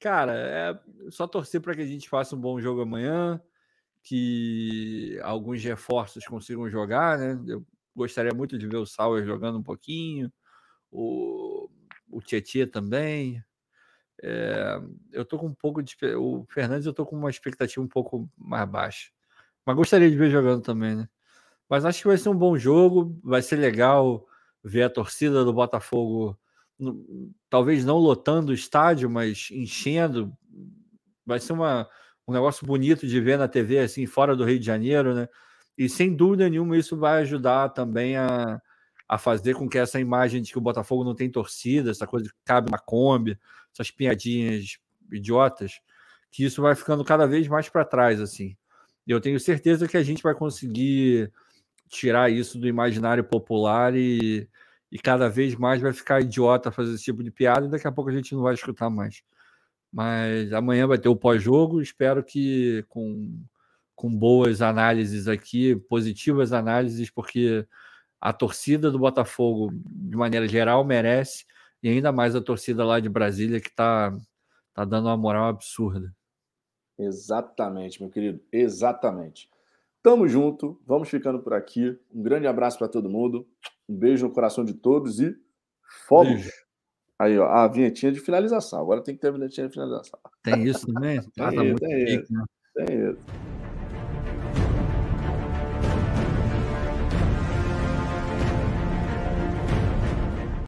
B: Cara, é só torcer para que a gente faça um bom jogo amanhã, que alguns reforços consigam jogar, né? Eu gostaria muito de ver o Sauer jogando um pouquinho, o, o Tietchan também. É, eu tô com um pouco de. O Fernandes, eu tô com uma expectativa um pouco mais baixa. Mas gostaria de ver jogando também, né? Mas acho que vai ser um bom jogo, vai ser legal ver a torcida do Botafogo talvez não lotando o estádio, mas enchendo. Vai ser uma, um negócio bonito de ver na TV, assim, fora do Rio de Janeiro, né? E sem dúvida nenhuma isso vai ajudar também a, a fazer com que essa imagem de que o Botafogo não tem torcida, essa coisa que cabe na Kombi, essas piadinhas idiotas, que isso vai ficando cada vez mais para trás, assim. Eu tenho certeza que a gente vai conseguir tirar isso do imaginário popular e, e cada vez mais vai ficar idiota fazer esse tipo de piada e daqui a pouco a gente não vai escutar mais. Mas amanhã vai ter o pós-jogo, espero que com, com boas análises aqui, positivas análises, porque a torcida do Botafogo, de maneira geral, merece, e ainda mais a torcida lá de Brasília, que está tá dando uma moral absurda.
A: Exatamente, meu querido, exatamente. Tamo junto, vamos ficando por aqui. Um grande abraço para todo mundo. Um beijo no coração de todos e fogos. Aí, ó, a vinhetinha de finalização. Agora tem que ter a vinhetinha de finalização.
B: Tem isso também?
A: tem, ah, tá isso, tem, isso, né? tem isso.